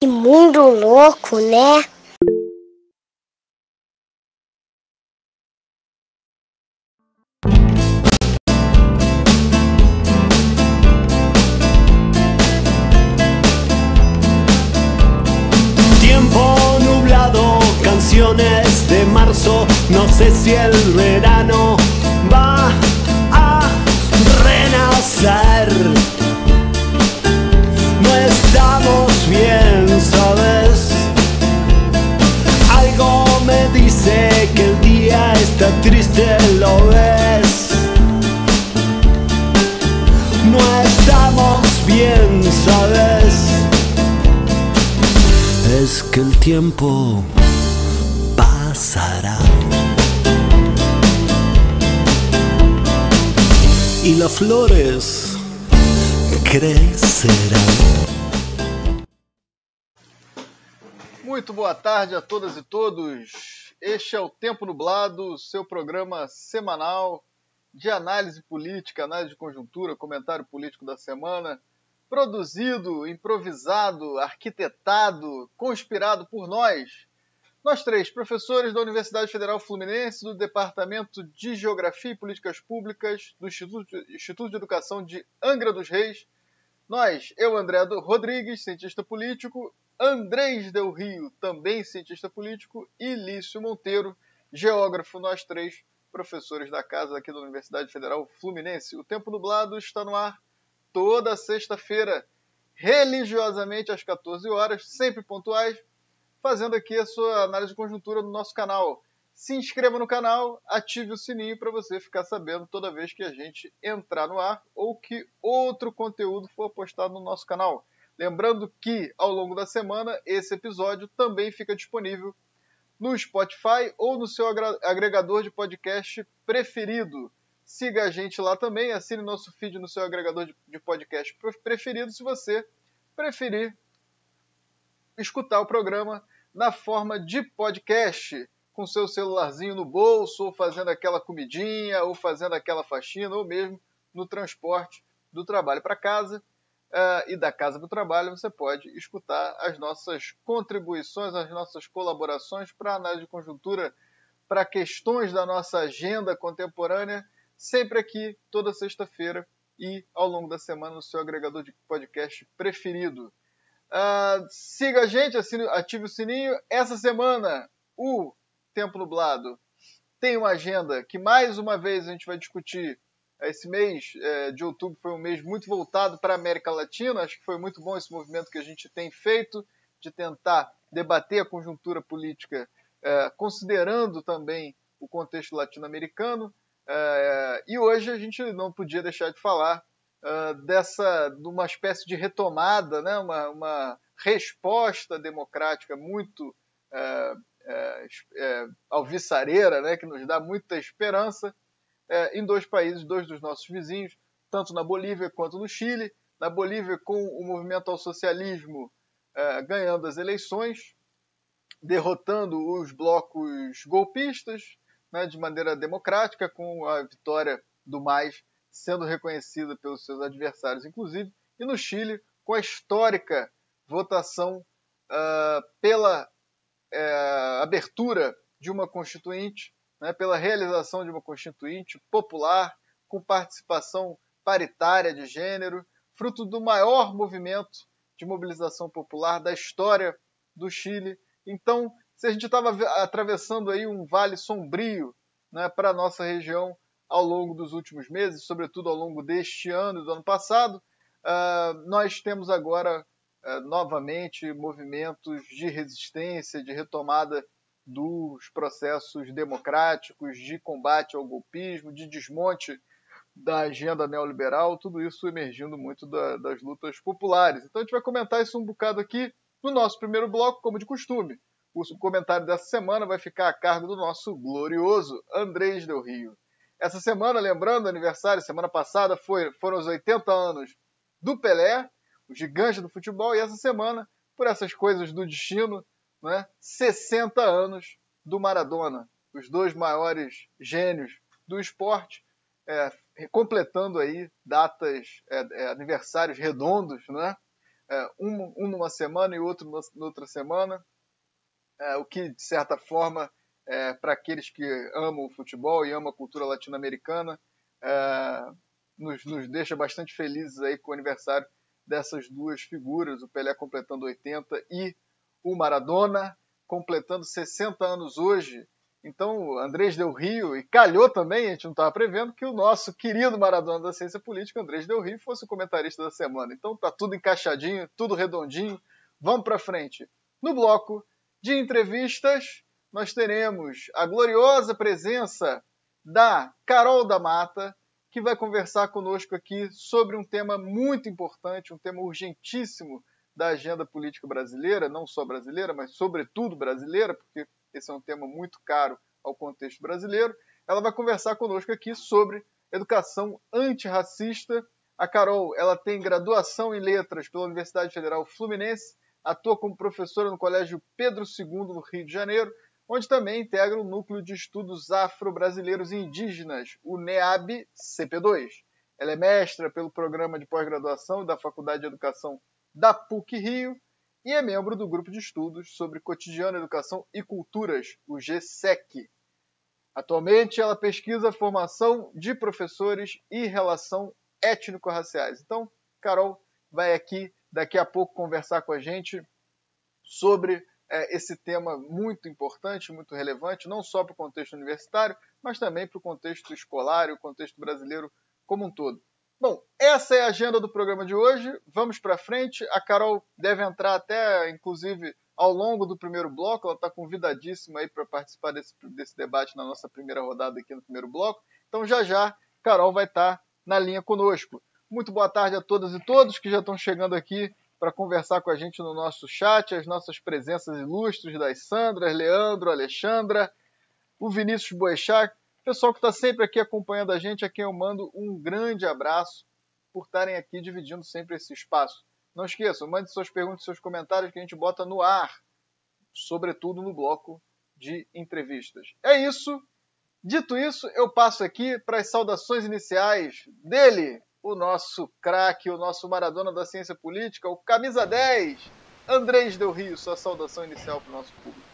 Que mundo louco, né? Tiempo nublado, canciones de marzo, no sé si el verano está triste, ¿lo ves? No estamos bien, ¿sabes? Es que el tiempo pasará. Y las flores crecerán. Muito boa tarde a todas e todos. Este é o Tempo Nublado, seu programa semanal de análise política, análise de conjuntura, comentário político da semana, produzido, improvisado, arquitetado, conspirado por nós. Nós três, professores da Universidade Federal Fluminense, do Departamento de Geografia e Políticas Públicas do Instituto, de Educação de Angra dos Reis. Nós, eu, André Rodrigues, cientista político, Andrés Del Rio, também cientista político, e Lício Monteiro, geógrafo, nós três, professores da casa aqui da Universidade Federal Fluminense. O Tempo Nublado está no ar toda sexta-feira, religiosamente às 14 horas, sempre pontuais, fazendo aqui a sua análise de conjuntura no nosso canal. Se inscreva no canal, ative o sininho para você ficar sabendo toda vez que a gente entrar no ar ou que outro conteúdo for postado no nosso canal. Lembrando que ao longo da semana esse episódio também fica disponível no Spotify ou no seu agregador de podcast preferido. Siga a gente lá também, assine nosso feed no seu agregador de podcast preferido se você preferir escutar o programa na forma de podcast, com seu celularzinho no bolso, ou fazendo aquela comidinha, ou fazendo aquela faxina, ou mesmo no transporte do trabalho para casa uh, e da casa para o trabalho, você pode escutar as nossas contribuições, as nossas colaborações para análise de conjuntura, para questões da nossa agenda contemporânea, sempre aqui, toda sexta-feira e ao longo da semana no seu agregador de podcast preferido. Uh, siga a gente, assine, ative o sininho. Essa semana, o Tempo Nublado tem uma agenda que mais uma vez a gente vai discutir. Esse mês é, de outubro foi um mês muito voltado para a América Latina. Acho que foi muito bom esse movimento que a gente tem feito de tentar debater a conjuntura política, é, considerando também o contexto latino-americano. É, e hoje a gente não podia deixar de falar uh, dessa, de uma espécie de retomada, né? uma, uma resposta democrática muito uh, uh, alvissareira, né? que nos dá muita esperança, em dois países, dois dos nossos vizinhos, tanto na Bolívia quanto no Chile. Na Bolívia, com o movimento ao socialismo ganhando as eleições, derrotando os blocos golpistas né, de maneira democrática, com a vitória do MAIS sendo reconhecida pelos seus adversários, inclusive, e no Chile, com a histórica votação uh, pela uh, abertura de uma constituinte, né, pela realização de uma constituinte popular, com participação paritária de gênero, fruto do maior movimento de mobilização popular da história do Chile. Então, se a gente estava atravessando aí um vale sombrio né, para a nossa região, ao longo dos últimos meses, sobretudo ao longo deste ano e do ano passado, uh, nós temos agora uh, novamente movimentos de resistência, de retomada dos processos democráticos, de combate ao golpismo, de desmonte da agenda neoliberal, tudo isso emergindo muito da, das lutas populares. Então a gente vai comentar isso um bocado aqui no nosso primeiro bloco, como de costume. O comentário dessa semana vai ficar a cargo do nosso glorioso Andrés Del Rio. Essa semana, lembrando, aniversário, semana passada foi, foram os 80 anos do Pelé, o gigante do futebol, e essa semana, por essas coisas do destino, né, 60 anos do Maradona, os dois maiores gênios do esporte, é, completando aí datas, é, é, aniversários redondos, né? é, um, um numa semana e outro na outra semana, é, o que, de certa forma, é, para aqueles que amam o futebol e amam a cultura latino-americana, nos, nos deixa bastante felizes aí com o aniversário dessas duas figuras, o Pelé completando 80 e o Maradona completando 60 anos hoje. Então, Andrés Del Rio, e calhou também, a gente não estava prevendo, que o nosso querido Maradona da ciência política, Andrés Del Rio, fosse o comentarista da semana. Então, tá tudo encaixadinho, tudo redondinho. Vamos para frente. No bloco de entrevistas, nós teremos a gloriosa presença da Carol da Mata, que vai conversar conosco aqui sobre um tema muito importante, um tema urgentíssimo da agenda política brasileira, não só brasileira, mas sobretudo brasileira, porque esse é um tema muito caro ao contexto brasileiro. Ela vai conversar conosco aqui sobre educação antirracista. A Carol, ela tem graduação em letras pela Universidade Federal Fluminense, atua como professora no Colégio Pedro II, no Rio de Janeiro, onde também integra o Núcleo de Estudos Afro-Brasileiros e Indígenas, o NEAB CP2. Ela é mestra pelo Programa de Pós-Graduação da Faculdade de Educação da PUC Rio e é membro do Grupo de Estudos sobre Cotidiano, Educação e Culturas, o GSEC. Atualmente, ela pesquisa a formação de professores e relação étnico-raciais. Então, Carol vai aqui daqui a pouco conversar com a gente sobre é, esse tema muito importante, muito relevante, não só para o contexto universitário, mas também para o contexto escolar e o contexto brasileiro como um todo. Bom, essa é a agenda do programa de hoje. Vamos para frente. A Carol deve entrar até, inclusive, ao longo do primeiro bloco. Ela está convidadíssima aí para participar desse, desse debate na nossa primeira rodada aqui no primeiro bloco. Então, já já, Carol vai estar tá na linha conosco. Muito boa tarde a todas e todos que já estão chegando aqui para conversar com a gente no nosso chat, as nossas presenças ilustres das Sandras, Leandro, Alexandra, o Vinícius Boechat, pessoal que está sempre aqui acompanhando a gente, a quem eu mando um grande abraço por estarem aqui dividindo sempre esse espaço. Não esqueçam, mande suas perguntas, seus comentários que a gente bota no ar, sobretudo no bloco de entrevistas. É isso. Dito isso, eu passo aqui para as saudações iniciais dele, o nosso craque, o nosso Maradona da ciência política, o camisa 10, Andrés Del Rio. Sua saudação inicial para o nosso público.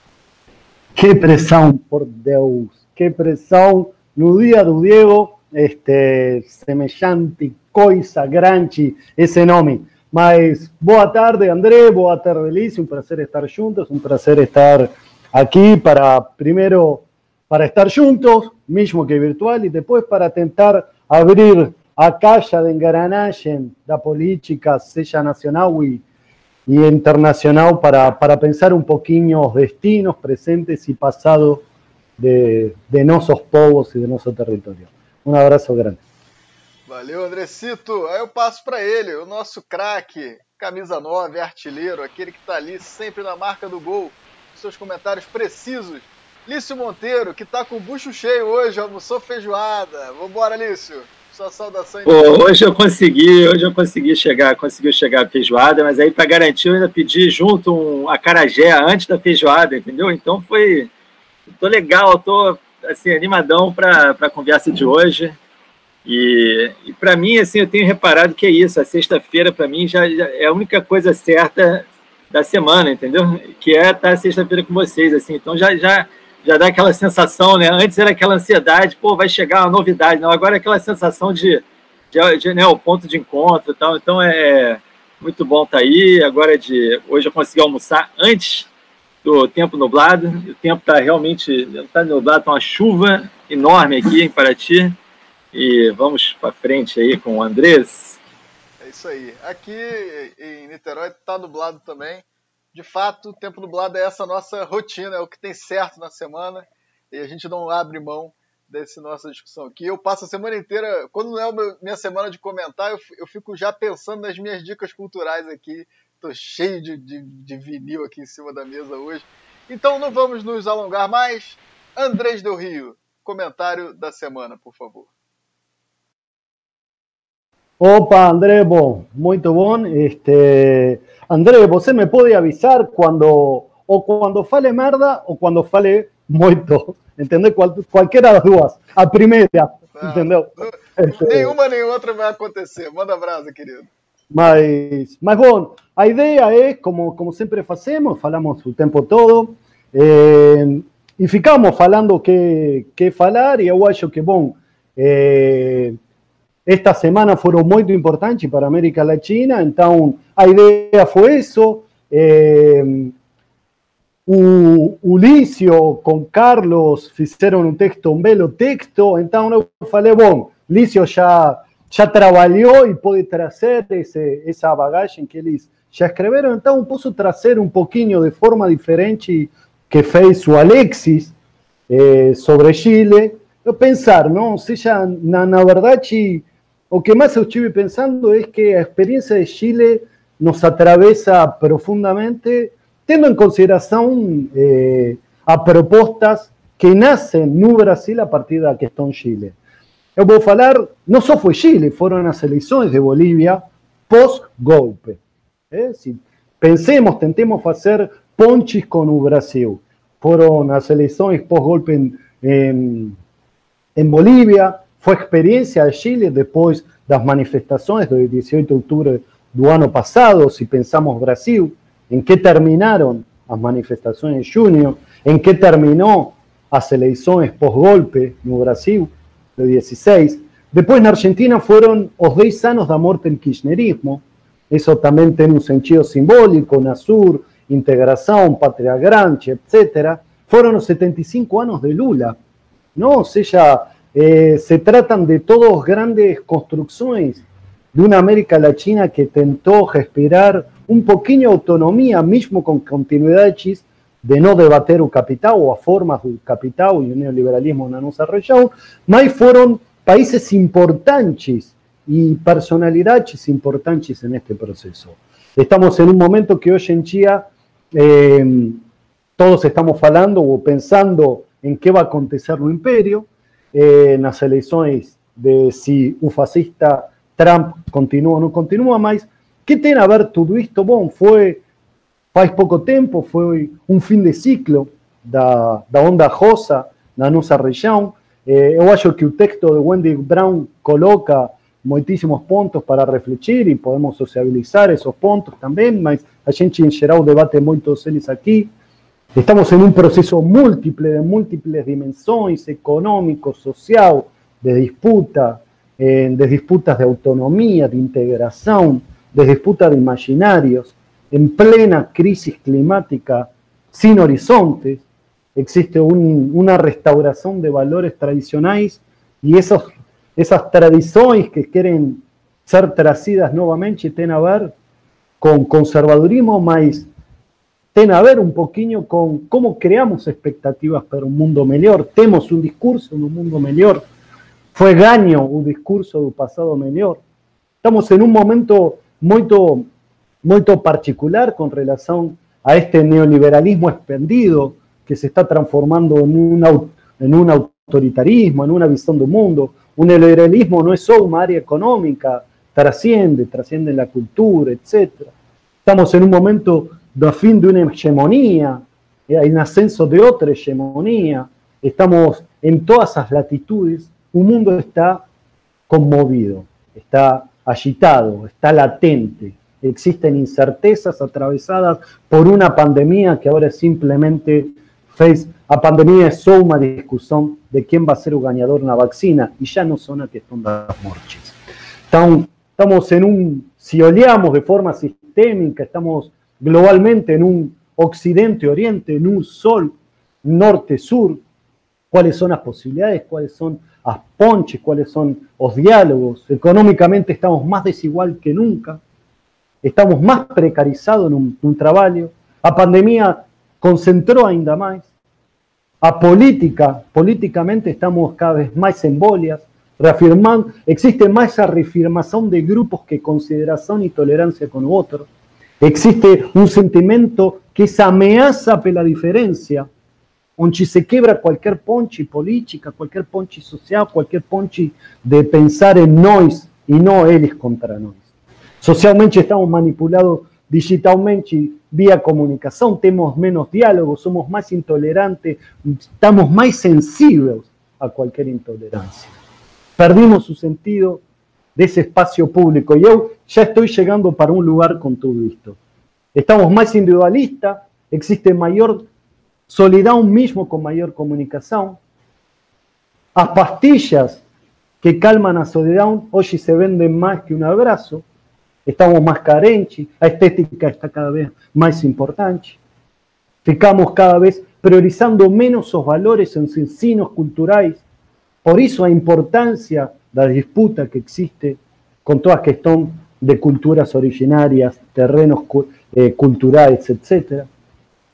Que pressão, por Deus, que pressão no dia do Diego, este, semejante coisa grande esse nome. Mas boa tarde, André, boa tarde, Elise, um prazer estar juntos, um prazer estar aqui para, primeiro, para estar juntos, mesmo que virtual, e depois para tentar abrir a caixa de engranagem da política, seja nacional e, e internacional, para, para pensar pouquinho os destinos presentes e passados de, de nossos povos e de nosso território. Um abraço grande. Valeu, Andrecito. Aí eu passo para ele, o nosso craque, camisa 9, artilheiro, aquele que está ali sempre na marca do gol. Seus comentários precisos. Lício Monteiro, que está com o bucho cheio hoje, almoçou feijoada. Vambora, Lício. Sua saudação. Pô, hoje eu consegui, hoje eu consegui chegar, conseguiu chegar a feijoada, mas aí para garantir eu ainda pedi junto um acarajé antes da feijoada, entendeu? Então foi, tô legal, tô assim animadão para a conversa de hoje. E, e para mim, assim, eu tenho reparado que é isso. A sexta-feira, para mim, já, já, é a única coisa certa da semana, entendeu? Que é estar sexta-feira com vocês, assim. Então já, já já dá aquela sensação, né? Antes era aquela ansiedade, pô, vai chegar uma novidade, não. Agora é aquela sensação de, de, de né, o ponto de encontro e tal. Então é muito bom estar tá aí. Agora é de hoje eu consegui almoçar antes do tempo nublado. O tempo está realmente está nublado, está uma chuva enorme aqui em Paraty. E vamos para frente aí com o Andrés. É isso aí. Aqui em Niterói está nublado também de fato, o tempo nublado é essa nossa rotina, é o que tem certo na semana e a gente não abre mão dessa nossa discussão aqui. Eu passo a semana inteira, quando não é minha semana de comentar, eu fico já pensando nas minhas dicas culturais aqui. Estou cheio de, de, de vinil aqui em cima da mesa hoje. Então não vamos nos alongar mais. Andrés Del Rio, comentário da semana, por favor. Opa, André, bom, muito bom. Este, André, você me pode avisar quando ou quando fale merda ou quando fale muito, entendeu? Qual, qualquer das duas. A primeira, ah, entendeu? Nenhuma nem outra vai acontecer. Manda brasa, querido. Mas, mas bom, a ideia é, como, como sempre fazemos, falamos o tempo todo, eh, e ficamos falando que, que falar, e eu acho que, bom, eh, esta semana foram muito importantes para a América Latina, então a ideia foi isso. Eh, o, o Lício com Carlos fizeram um texto, um belo texto, então eu falei, bom, Lício já, já trabalhou e pode trazer esse, essa bagagem que eles já escreveram, então posso trazer um pouquinho de forma diferente que fez o Alexis eh, sobre Chile. Eu pensar, não? Ou seja, na, na verdade, o que mais eu estive pensando é que a experiência de Chile nos atravessa profundamente tendo em consideração eh, a propostas que nascem no Brasil a partir da questão Chile. Eu vou falar, não só foi Chile, foram as eleições de Bolívia pós-golpe. Eh? Se pensemos, tentemos fazer pontes com o Brasil. Foram as eleições pós-golpe em, em, em Bolívia, foi experiência de Chile depois das manifestações do 18 de outubro do ano passado, se pensamos Brasil, em que terminaram as manifestações em junho, em que terminou as eleições pós-golpe no Brasil, de 16. Depois, na Argentina, foram os 10 anos da morte do kirchnerismo. Isso também tem um sentido simbólico, Nasur, integração, Patria Grande, etc. Foram os 75 anos de Lula. Não? Eh, se tratam de todas grandes construções de uma América Latina que tentou respirar um pouquinho de autonomia, mesmo com continuidades de não debater o capital ou as formas do capital e o neoliberalismo na nossa região, mas países importantes e personalidades importantes neste processo. Estamos em um momento que hoje em dia eh, todos estamos falando ou pensando em que vai acontecer no Império, eh, nas eleições de se o fascista Trump continua ou não continua, mas que tem a ver tudo isto? Bom, foi faz pouco tempo, foi um fim de ciclo da, da onda rosa na nossa região. Eh, eu acho que o texto de Wendy Brown coloca muitíssimos pontos para refletir e podemos sociabilizar esses pontos também, mas a gente em geral debate muitos eles aqui. Estamos em um processo múltiple, de múltiples dimensões, econômico, social, de disputa, eh, de disputas de autonomia, de integração, de disputa de imaginarios, en plena crisis climática sin horizontes, existe un, una restauración de valores tradicionales y esos, esas tradiciones que quieren ser trazidas nuevamente tienen a ver con conservadurismo, más tiene a ver un poquito con cómo creamos expectativas para un mundo mejor. Tenemos un discurso de un mundo mejor. Fue gaño un discurso del pasado mejor. Estamos en un momento muito, muito particular con relación a este neoliberalismo expendido que se está transformando en un, en un autoritarismo, en una visión del mundo. Un neoliberalismo no es solo una área económica, trasciende, trasciende la cultura, etc. Estamos en un momento de fin de una hegemonía, hay un ascenso de otra hegemonía, estamos en todas las latitudes, un mundo está conmovido, está agitado, está latente. Existen incertezas atravesadas por una pandemia que ahora simplemente fez. A pandemia é uma discussão de quem vai ser o ganhador na vacina e já não só na questão das mortes. Então, estamos em um, se olhamos de forma sistêmica, estamos globalmente em um ocidente-oriente, em um sol norte-sur. Quais são as possibilidades? Quais são as ponches, cuáles son los diálogos. Económicamente estamos más desigual que nunca, estamos más precarizados en un, un trabajo. A pandemia concentró ainda más. A política, políticamente estamos cada vez más en reafirmando, existe más esa reafirmación de grupos que consideración y tolerancia con otros. Existe un sentimiento que es amenaza por la diferencia, onde se quebra qualquer ponte política, qualquer ponte social, qualquer ponte de pensar em nós e não eles contra nós. Socialmente estamos manipulados digitalmente via comunicação, temos menos diálogo, somos mais intolerantes, estamos mais sensíveis a qualquer intolerância. Perdimos o sentido de ese espacio público. Yo ya estoy llegando para un lugar con todo esto. Estamos más individualistas, existe mayor soledad un mismo con mayor comunicación. Las pastillas que calman a soledad hoy se venden más que un abrazo. Estamos más carentes, la estética está cada vez más importante. Ficamos cada vez priorizando menos los valores en ensinos culturales. Por eso la importancia la disputa que existe con toda cuestión de culturas originarias, terrenos eh, culturales, etc.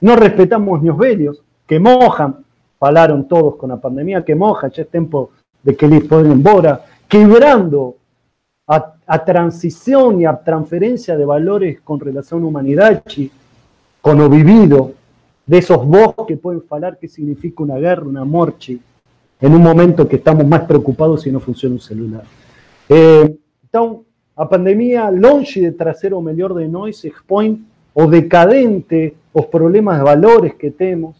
No respetamos los bellos, que mojan, falaron todos con la pandemia, que mojan, ya es tiempo de que les ponen embora, quebrando a, transición y a transferencia de valores con relación a humanidad, con lo vivido, de esos vos que pueden falar que significa una guerra, una morchi, en un momento que estamos más preocupados si no funciona un celular. Eh, então, pandemia, longe de trazer o melhor de nós, expõe o decadente, os problemas de valores que temos,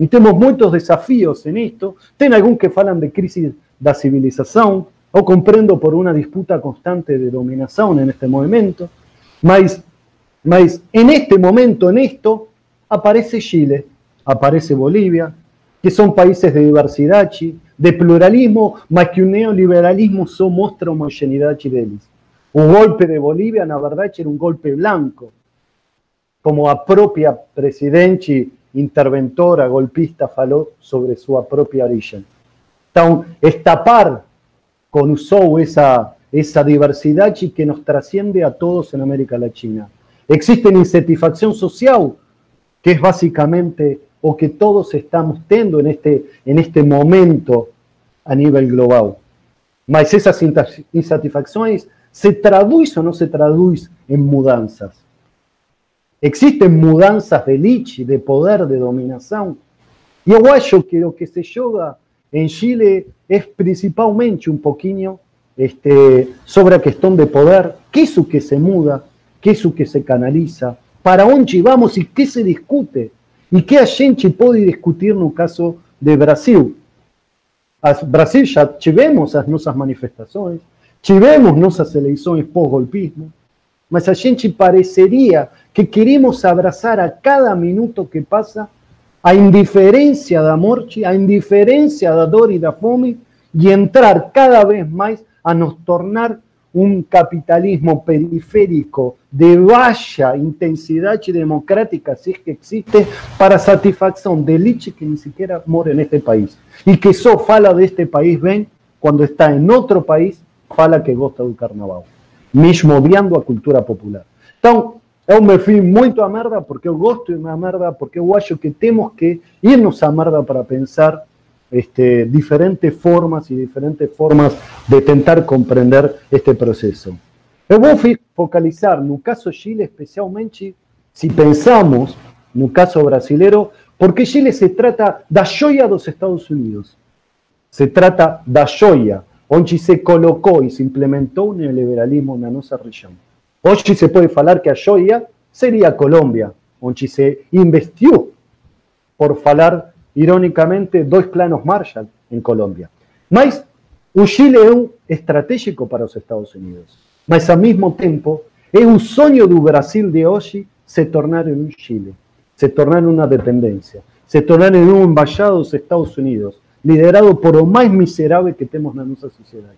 e temos muitos desafios en esto. Tem alguns que falam de crisis da civilização, ou compreendo por uma disputa constante de dominação neste movimento, mas, mas en este momento, en esto, aparece Chile, aparece Bolivia, que son países de diversidad, de pluralismo, más que un neoliberalismo solo muestra homogeneidad chilenis. Un golpe de Bolivia, la verdad, era un golpe blanco, como a propia presidente interventora, golpista, faló sobre su propia origen. Entonces, estapar con usó esa, esa diversidad que nos trasciende a todos en América Latina. Existe insatisfacción social, que es básicamente o que todos estamos teniendo en este, en este momento a nivel global. Mas esas insatisfacciones se traducen o no se traducen en mudanzas. Existen mudanzas de lich, de poder, de dominación. Y yo creo que lo que se yoga en Chile es principalmente un poquito este, sobre la cuestión de poder, qué es lo que se muda, qué es lo que se canaliza, para dónde vamos y qué se discute e que a gente pode discutir no caso de Brasil. As Brasil já tivemos as nossas manifestações, tivemos nossas eleições pós-golpismo, mas a gente pareceria que queremos abraçar a cada minuto que passa a indiferença da morte, a indiferença da dor e da fome e entrar cada vez mais a nos tornar un capitalismo periférico de baja intensidad democrática, si es que existe, para satisfacción de elite que ni siquiera mora en este país. Y que solo fala de este país, ven, cuando está en otro país, fala que gosta del carnaval, mismo odiando a cultura popular. Entonces, eu me fui muito a merda porque eu gosto de uma merda, porque eu acho que temos que irnos a merda para pensar este, diferentes formas y diferentes formas de intentar comprender este proceso. Eu vou focalizar no caso Chile especialmente si pensamos no caso brasilero, porque Chile se trata da joia dos Estados Unidos. Se trata da joia onde se colocou e se implementou o neoliberalismo na nossa região. Hoje se pode falar que a joia seria Colômbia, onde se investiu por falar irónicamente, dos planos Marshall en Colombia. Mas o Chile é um estratégico para os Estados Unidos. Mas, ao mesmo tempo, é um sonho do Brasil de hoje se tornar em um Chile, se tornar uma dependência, se tornar em um embaixado dos Estados Unidos, liderado por o mais miserável que temos na nossa sociedade.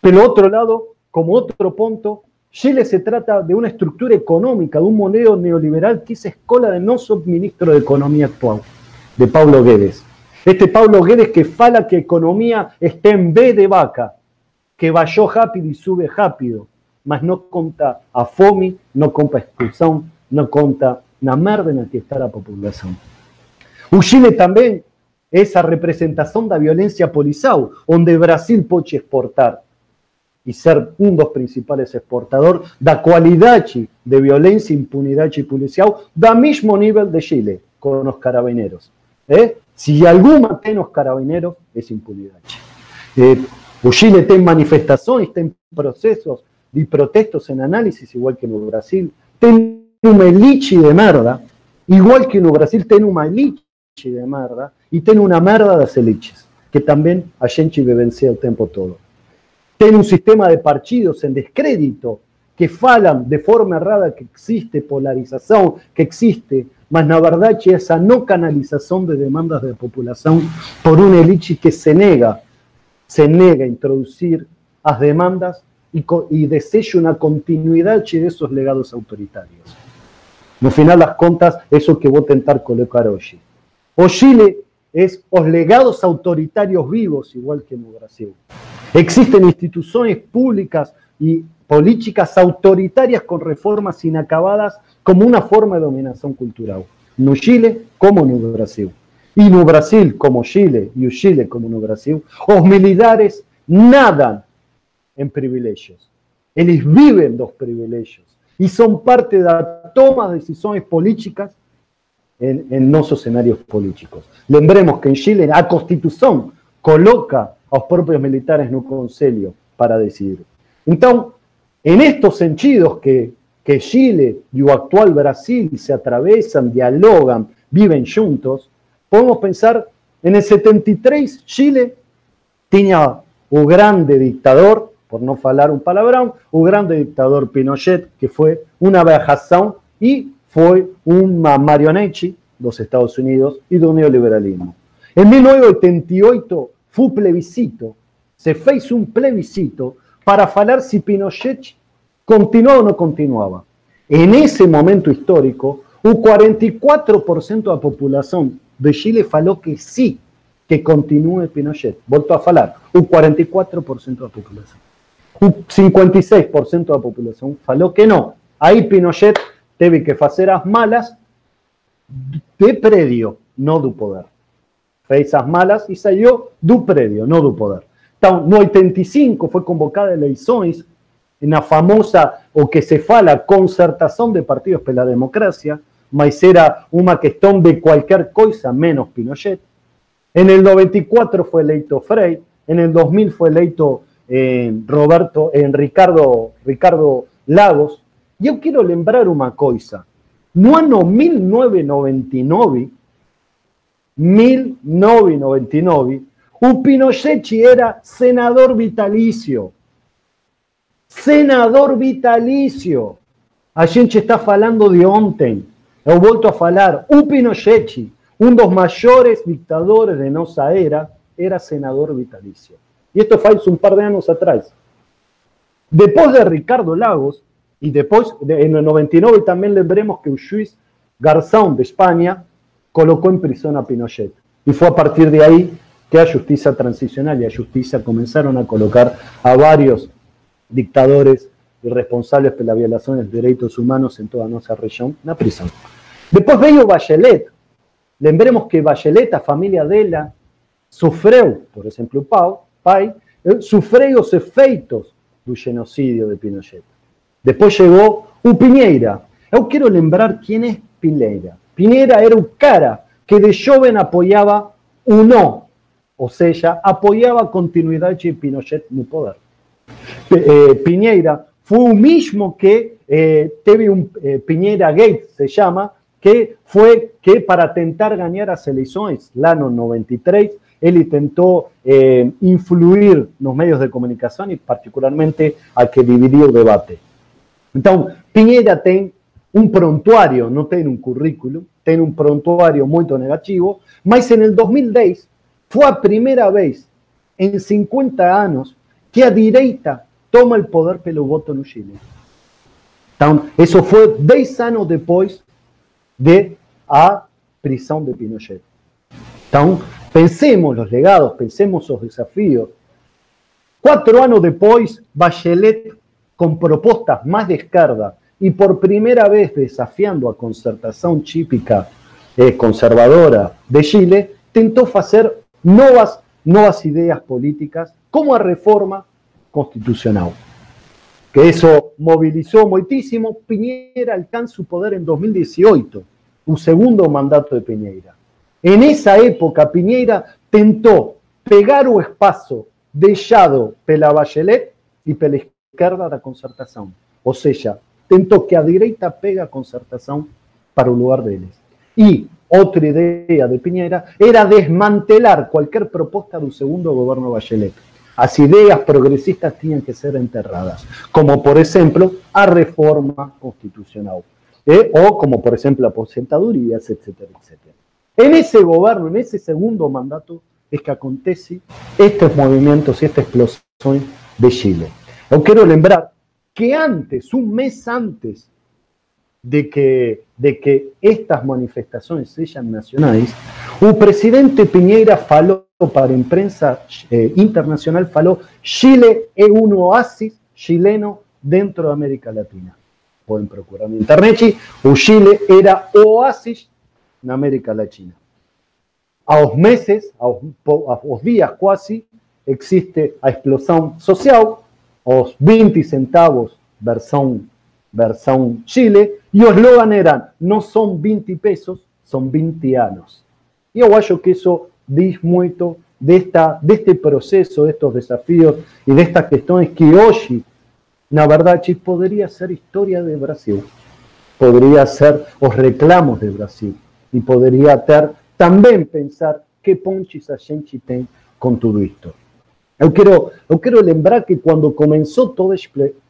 Pelo outro lado, como outro ponto, Chile se trata de uma estrutura econômica, de um modelo neoliberal que a escola de nosso ministro de Economia atual de Paulo Guedes. Este Paulo Guedes que fala que economía está en B de vaca, que vayó rápido y sube rápido, mas no conta a fome, no conta expulsión, no conta na merda la que está la población. O Chile también es a representación da violencia policial, donde Brasil puede exportar y ser un dos principales exportadores da cualidad de violencia, impunidad y policial da mismo nivel de Chile con los carabineros. ¿eh? Si alguna tem los carabineros, es impunidad. Eh, o Chile tem manifestaciones, tem procesos y protestos en análisis, igual que en Brasil. Tem una elite de merda, igual que en Brasil tem una elite de merda, y tem una merda das elites, que también a gente vivencia el tiempo todo. Tiene un sistema de partidos en descrédito que falan de forma errada que existe polarización, que existe, mas na verdad esa no canalización de demandas de población por una élite que se nega, se nega a introducir las demandas y, y deseja una continuidad de esos legados autoritarios. No final das contas, eso que voy a tentar colocar hoy. O Chile es los legados autoritarios vivos, igual que en Brasil. Existen instituciones públicas y políticas autoritarias con reformas inacabadas como una forma de dominación cultural. No Chile como no Brasil. Y no Brasil como Chile y Chile como no Brasil, los militares nadan en privilegios. Ellos viven los privilegios y son parte de la toma de decisiones políticas en, en nuestros escenarios políticos. Lembremos que en Chile la Constitución coloca a los propios militares no conselho para decidir. Entonces, en estos sentidos que, que Chile y el actual Brasil se atravesan, dialogan, viven juntos, podemos pensar en el 73 Chile tenía un grande dictador, por no falar un palabrón, un grande dictador Pinochet, que fue una vejación y fue una marionete los Estados Unidos y del neoliberalismo. En 1988 fue plebiscito, se fez un plebiscito para falar si Pinochet continuaba o no continuaba. En ese momento histórico, un 44% de la población de Chile faló que sí, que continúe Pinochet. Volto a falar, un 44% de la población. Un 56% de la población faló que no. Ahí Pinochet teve que hacer as malas de predio, no do poder. Fez as malas y salió do predio, no do poder. Então, no 85 fue convocada eleições na famosa, o que se fala, concertación de partidos pela democracia, mas era una cuestión de cualquier cosa menos Pinochet. En el 94 fue eleito Frei, en el 2000 fue eleito eh, Roberto, en Ricardo, Ricardo Lagos. Yo quiero lembrar una cosa. No ano 1999, 1999, o Pinochet era senador vitalicio. Senador vitalicio. A gente está falando de ontem. Eu volto a falar. O Pinochet, um dos maiores dictadores de nossa era, era senador vitalicio. Y esto fue un par de años atrás. Después de Ricardo Lagos, y después, en el 99 también le veremos que juez Garzón de España colocó en prisión a Pinochet. Y fue a partir de ahí que a justicia transicional y a justicia comenzaron a colocar a varios dictadores y responsables de las violaciones de derechos humanos en toda nuestra región en la prisión. Después veio Bachelet. Lembremos que Bachelet, a familia dela, sufrió, por ejemplo, Pau, pai, eh, sufrió los efeitos del genocidio de Pinochet. Después llegó o Piñeira. Yo quiero lembrar quién es Piñeira. Piñeira era un cara que de joven apoyaba o no, o sea, apoyaba continuidad de Pinochet no poder. Eh, Piñeira fue un mismo que eh, teve un eh, Piñeira Gate, se llama, que fue que para tentar ganar las elecciones, el año 93, él intentó eh, influir los medios de comunicación y particularmente a que dividió el debate. Entonces, Piñera tiene un prontuario, no tiene un currículum, tiene un prontuario muy negativo, mas en el 2010 fue la primera vez en 50 años que a direita toma el poder pelo voto en Chile. Entonces, eso fue 10 años después de a prisión de Pinochet. Entonces, pensemos los legados, pensemos los desafíos. Cuatro años después, Bachelet con propuestas más de y por primera vez desafiando a concertación típica eh, conservadora de Chile, tentó hacer nuevas, nuevas ideas políticas como a reforma constitucional. Que eso movilizó muchísimo. Piñera alcanza su poder en 2018, un segundo mandato de Piñera. En esa época, Piñera tentó pegar o espacio dejado pela Bachelet y pela izquierda da concertación. O sea, tentó que a direita pega a concertación para un lugar de ellos. Y otra idea de Piñera era desmantelar cualquier propuesta de un segundo gobierno Bachelet. las ideas progresistas tienen que ser enterradas, como por ejemplo a reforma constitucional, ¿eh? o como por ejemplo aposentadorías, etcétera, etcétera. En ese gobierno, en ese segundo mandato, es que acontece estos movimientos y esta explosión de Chile. Yo quiero lembrar que antes, un mes antes de que, de que estas manifestaciones sean nacionales, un presidente Piñera faló para imprensa eh, internacional, faló Chile es un oasis chileno dentro de América Latina. Pueden procurar en internet, o Chile era oasis en América Latina. A los meses, a los, días casi, existe a explosión social, los 20 centavos versión, versión Chile, y os eslogan eran, no son 20 pesos, son 20 años. Y yo acho que eso dice mucho de, esta, de este proceso, de estos desafíos y de estas cuestiones que hoy, na verdad, podría ser historia de Brasil, podría ser los reclamos de Brasil y podría ter, también pensar qué ponches a gente tem con todo esto. Yo quiero, yo quiero lembrar que cuando comenzó toda,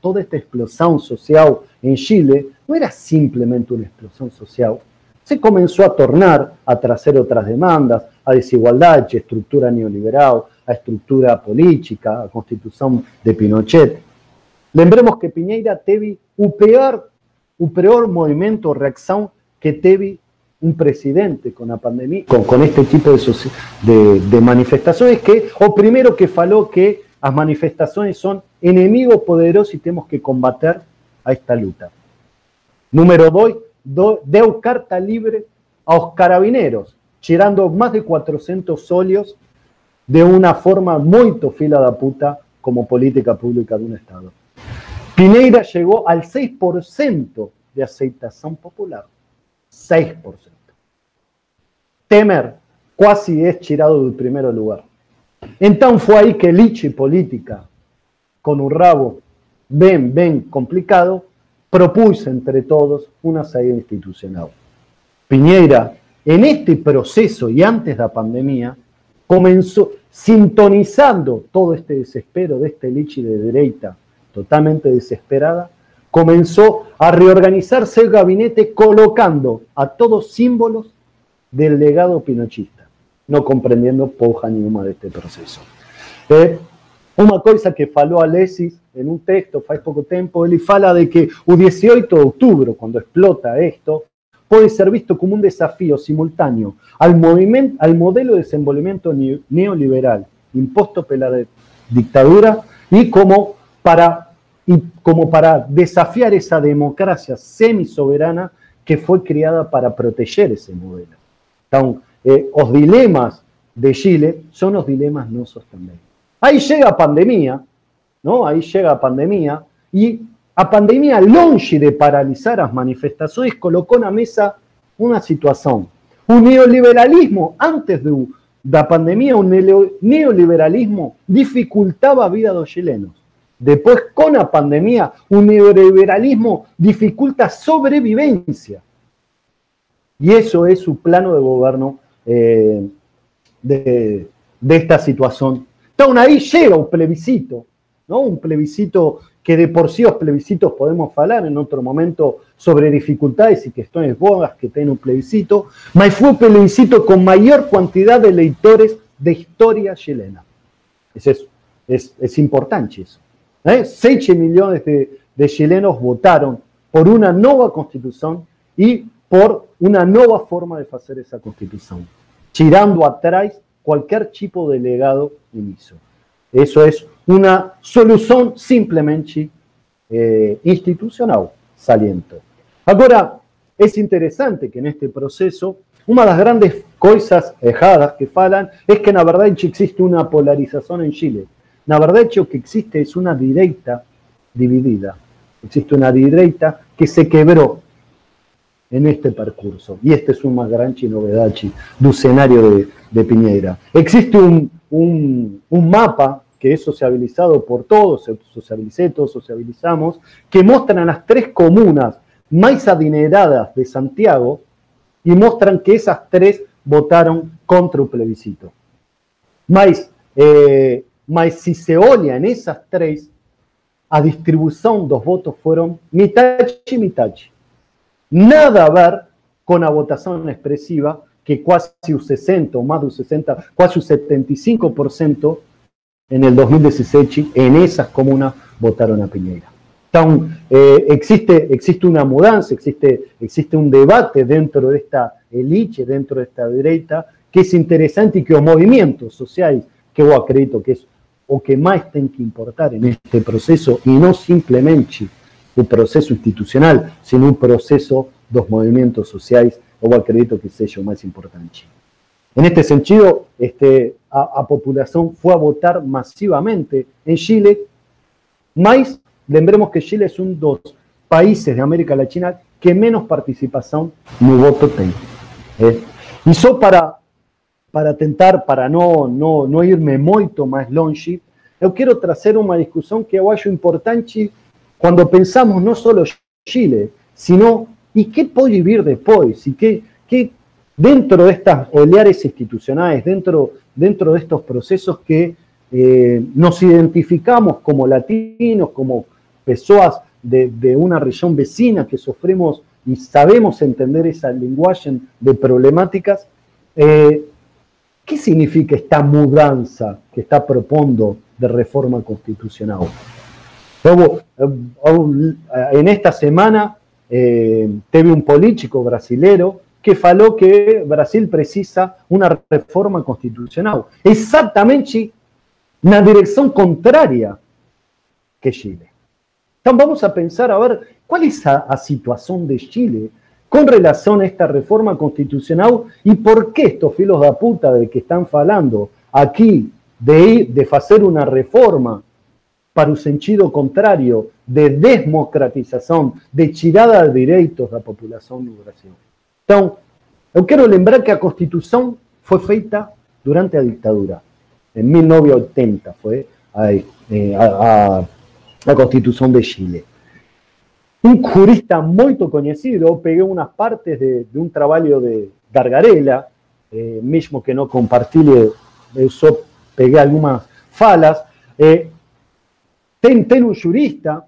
toda esta explosión social en Chile, no era simplemente una explosión social, se comenzó a tornar a traer otras demandas, a desigualdad, a estructura neoliberal, a estructura política, a constitución de Pinochet. Lembremos que Piñeira teve o peor, o peor movimiento, reacción que teve un presidente con la pandemia, con, este tipo de, de, manifestaciones, que o primero que faló que las manifestaciones son enemigos poderosos y tenemos que combater a esta lucha. Número dos, do, deu carta libre a los carabineros, tirando más de 400 óleos de una forma muy fila da puta como política pública de un Estado. Pineira llegó al 6% de aceptación popular. 6%. Temer casi es tirado del primer lugar. Entonces fue ahí que Lichi Política, con un rabo bien, bien complicado, propuso entre todos una salida institucional. Piñera, en este proceso y antes de la pandemia, comenzó sintonizando todo este desespero de este Lichi de derecha, totalmente desesperada, comenzó a reorganizarse el gabinete colocando a todos símbolos del legado pinochista, no comprendiendo poja ninguna de este proceso. Eh, una cosa que faló Alexis en un texto hace poco tiempo, él fala de que el 18 de octubre, cuando explota esto, puede ser visto como un desafío simultáneo al, movimiento, al modelo de desenvolvimiento neoliberal impuesto por la dictadura y como para y como para desafiar esa democracia semisoberana que fue creada para proteger ese modelo. Entonces, eh, los dilemas de Chile son los dilemas nuestros también. Ahí llega pandemia, ¿no? Ahí llega pandemia y a pandemia, longe de paralizar las manifestaciones, colocó en la mesa una situación. Un neoliberalismo antes de la pandemia, un neoliberalismo dificultaba la vida de los chilenos. Después, con la pandemia, un neoliberalismo dificulta sobrevivencia. Y eso es su plano de gobierno eh, de, esta situación. Entonces ahí llega un plebiscito, ¿no? Un plebiscito que de por sí los plebiscitos podemos hablar en otro momento sobre dificultades y cuestiones bogas que tiene un plebiscito, pero fue un plebiscito con mayor cantidad de lectores de historia chilena. Es eso, es, es importante eso. ¿Eh? 6 millones de, chilenos votaron por una nueva constitución y por una nueva forma de hacer esa constitución, tirando atrás cualquier tipo de legado inicio. Eso es una solución simplemente eh, institucional, saliento. Ahora, es interesante que en este proceso, una de las grandes cosas erradas que falan es que la verdad existe una polarización en Chile. La verdad hecho que existe es una derecha dividida. Existe una derecha que se quebró en este percurso. Y este es un más grande novedad del escenario de, Piñera. Existe un, un, mapa que es sociabilizado por todos, socialicé, todos sociabilizamos, que muestran las tres comunas más adineradas de Santiago y muestran que esas tres votaron contra el plebiscito. Más, eh, mas se se olha nessas três, a distribuição dos votos foram metade e metade. Nada a ver com a votação expressiva, que quase o 60, ou mais do 60, quase o 75% en el 2017 en esas comunas votaron a Piñera. Entonces, eh, existe, existe una mudanza, existe, existe un debate dentro de esta elite, dentro de esta derecha, que es interesante y que los movimientos sociales, que yo acredito que es o que más tienen que importar en este proceso, y no simplemente un proceso institucional, sino un proceso de los movimientos sociales, yo acredito que es lo más importante. En este sentido, este, a, a população foi a votar massivamente em Chile, mas lembremos que Chile é um dos países de América Latina que menos participação no voto tem. É. E só para, para tentar, para não, não, não irme muito mais longe, eu quero trazer uma discussão que eu importante quando pensamos não só Chile, sino e que pode vir depois, e que, que dentro de estas oleares institucionales, dentro, dentro de estos procesos que eh, nos identificamos como latinos, como personas de, una región vecina que sufrimos y sabemos entender esa lenguaje de problemáticas, eh, ¿qué significa esta mudanza que está proponiendo de reforma constitucional? Eh, en esta semana eh, tuve un político brasilero que falou que Brasil precisa uma reforma constitucional, exatamente na direção contrária que Chile. Então vamos a pensar a ver qual é a, a situação de Chile com relação a esta reforma constitucional e por que estes filhos da puta de que estão falando aqui de, de fazer uma reforma para o sentido contrário de democratização, de tirada de direitos da população no Brasil. Então, eu quero lembrar que a Constituição foi feita durante a ditadura. Em 1980 foi a, a, a Constituição de Chile. Um jurista muito conhecido, eu peguei umas partes de, de um trabalho de Gargarella, eh, mesmo que não compartilhe, eu só peguei algumas falas. Eh, tem, jurista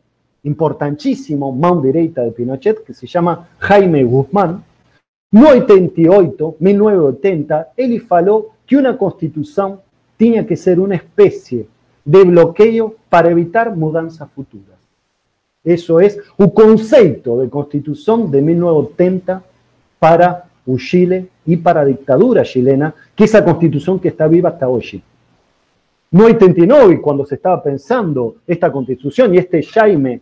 importantíssimo, mão direita de Pinochet, que se chama Jaime Guzmán, No 88, 1980, ele falou que una constitución tenía que ser una especie de bloqueo para evitar mudanzas futuras. Eso es un concepto de constitución de 1980 para Chile y para la dictadura chilena, que es la constitución que está viva hasta hoy. No 89, cuando se estaba pensando esta constitución y este Jaime,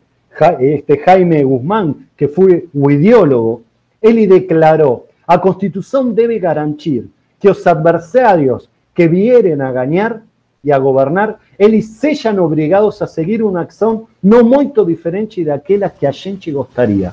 este Jaime Guzmán, que fue un ideólogo él declaró, a Constitución debe garantir que los adversarios que vieren a ganar y a gobernar, eles sean obligados a seguir una acción no muy diferente de aquella que a gente gostaria.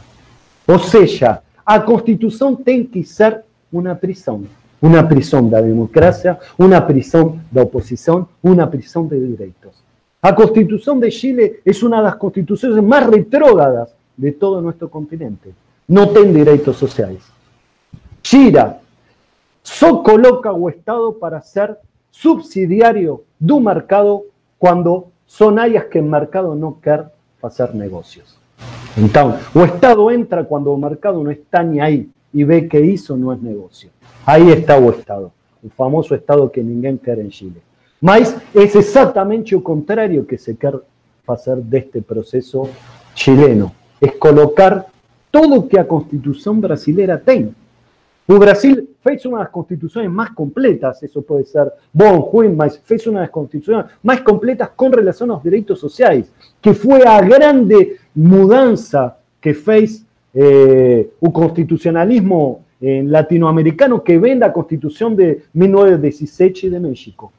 O sea, a Constitución tiene que ser una prisión. Una prisión de la democracia, una prisión de oposición, una prisión de derechos. La Constitución de Chile es una de las constituciones más retrógradas de todo nuestro continente no tiene derechos sociales. Gira solo coloca o Estado para ser subsidiario un mercado cuando son áreas que el mercado no quiere hacer negocios. Entonces, o Estado entra cuando el mercado no está ni ahí y ve que eso no es negocio. Ahí está o Estado, el famoso Estado que ninguém quiere en Chile. Mas es exactamente lo contrario que se quiere hacer de este proceso chileno. Es colocar todo que a Constitución brasilera tem. O Brasil fez uma das constituições mais completas, isso pode ser bom, ruim, mas fez uma das constituições mais completas com relação aos direitos sociais, que foi a grande mudança que fez eh, o constitucionalismo eh, latinoamericano que vem da Constituição de 1917 de México.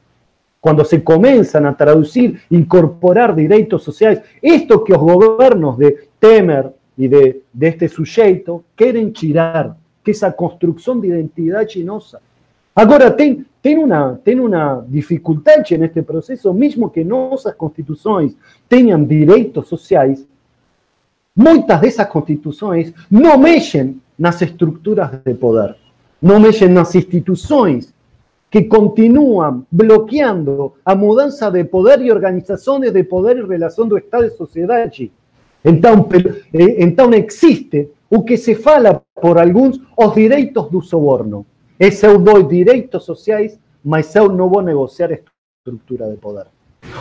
Quando se começam a traduzir, incorporar direitos sociais, isto que os governos de Temer, y de, este sujeto quieren tirar, que esa construcción de identidad chinosa. Ahora, ten, una, ten una dificultad en este proceso, mismo que nuestras constituciones tengan derechos sociales, muchas de esas constituciones no mexen las estructuras de poder, no mexen las instituciones que continúan bloqueando a mudanza de poder y organizaciones de poder y relación do Estado y sociedad. Entonces, eh, entonces existe o que se fala por alguns os direitos do soborno. Esse eu dou direitos sociais, mas eu não vou negociar estrutura de poder.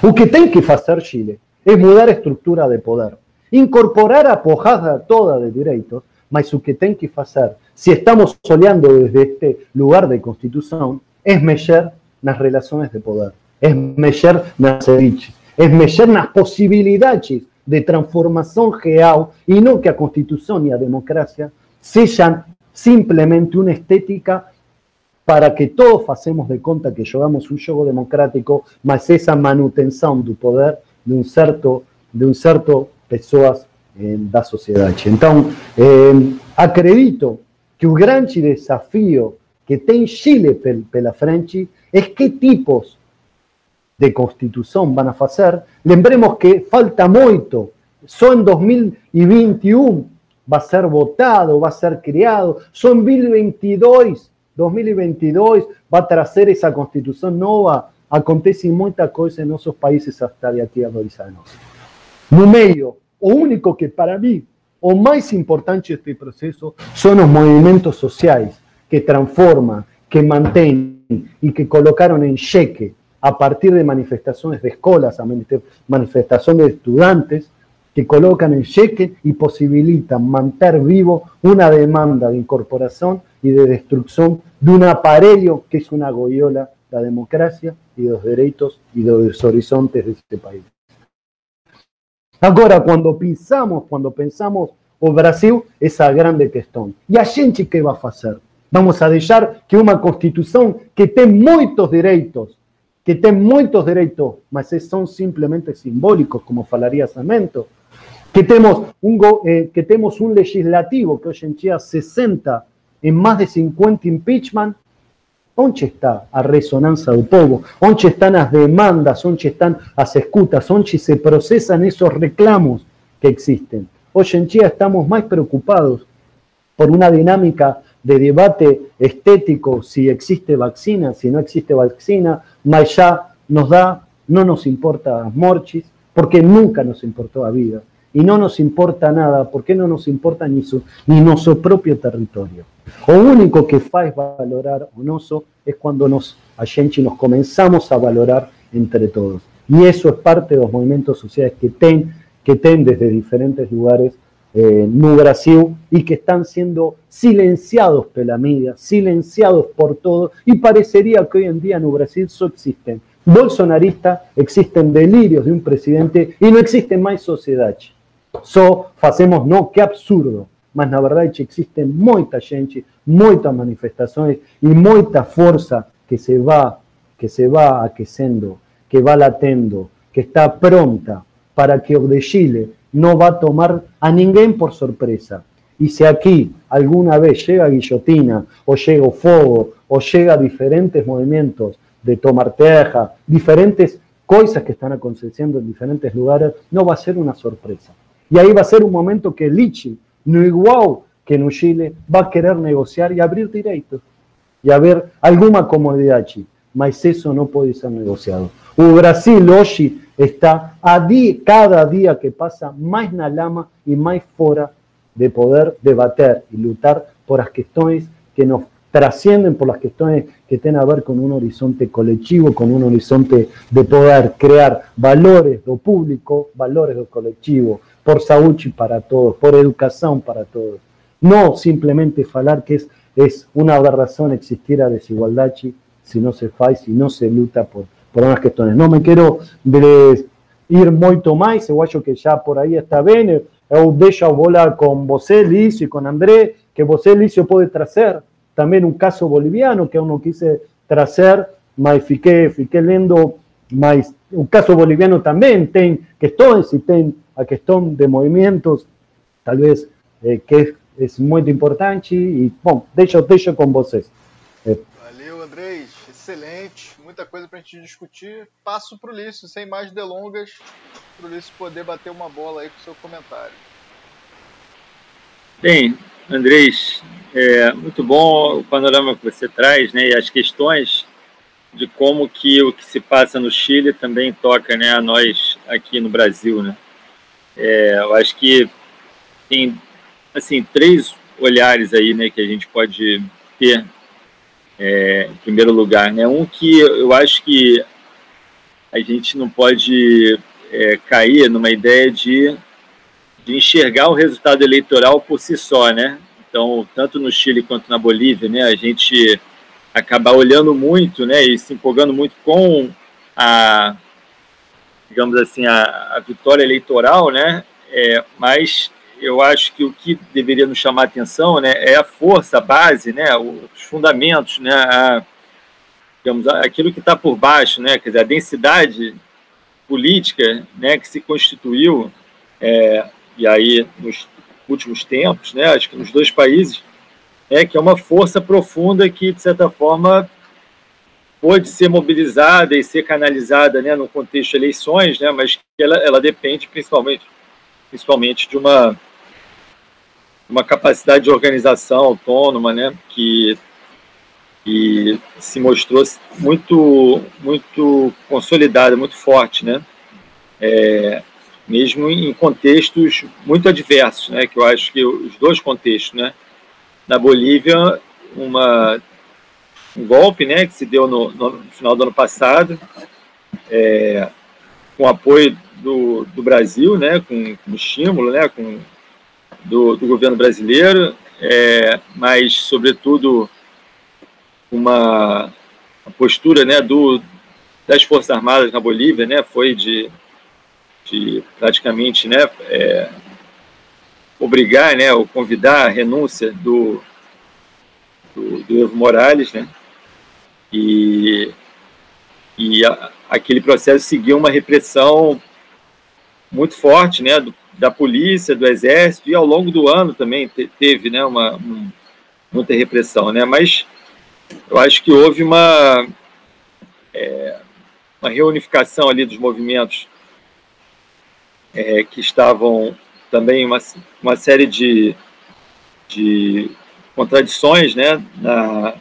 O que tem que fazer Chile é mudar a estrutura de poder, incorporar a porrada toda de direitos, mas o que tem que fazer, se estamos olhando desde este lugar de constituição, é mexer nas relações de poder, é mexer nas elites, é mexer nas possibilidades de transformação real e não que a Constituição e a democracia sejam simplesmente uma estética para que todos façamos de conta que jogamos um jogo democrático, mas essa manutenção do poder de um certo de um certo pessoas eh, da sociedade. Então, eh, acredito que o grande desafio que tem Chile pela frente é que tipos de constitución van a hacer. Lembremos que falta mucho. Son 2021 va a ser votado, va a ser creado. Son 2022, 2022 va a traer esa constitución nueva. Acontece mucha cosa en esos países hasta de aquí a dois años. No medio, o único que para mí, o más importante este proceso, son los movimientos sociales que transforman, que mantienen y que colocaron en cheque a partir de manifestaciones de escuelas, manifestaciones de estudiantes, que colocan en cheque y posibilitan mantener vivo una demanda de incorporación y de destrucción de un aparelho que es una goyola, la democracia y los derechos y los horizontes de este país. Ahora, cuando pensamos, cuando pensamos o Brasil, esa grande cuestión. ¿Y a gente va a hacer? Vamos a dejar que una constitución que tenga muchos derechos que tem muchos derechos, mas son simplemente simbólicos, como falaría Samento, que tenemos un, eh, que temos un legislativo que hoy en día 60 en más de 50 impeachment, ¿dónde está a resonancia del pueblo? ¿Dónde están las demandas? ¿Dónde están las escutas? ¿Dónde se procesan esos reclamos que existen? Hoy en día estamos más preocupados por una dinámica de debate estético si existe vacina, si no existe vacina, mas ya nos da, no nos importa morchis, porque nunca nos importó la vida. Y no nos importa nada, porque no nos importa ni, su, ni nuestro propio territorio. Lo único que faz valorar o noso es cuando nos, a nos comenzamos a valorar entre todos. Y eso es parte de los movimientos sociales que ten, que ten desde diferentes lugares eh, no Brasil y que están siendo silenciados por la media, silenciados por todo, y parecería que hoy en día en Brasil solo existen bolsonaristas, existen delirios de un presidente y no existe más sociedad. Só hacemos, no, qué absurdo, mas na verdade existe mucha gente, muchas manifestaciones y mucha fuerza que se va, que se va aquecendo, que va latendo, que está pronta para que o de Chile no va a tomar a ninguém por sorpresa. Y si aquí alguna vez llega guillotina, o llega fuego, o llega diferentes movimientos de tomar teja, diferentes cosas que están aconteciendo en diferentes lugares, no va a ser una sorpresa. Y ahí va a ser un momento que Lichi, no igual que en Chile, va a querer negociar y abrir derechos y haber alguna comodidad, mas eso no puede ser negociado. O Brasil hoy está a cada día que pasa más na lama y más fuera de poder debater y luchar por las cuestiones que nos trascienden, por las cuestiones que tienen a ver con un horizonte colectivo, con un horizonte de poder crear valores lo público, valores lo colectivo, por salud para todos, por educación para todos. No simplemente falar que es, es una aberración existir a desigualdad si no se faz, si no se lucha por por unas cuestiones. No me quiero ir mucho más, eu acho que ya por ahí está bien. Eu deixo a bola con você, Lício, y con André, que você, Lício, puede trazer también un caso boliviano que eu não quise trazer, mas fiquei, fiquei lendo, mas un caso boliviano también tem questões y tem a questão de movimientos, tal vez eh, que es muy importante, bom, deixo, deixo com vocês. Valeu, Andrés, excelente muita coisa para a gente discutir. Passo para o Lício, sem mais delongas, para o Lício poder bater uma bola aí com o seu comentário. Bem, Andrés, é muito bom o panorama que você traz, né? E as questões de como que o que se passa no Chile também toca né, a nós aqui no Brasil. Né? É, eu acho que tem assim três olhares aí né, que a gente pode ter é, em primeiro lugar. Né? Um que eu acho que a gente não pode é, cair numa ideia de, de enxergar o resultado eleitoral por si só, né? Então, tanto no Chile quanto na Bolívia, né, a gente acabar olhando muito, né, e se empolgando muito com a, digamos assim, a, a vitória eleitoral, né, é, mas eu acho que o que deveria nos chamar a atenção, né, é a força, a base, né, os fundamentos, né, a, digamos, aquilo que está por baixo, né, quer dizer, a densidade política, né, que se constituiu, é, e aí nos últimos tempos, né, acho que nos dois países, é que é uma força profunda que, de certa forma, pode ser mobilizada e ser canalizada né, no contexto de eleições, né, mas que ela, ela depende principalmente, principalmente de uma, uma capacidade de organização autônoma né, que, que se mostrou muito, muito consolidada, muito forte, né, é, mesmo em contextos muito adversos, né, que eu acho que os dois contextos, né, na Bolívia uma, um golpe né, que se deu no, no final do ano passado, é, com apoio do, do Brasil, né, com, com estímulo né, com, do, do governo brasileiro, é, mas, sobretudo, uma, postura né, do, das Forças Armadas na Bolívia né, foi de, de praticamente né, é, obrigar, né, ou convidar a renúncia do, do, do Evo Morales, né? E, e a, aquele processo seguiu uma repressão muito forte, né, do, da polícia, do exército, e ao longo do ano também te, teve, né, uma, um, muita repressão, né, mas eu acho que houve uma, é, uma reunificação ali dos movimentos é, que estavam também uma, uma série de, de contradições né, na,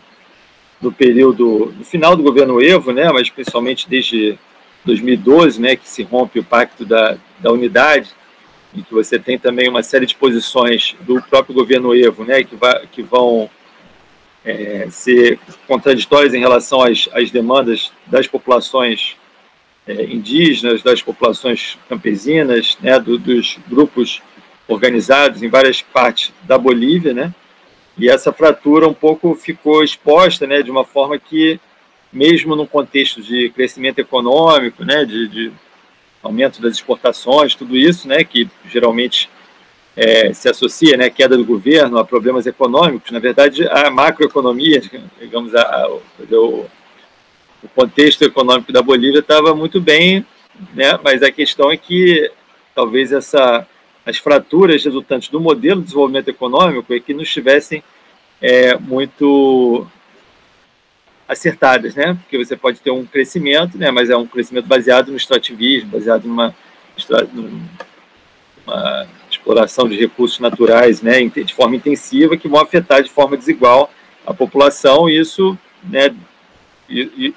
no período, no final do governo Evo, né, mas principalmente desde 2012, né, que se rompe o pacto da, da unidade, e que você tem também uma série de posições do próprio governo Evo, né, que, vai, que vão é, ser contraditórias em relação às, às demandas das populações é, indígenas, das populações campesinas, né, do, dos grupos organizados em várias partes da Bolívia, né, e essa fratura um pouco ficou exposta, né, de uma forma que, mesmo no contexto de crescimento econômico, né, de, de aumento das exportações, tudo isso, né, que geralmente é, se associa, né, queda do governo a problemas econômicos, na verdade, a macroeconomia, digamos, a, a, o, o contexto econômico da Bolívia estava muito bem, né? Mas a questão é que talvez essa as fraturas resultantes do modelo de desenvolvimento econômico é que não estivessem é, muito acertadas, né? Porque você pode ter um crescimento, né? Mas é um crescimento baseado no extrativismo, baseado numa, numa exploração de recursos naturais, né? De forma intensiva que vão afetar de forma desigual a população. Isso, né?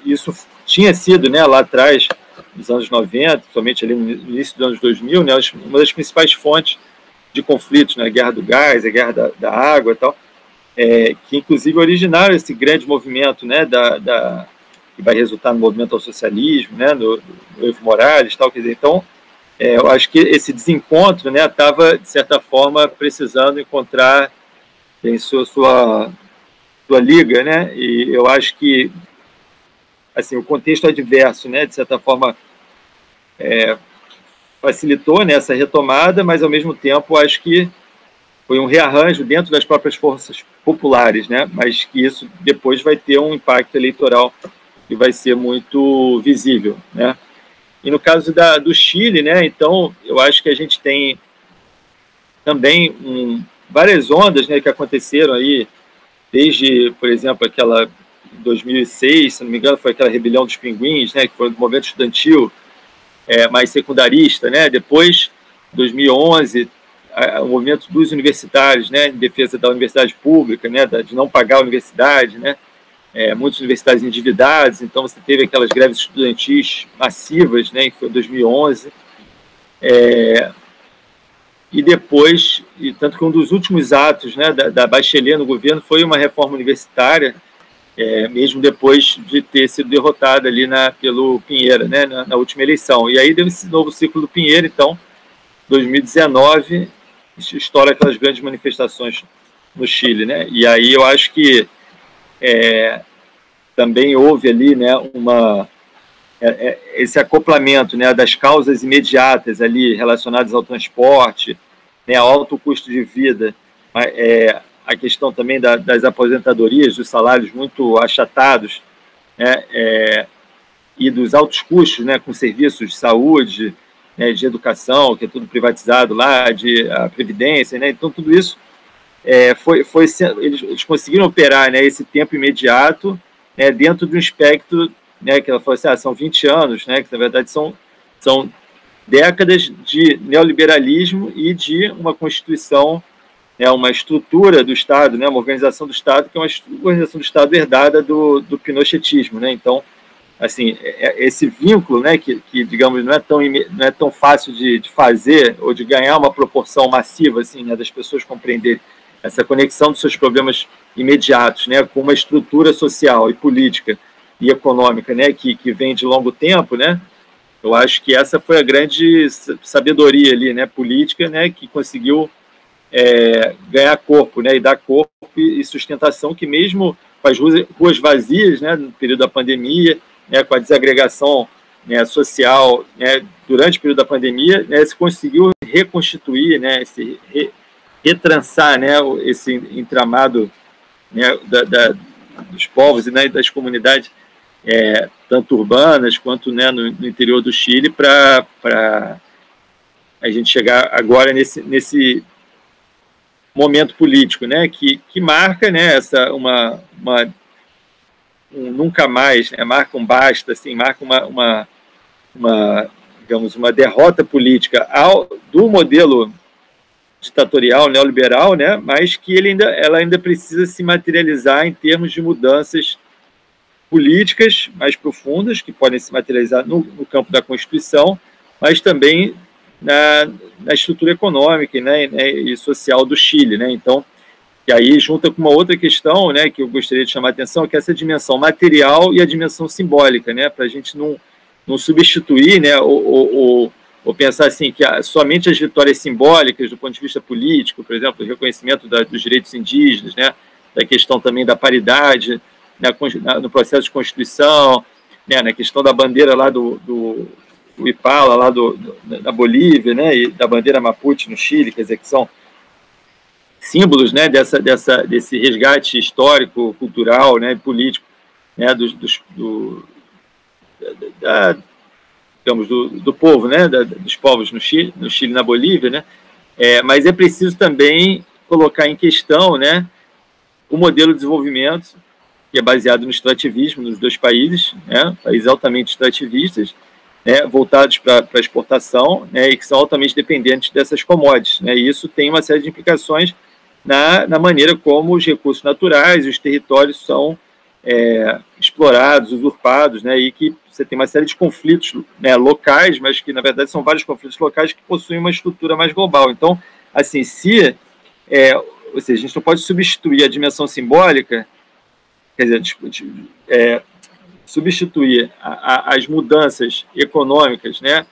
Isso tinha sido, né? Lá atrás nos anos 90, somente ali no início dos anos 2000, né, uma das principais fontes de conflitos, né, a guerra do gás, a guerra da, da água e tal, é, que inclusive originaram esse grande movimento, né, da, da, que vai resultar no movimento ao socialismo, né, no, Evo Morales, tal, quer dizer, então, é, eu acho que esse desencontro, né, estava de certa forma precisando encontrar em sua, sua sua liga, né, e eu acho que assim, o contexto adverso, né, de certa forma, é, facilitou nessa né, retomada, mas ao mesmo tempo acho que foi um rearranjo dentro das próprias forças populares, né, mas que isso depois vai ter um impacto eleitoral que vai ser muito visível, né. E no caso da, do Chile, né, então eu acho que a gente tem também um, várias ondas, né, que aconteceram aí desde, por exemplo, aquela 2006, se não me engano, foi aquela rebelião dos pinguins, né, que foi um movimento estudantil é, mais secundarista, né? Depois, 2011, a, o movimento dos universitários, né, em defesa da universidade pública, né, de não pagar a universidade, né? é, muitas universidades endividadas, então você teve aquelas greves estudantis massivas, né, que foi em 2011, é, e depois, e tanto que um dos últimos atos né, da, da Bachelet no governo foi uma reforma universitária, é, mesmo depois de ter sido derrotada ali na, pelo Pinheira, né, na, na, última eleição. E aí deu esse novo ciclo do Pinheiro, então, 2019, estoura aquelas grandes manifestações no Chile, né? E aí eu acho que é, também houve ali, né, uma é, é, esse acoplamento, né, das causas imediatas ali relacionadas ao transporte, né, ao alto custo de vida, é, a questão também da, das aposentadorias, dos salários muito achatados, né, é, e dos altos custos, né, com serviços de saúde, né, de educação, que é tudo privatizado lá, de a previdência, né, então tudo isso é, foi, foi eles, eles, conseguiram operar né, esse tempo imediato né, dentro de um espectro né, que ela falou assim, ah, são 20 anos, né, que na verdade são, são décadas de neoliberalismo e de uma constituição, né, uma estrutura do Estado, né, uma organização do Estado que é uma organização do Estado herdada do, do pinochetismo, né, então assim é, é, esse vínculo, né, que, que digamos não é tão não é tão fácil de, de fazer ou de ganhar uma proporção massiva assim, né, das pessoas compreenderem essa conexão dos seus problemas imediatos, né, com uma estrutura social e política e econômica, né, que, que vem de longo tempo, né, eu acho que essa foi a grande sabedoria ali, né, política, né, que conseguiu é, ganhar corpo, né, e dar corpo e sustentação que mesmo com as ruas, ruas vazias, né, no período da pandemia, né, com a desagregação né, social, né, durante o período da pandemia, né, se conseguiu reconstituir, né, se re, retrançar, né, esse entramado né, da, da, dos povos e né, das comunidades é, tanto urbanas quanto né, no, no, interior do Chile, para a gente chegar agora nesse, nesse momento político, né, que, que marca né, essa, uma, uma um nunca mais, né, marca um basta, assim, marca uma, uma, uma, digamos, uma derrota política ao, do modelo ditatorial neoliberal, né, mas que ele ainda, ela ainda precisa se materializar em termos de mudanças políticas mais profundas, que podem se materializar no, no campo da Constituição, mas também na, na estrutura econômica né, e social do Chile. Né? Então, e aí junta com uma outra questão né, que eu gostaria de chamar a atenção, que é essa dimensão material e a dimensão simbólica, né, para a gente não, não substituir né, ou, ou, ou pensar assim que somente as vitórias simbólicas do ponto de vista político, por exemplo, o reconhecimento da, dos direitos indígenas, né, da questão também da paridade, na, no processo de constituição, né, na questão da bandeira lá do, do, do Ipala, lá do, do, da Bolívia, né, e da bandeira Mapuche no Chile, quer dizer, que são símbolos né, dessa, dessa, desse resgate histórico, cultural, né, político né, dos, dos, do, da, digamos, do, do povo, né, da, dos povos no Chile, no Chile na Bolívia, né, é, mas é preciso também colocar em questão né, o modelo de desenvolvimento que é baseado no extrativismo nos dois países, né, países altamente extrativistas, né, voltados para a exportação, né, e que são altamente dependentes dessas commodities. Né, e isso tem uma série de implicações na, na maneira como os recursos naturais e os territórios são é, explorados, usurpados, né, e que você tem uma série de conflitos né, locais, mas que na verdade são vários conflitos locais que possuem uma estrutura mais global. Então, assim, se, é, ou seja, a gente não pode substituir a dimensão simbólica quer dizer, é, substituir a, a, as mudanças econômicas, né,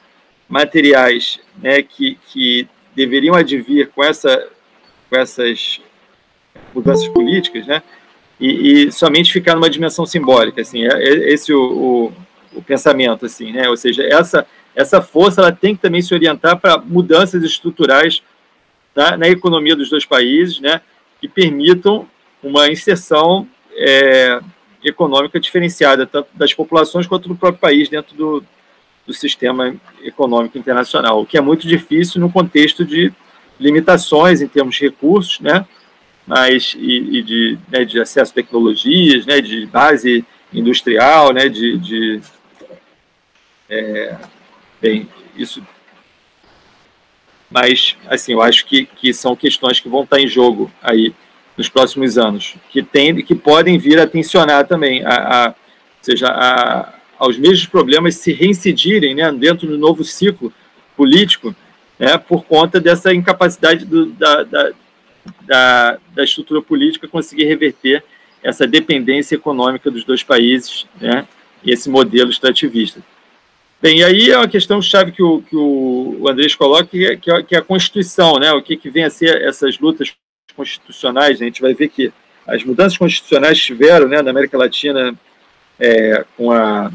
materiais, né, que, que deveriam advir com, essa, com essas mudanças políticas, né, e, e somente ficar numa dimensão simbólica, assim, é, é esse o, o, o, pensamento, assim, né, ou seja, essa, essa força ela tem que também se orientar para mudanças estruturais na, na economia dos dois países, né, que permitam uma inserção é, econômica diferenciada, tanto das populações quanto do próprio país, dentro do, do sistema econômico internacional, o que é muito difícil no contexto de limitações em termos de recursos, né, mas, e, e de, né, de acesso a tecnologias, né, de base industrial, né, de, de é, bem, isso. Mas assim eu acho que, que são questões que vão estar em jogo aí nos próximos anos, que, tem, que podem vir a tensionar também, a, a seja, a, aos mesmos problemas se reincidirem né, dentro do novo ciclo político, né, por conta dessa incapacidade do, da, da, da, da, estrutura política conseguir reverter essa dependência econômica dos dois países né, e esse modelo extrativista. Bem, e aí é uma questão chave que o, que o Andrés coloca, que é, que é a Constituição, né, o que, que vem a ser essas lutas constitucionais, a gente vai ver que as mudanças constitucionais tiveram né, na América Latina é, com a,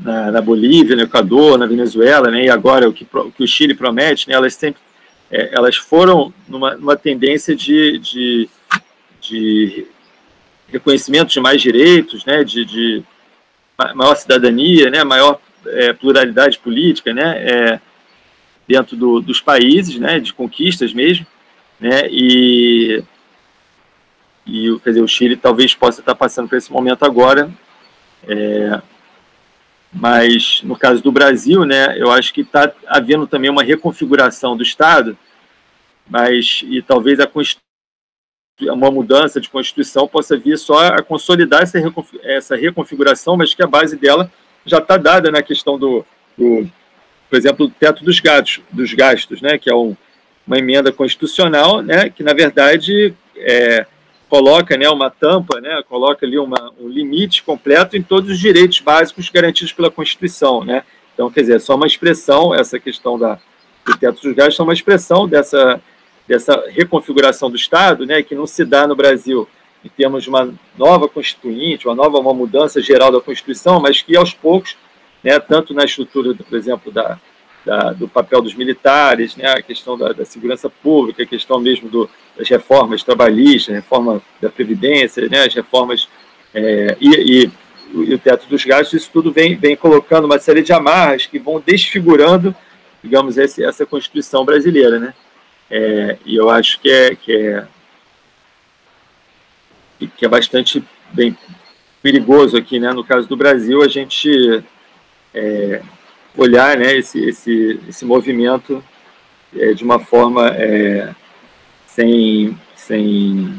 na, na, Bolívia, no Equador, na Venezuela, né, e agora o que, o que o Chile promete, né, elas sempre é, elas foram numa, numa tendência de, de, de, reconhecimento de mais direitos, né, de, de maior cidadania, né, maior é, pluralidade política, né, é, dentro do, dos países, né, de conquistas mesmo né? E, e quer dizer, o Chile talvez possa estar passando por esse momento agora, é, mas no caso do Brasil, né, eu acho que está havendo também uma reconfiguração do Estado, mas e talvez a uma mudança de constituição possa vir só a consolidar essa, essa reconfiguração, mas que a base dela já está dada na questão do, do, por exemplo, do teto dos gastos, dos gastos, né, que é um uma emenda constitucional, né, que na verdade é, coloca, né, uma tampa, né, coloca ali uma, um limite completo em todos os direitos básicos garantidos pela Constituição, né. Então, quer dizer, é só uma expressão essa questão da do teto dos gastos, é uma expressão dessa dessa reconfiguração do Estado, né, que não se dá no Brasil em termos de uma nova constituinte, uma nova uma mudança geral da Constituição, mas que aos poucos, né, tanto na estrutura, por exemplo, da da, do papel dos militares, né, a questão da, da, segurança pública, a questão mesmo do, das reformas trabalhistas, a reforma da Previdência, né, as reformas é, e, e, e, o teto dos gastos, isso tudo vem, vem colocando uma série de amarras que vão desfigurando, digamos, esse, essa Constituição brasileira. Né? É, e eu acho que é, que é, que é bastante bem perigoso aqui, né? no caso do Brasil, a gente é, olhar né, esse, esse, esse movimento é, de uma forma é, sem, sem,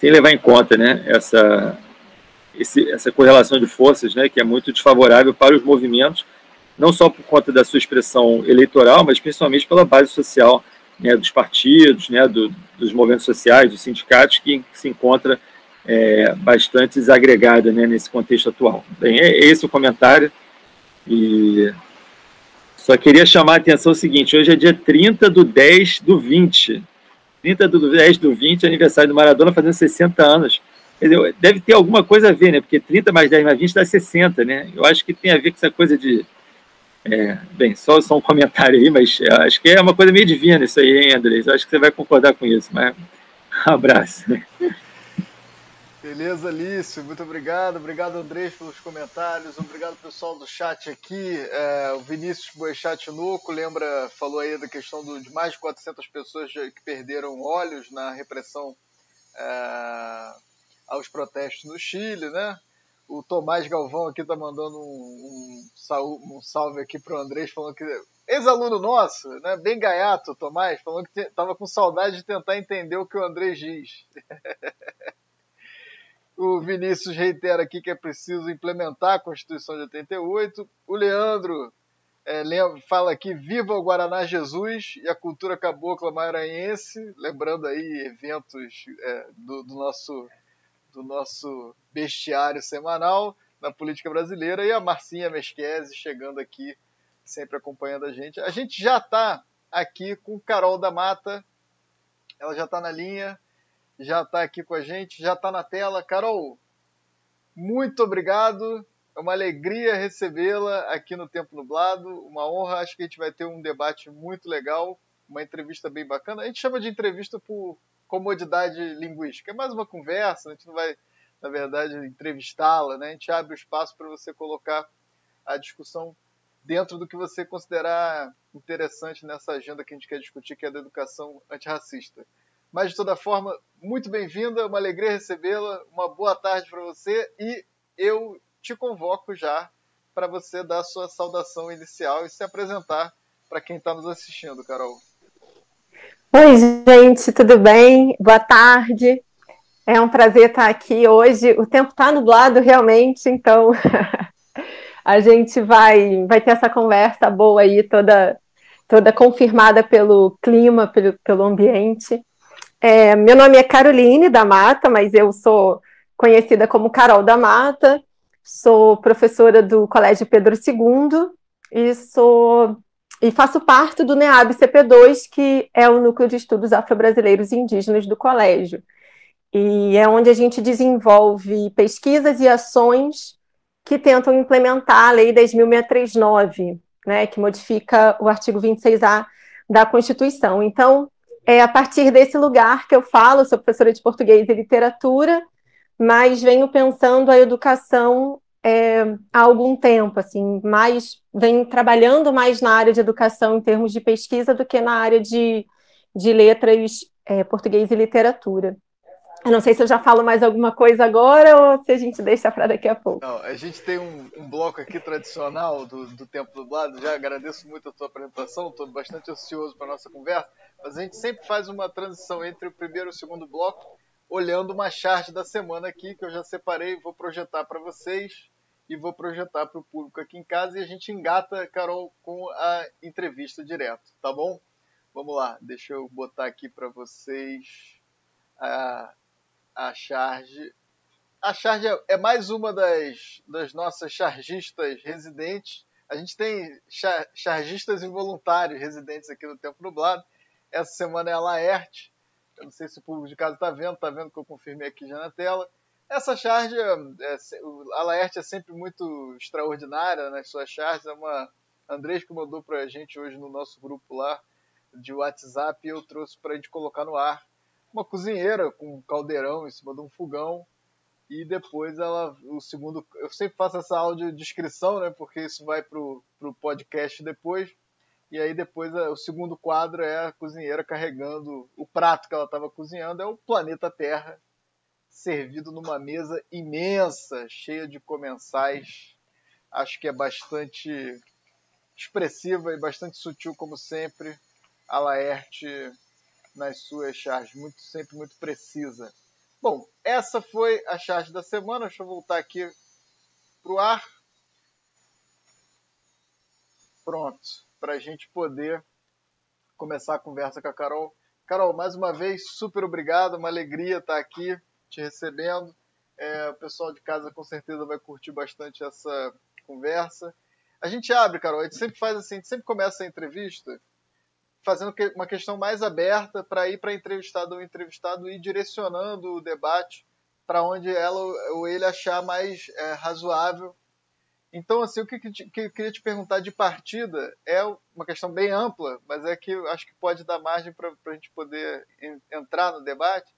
sem levar em conta né, essa, esse, essa correlação de forças, né, que é muito desfavorável para os movimentos, não só por conta da sua expressão eleitoral, mas principalmente pela base social né, dos partidos, né, do, dos movimentos sociais, dos sindicatos, que se encontra é, bastante desagregada né, nesse contexto atual. Bem, é esse o comentário. E só queria chamar a atenção o seguinte: hoje é dia 30 do 10 do 20. 30 do 10 do 20, aniversário do Maradona, fazendo 60 anos. Dizer, deve ter alguma coisa a ver, né? Porque 30 mais 10 mais 20 dá 60, né? Eu acho que tem a ver com essa coisa de. É, bem, só, só um comentário aí, mas acho que é uma coisa meio divina isso aí, hein, Andrés? Eu acho que você vai concordar com isso, mas um abraço. Beleza, Lício, muito obrigado. Obrigado, Andrés, pelos comentários. Obrigado, pessoal do chat aqui. É, o Vinícius Boechat Nuco lembra, falou aí da questão do, de mais de 400 pessoas que perderam olhos na repressão é, aos protestos no Chile, né? O Tomás Galvão aqui tá mandando um, um, um salve aqui pro Andrés, falando que ex-aluno nosso, né, bem gaiato, Tomás, falando que estava com saudade de tentar entender o que o Andrés diz. O Vinícius reitera aqui que é preciso implementar a Constituição de 88. O Leandro é, fala aqui: Viva o Guaraná Jesus e a cultura cabocla maranhense. Lembrando aí eventos é, do, do, nosso, do nosso bestiário semanal na política brasileira. E a Marcinha Mesquese chegando aqui, sempre acompanhando a gente. A gente já está aqui com Carol da Mata. Ela já está na linha já está aqui com a gente, já está na tela. Carol, muito obrigado. É uma alegria recebê-la aqui no Tempo Nublado. Uma honra. Acho que a gente vai ter um debate muito legal, uma entrevista bem bacana. A gente chama de entrevista por comodidade linguística. É mais uma conversa, a gente não vai, na verdade, entrevistá-la, né? A gente abre o espaço para você colocar a discussão dentro do que você considerar interessante nessa agenda que a gente quer discutir, que é da educação antirracista. Mas, de toda forma, muito bem-vinda, uma alegria recebê-la, uma boa tarde para você e eu te convoco já para você dar a sua saudação inicial e se apresentar para quem está nos assistindo, Carol. Oi, gente, tudo bem? Boa tarde. É um prazer estar aqui hoje. O tempo está nublado realmente, então a gente vai, vai ter essa conversa boa aí, toda, toda confirmada pelo clima, pelo, pelo ambiente. É, meu nome é Caroline da Mata, mas eu sou conhecida como Carol da Mata, sou professora do Colégio Pedro II e sou e faço parte do NEAB CP2, que é o Núcleo de Estudos Afro-Brasileiros e Indígenas do colégio. E é onde a gente desenvolve pesquisas e ações que tentam implementar a Lei 10.639, né, que modifica o artigo 26A da Constituição. Então, é a partir desse lugar que eu falo, sou professora de português e literatura, mas venho pensando a educação é, há algum tempo, assim, mais vem trabalhando mais na área de educação em termos de pesquisa do que na área de, de letras, é, português e literatura. Eu não sei se eu já falo mais alguma coisa agora ou se a gente deixa para daqui a pouco. Não, a gente tem um, um bloco aqui tradicional do, do Tempo Dublado. Já agradeço muito a tua apresentação, estou bastante ansioso para nossa conversa. A gente sempre faz uma transição entre o primeiro e o segundo bloco, olhando uma charte da semana aqui que eu já separei vou projetar para vocês e vou projetar para o público aqui em casa e a gente engata, Carol, com a entrevista direto, tá bom? Vamos lá, deixa eu botar aqui para vocês a, a charge. A charge é, é mais uma das, das nossas chargistas residentes. A gente tem char, chargistas involuntários residentes aqui no Tempo Nublado. Essa semana é a Laerte. Eu não sei se o público de casa está vendo, está vendo que eu confirmei aqui já na tela. Essa charge, é, a Laerte é sempre muito extraordinária nas suas charges. É uma Andrés que mandou para a gente hoje no nosso grupo lá de WhatsApp e eu trouxe para a gente colocar no ar. Uma cozinheira com um caldeirão em cima de um fogão e depois ela, o segundo, eu sempre faço essa audiodescrição, né, porque isso vai para o podcast depois. E aí depois o segundo quadro é a cozinheira carregando o prato que ela estava cozinhando, é o planeta Terra servido numa mesa imensa, cheia de comensais. Acho que é bastante expressiva e bastante sutil, como sempre. A Laerte nas suas charges, muito, sempre muito precisa. Bom, essa foi a charge da semana. Deixa eu voltar aqui para o ar. Pronto, para a gente poder começar a conversa com a Carol. Carol, mais uma vez, super obrigado, uma alegria estar aqui te recebendo. É, o pessoal de casa com certeza vai curtir bastante essa conversa. A gente abre, Carol, a gente sempre faz assim, a gente sempre começa a entrevista fazendo uma questão mais aberta para ir para entrevistado ou entrevistado e direcionando o debate para onde ela ou ele achar mais é, razoável. Então, assim, o que, que, que, eu queria te perguntar de partida é uma questão bem ampla, mas é que acho que pode dar margem para a gente poder entrar no debate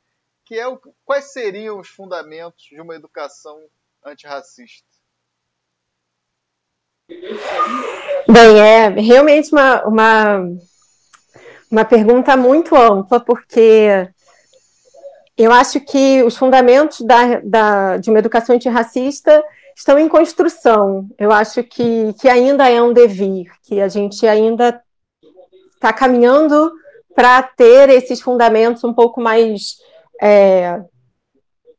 que é o, quais seriam os fundamentos de uma educação antirracista? Bem, é realmente uma, uma, uma pergunta muito ampla, porque eu acho que os fundamentos da, da, de uma educação antirracista estão em construção. Eu acho que, que ainda é um devir, que a gente ainda está caminhando para ter esses fundamentos um pouco mais é,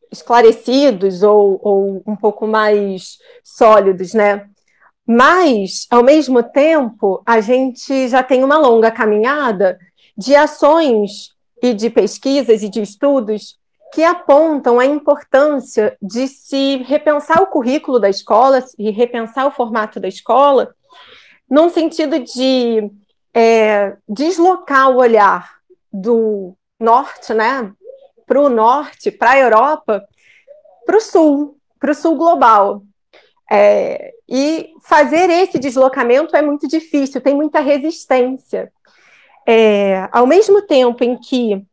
esclarecidos ou, ou um pouco mais sólidos, né? Mas, ao mesmo tempo, a gente já tem uma longa caminhada de ações e de pesquisas e de estudos que apontam a importância de se repensar o currículo da escola e repensar o formato da escola, num sentido de é, deslocar o olhar do norte, né, para o norte, para a Europa, para o sul, para o sul global. É, e fazer esse deslocamento é muito difícil, tem muita resistência. É, ao mesmo tempo em que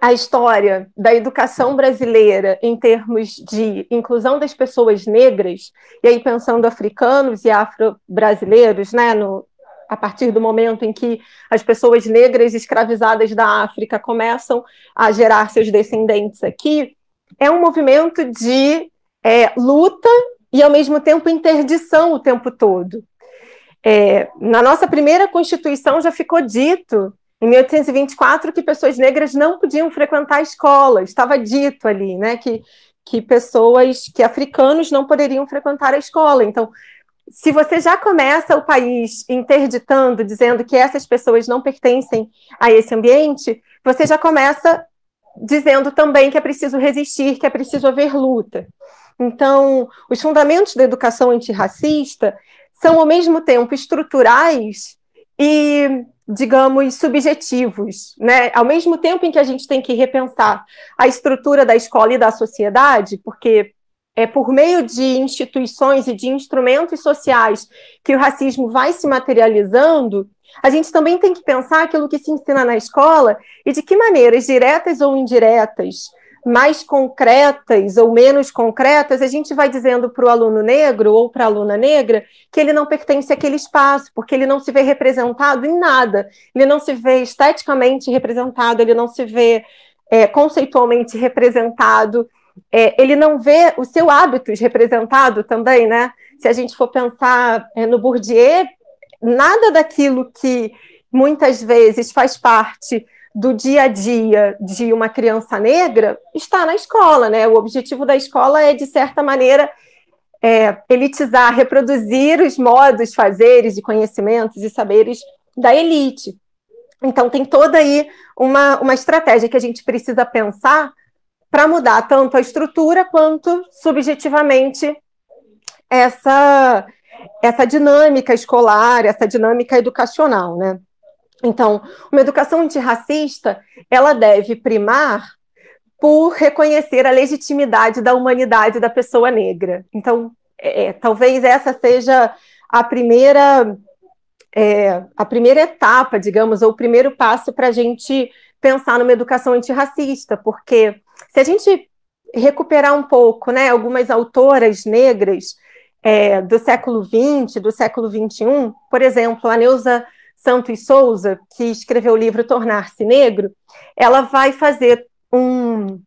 a história da educação brasileira em termos de inclusão das pessoas negras, e aí pensando africanos e afro-brasileiros, né, no, a partir do momento em que as pessoas negras escravizadas da África começam a gerar seus descendentes aqui, é um movimento de é, luta e, ao mesmo tempo, interdição o tempo todo. É, na nossa primeira Constituição já ficou dito em 1824 que pessoas negras não podiam frequentar a escola, estava dito ali, né, que, que pessoas, que africanos não poderiam frequentar a escola. Então, se você já começa o país interditando, dizendo que essas pessoas não pertencem a esse ambiente, você já começa dizendo também que é preciso resistir, que é preciso haver luta. Então, os fundamentos da educação antirracista são, ao mesmo tempo, estruturais e, digamos, subjetivos. Né? Ao mesmo tempo em que a gente tem que repensar a estrutura da escola e da sociedade, porque é por meio de instituições e de instrumentos sociais que o racismo vai se materializando, a gente também tem que pensar aquilo que se ensina na escola e de que maneiras, diretas ou indiretas, mais concretas ou menos concretas, a gente vai dizendo para o aluno negro ou para a aluna negra que ele não pertence àquele espaço, porque ele não se vê representado em nada, ele não se vê esteticamente representado, ele não se vê é, conceitualmente representado, é, ele não vê o seu hábitos representado também, né? Se a gente for pensar é, no Bourdieu, nada daquilo que muitas vezes faz parte do dia a dia de uma criança negra está na escola, né? O objetivo da escola é, de certa maneira, é, elitizar, reproduzir os modos, fazeres e conhecimentos e saberes da elite. Então, tem toda aí uma, uma estratégia que a gente precisa pensar para mudar tanto a estrutura quanto, subjetivamente, essa, essa dinâmica escolar, essa dinâmica educacional, né? Então, uma educação antirracista, ela deve primar por reconhecer a legitimidade da humanidade da pessoa negra. Então, é, é talvez essa seja a primeira é, a primeira etapa, digamos, ou o primeiro passo para a gente pensar numa educação antirracista, porque se a gente recuperar um pouco, né, algumas autoras negras é, do século XX, do século XXI, por exemplo, a Neuza Santos Souza, que escreveu o livro Tornar-se Negro, ela vai fazer um,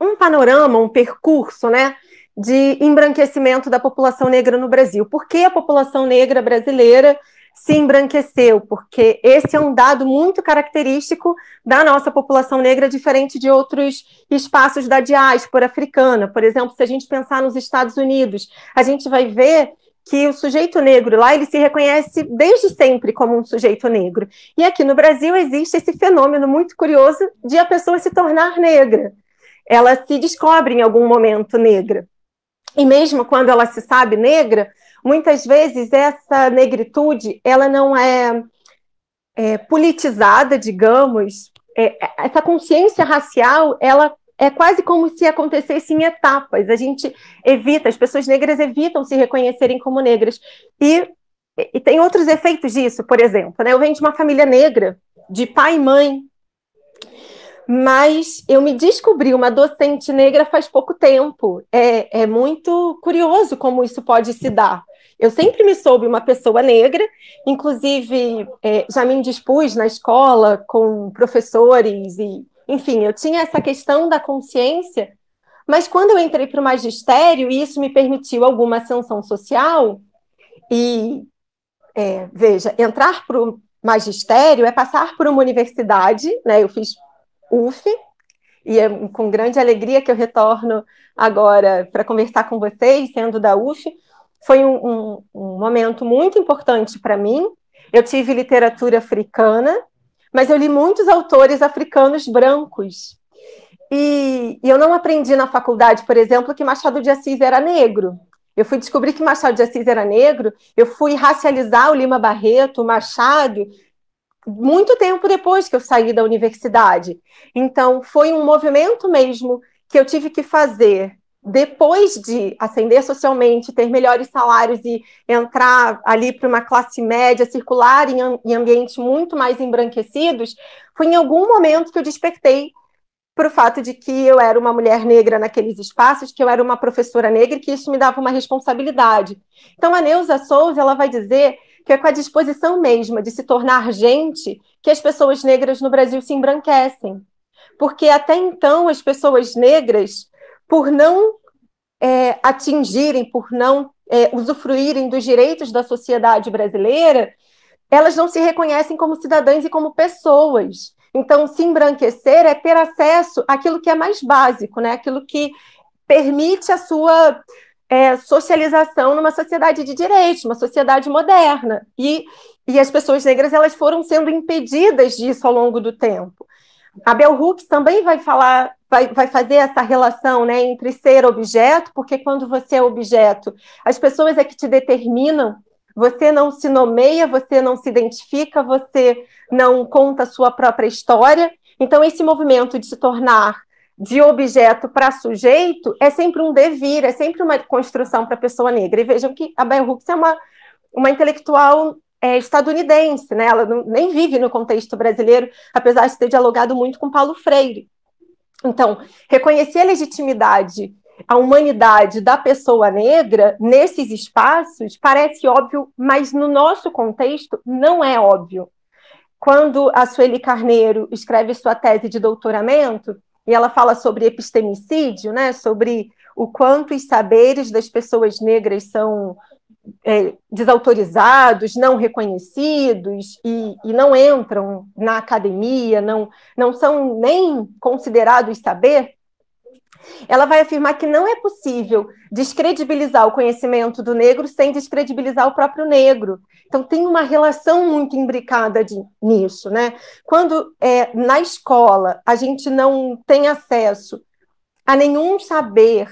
um panorama, um percurso, né, de embranquecimento da população negra no Brasil. Por que a população negra brasileira se embranqueceu? Porque esse é um dado muito característico da nossa população negra, diferente de outros espaços da diáspora africana. Por exemplo, se a gente pensar nos Estados Unidos, a gente vai ver que o sujeito negro lá ele se reconhece desde sempre como um sujeito negro. E aqui no Brasil existe esse fenômeno muito curioso de a pessoa se tornar negra. Ela se descobre em algum momento negra. E mesmo quando ela se sabe negra, muitas vezes essa negritude ela não é, é politizada, digamos. É, essa consciência racial ela é quase como se acontecesse em etapas. A gente evita, as pessoas negras evitam se reconhecerem como negras. E, e tem outros efeitos disso, por exemplo. Né? Eu venho de uma família negra, de pai e mãe, mas eu me descobri uma docente negra faz pouco tempo. É, é muito curioso como isso pode se dar. Eu sempre me soube uma pessoa negra, inclusive é, já me indispus na escola com professores e enfim, eu tinha essa questão da consciência, mas quando eu entrei para o magistério, e isso me permitiu alguma ascensão social, e é, veja, entrar para o magistério é passar por uma universidade, né? Eu fiz UF, e é com grande alegria que eu retorno agora para conversar com vocês, sendo da UF. Foi um, um, um momento muito importante para mim. Eu tive literatura africana, mas eu li muitos autores africanos brancos. E, e, eu não aprendi na faculdade, por exemplo, que Machado de Assis era negro. Eu fui descobrir que Machado de Assis era negro, eu fui racializar o Lima Barreto, o Machado, muito tempo depois que eu saí da universidade. Então, foi um movimento mesmo que eu tive que fazer depois de ascender socialmente, ter melhores salários e entrar ali para uma classe média, circular em, em, ambientes muito mais embranquecidos, foi em algum momento que eu despertei para o fato de que eu era uma mulher negra naqueles espaços, que eu era uma professora negra e que isso me dava uma responsabilidade. Então, a Neuza Souza ela vai dizer que é com a disposição mesma de se tornar gente que as pessoas negras no Brasil se embranquecem. Porque até então as pessoas negras por não é, atingirem, por não é, usufruírem dos direitos da sociedade brasileira, elas não se reconhecem como cidadãs e como pessoas. Então, se embranquecer é ter acesso àquilo que é mais básico, né? aquilo que permite a sua é, socialização numa sociedade de direitos, uma sociedade moderna. E, e as pessoas negras elas foram sendo impedidas disso ao longo do tempo. A Bell Hooks também vai falar, vai, vai fazer essa relação né, entre ser objeto, porque quando você é objeto, as pessoas é que te determinam, você não se nomeia, você não se identifica, você não conta a sua própria história. Então, esse movimento de se tornar de objeto para sujeito é sempre um devir, é sempre uma construção para a pessoa negra. E vejam que a Bell Hooks é uma, uma intelectual é, estadunidense, né? ela não, nem vive no contexto brasileiro, apesar de ter dialogado muito com Paulo Freire. Então, reconhecer a legitimidade, a humanidade da pessoa negra nesses espaços parece óbvio, mas no nosso contexto não é óbvio. Quando a Sueli Carneiro escreve sua tese de doutoramento, e ela fala sobre epistemicídio, né, sobre o quanto os saberes das pessoas negras são é, desautorizados, não reconhecidos e, e, não entram na academia, não, não são nem considerados saber, ela vai afirmar que não é possível descredibilizar o conhecimento do negro sem descredibilizar o próprio negro. Então tem uma relação muito imbricada de, nisso, né? Quando é, na escola a gente não tem acesso a nenhum saber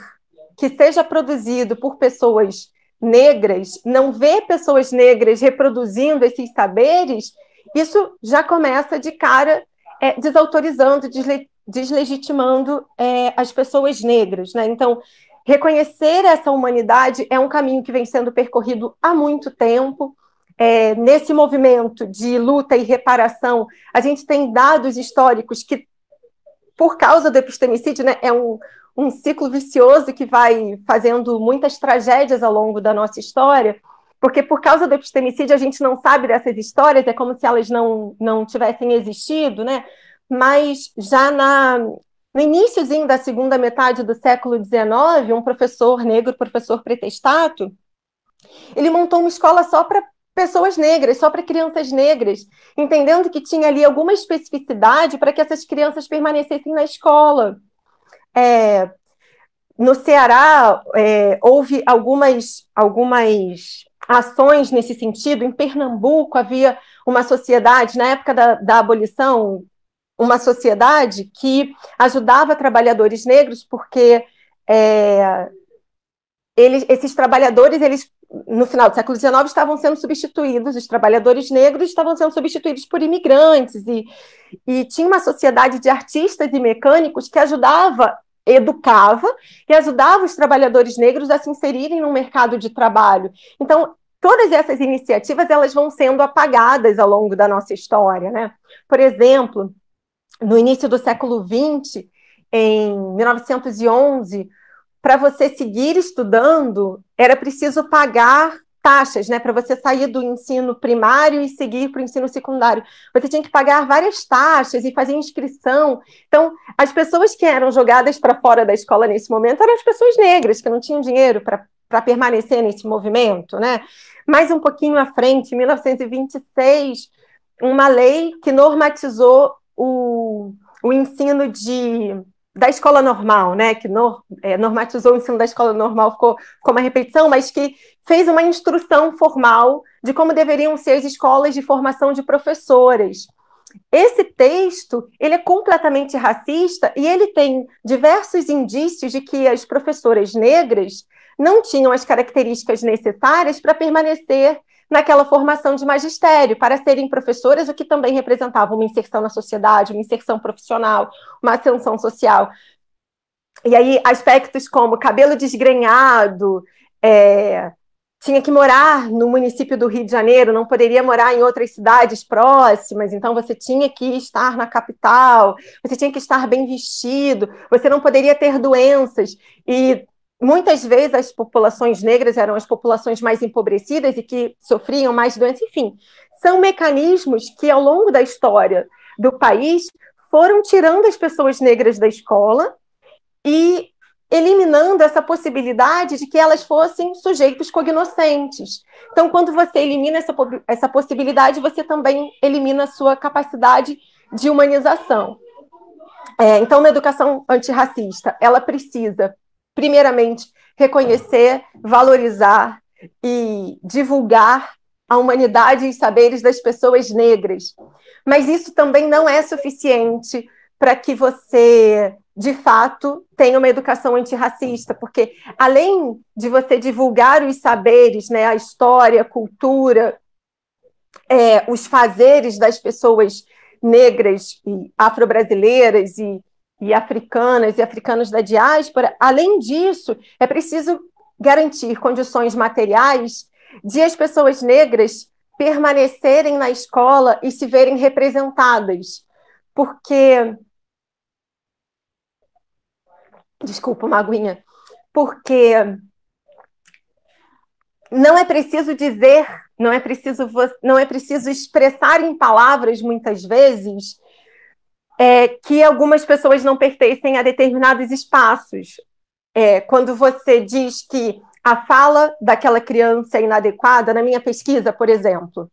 que seja produzido por pessoas negras, não vê pessoas negras reproduzindo esses saberes, isso já começa de cara é, desautorizando, desle deslegitimando é, as pessoas negras. Né? Então, reconhecer essa humanidade é um caminho que vem sendo percorrido há muito tempo. É, nesse movimento de luta e reparação, a gente tem dados históricos que, por causa do epistemicídio, né, é um, um ciclo vicioso que vai fazendo muitas tragédias ao longo da nossa história, porque por causa do epistemicídio a gente não sabe dessas histórias, é como se elas não, não tivessem existido, né? mas já na, no iníciozinho da segunda metade do século XIX, um professor negro, professor pretestato, ele montou uma escola só para pessoas negras, só para crianças negras, entendendo que tinha ali alguma especificidade para que essas crianças permanecessem na escola. É, no Ceará, é, houve algumas, algumas ações nesse sentido. Em Pernambuco, havia uma sociedade, na época da, da abolição, uma sociedade que ajudava trabalhadores negros, porque é, eles, esses trabalhadores, eles no final do século XIX estavam sendo substituídos, os trabalhadores negros estavam sendo substituídos por imigrantes, e, e tinha uma sociedade de artistas e mecânicos que ajudava, educava e ajudava os trabalhadores negros a se inserirem no mercado de trabalho. Então, todas essas iniciativas elas vão sendo apagadas ao longo da nossa história, né? Por exemplo, no início do século XX, em 1911, para você seguir estudando, era preciso pagar taxas, né, para você sair do ensino primário e seguir para o ensino secundário. Você tinha que pagar várias taxas e fazer inscrição. Então, as pessoas que eram jogadas para fora da escola nesse momento eram as pessoas negras, que não tinham dinheiro para permanecer nesse movimento, né? Mais um pouquinho à frente, em 1926, uma lei que normatizou o, o ensino de, da escola normal, né, que no, é, normatizou o ensino da escola normal, ficou, ficou uma repetição, mas que fez uma instrução formal de como deveriam ser as escolas de formação de professoras. Esse texto ele é completamente racista e ele tem diversos indícios de que as professoras negras não tinham as características necessárias para permanecer naquela formação de magistério, para serem professoras, o que também representava uma inserção na sociedade, uma inserção profissional, uma ascensão social. E aí, aspectos como cabelo desgrenhado, é, tinha que morar no município do Rio de Janeiro, não poderia morar em outras cidades próximas, então você tinha que estar na capital, você tinha que estar bem vestido, você não poderia ter doenças. E muitas vezes as populações negras eram as populações mais empobrecidas e que sofriam mais doenças, enfim, são mecanismos que ao longo da história do país foram tirando as pessoas negras da escola e eliminando essa possibilidade de que elas fossem sujeitos cognoscentes. Então, quando você elimina essa, essa possibilidade, você também elimina a sua capacidade de humanização. É, então, uma educação antirracista, ela precisa, primeiramente, reconhecer, valorizar e divulgar a humanidade e saberes das pessoas negras. Mas isso também não é suficiente para que você, de fato, tenha uma educação antirracista, porque além de você divulgar os saberes, né, a história, a cultura, é, os fazeres das pessoas negras e afro-brasileiras e, e africanas e africanos da diáspora, além disso, é preciso garantir condições materiais de as pessoas negras permanecerem na escola e se verem representadas. Porque. Desculpa, Maguinha. Porque não é preciso dizer, não é preciso, não é preciso expressar em palavras, muitas vezes, é, que algumas pessoas não pertencem a determinados espaços. É, quando você diz que a fala daquela criança é inadequada, na minha pesquisa, por exemplo,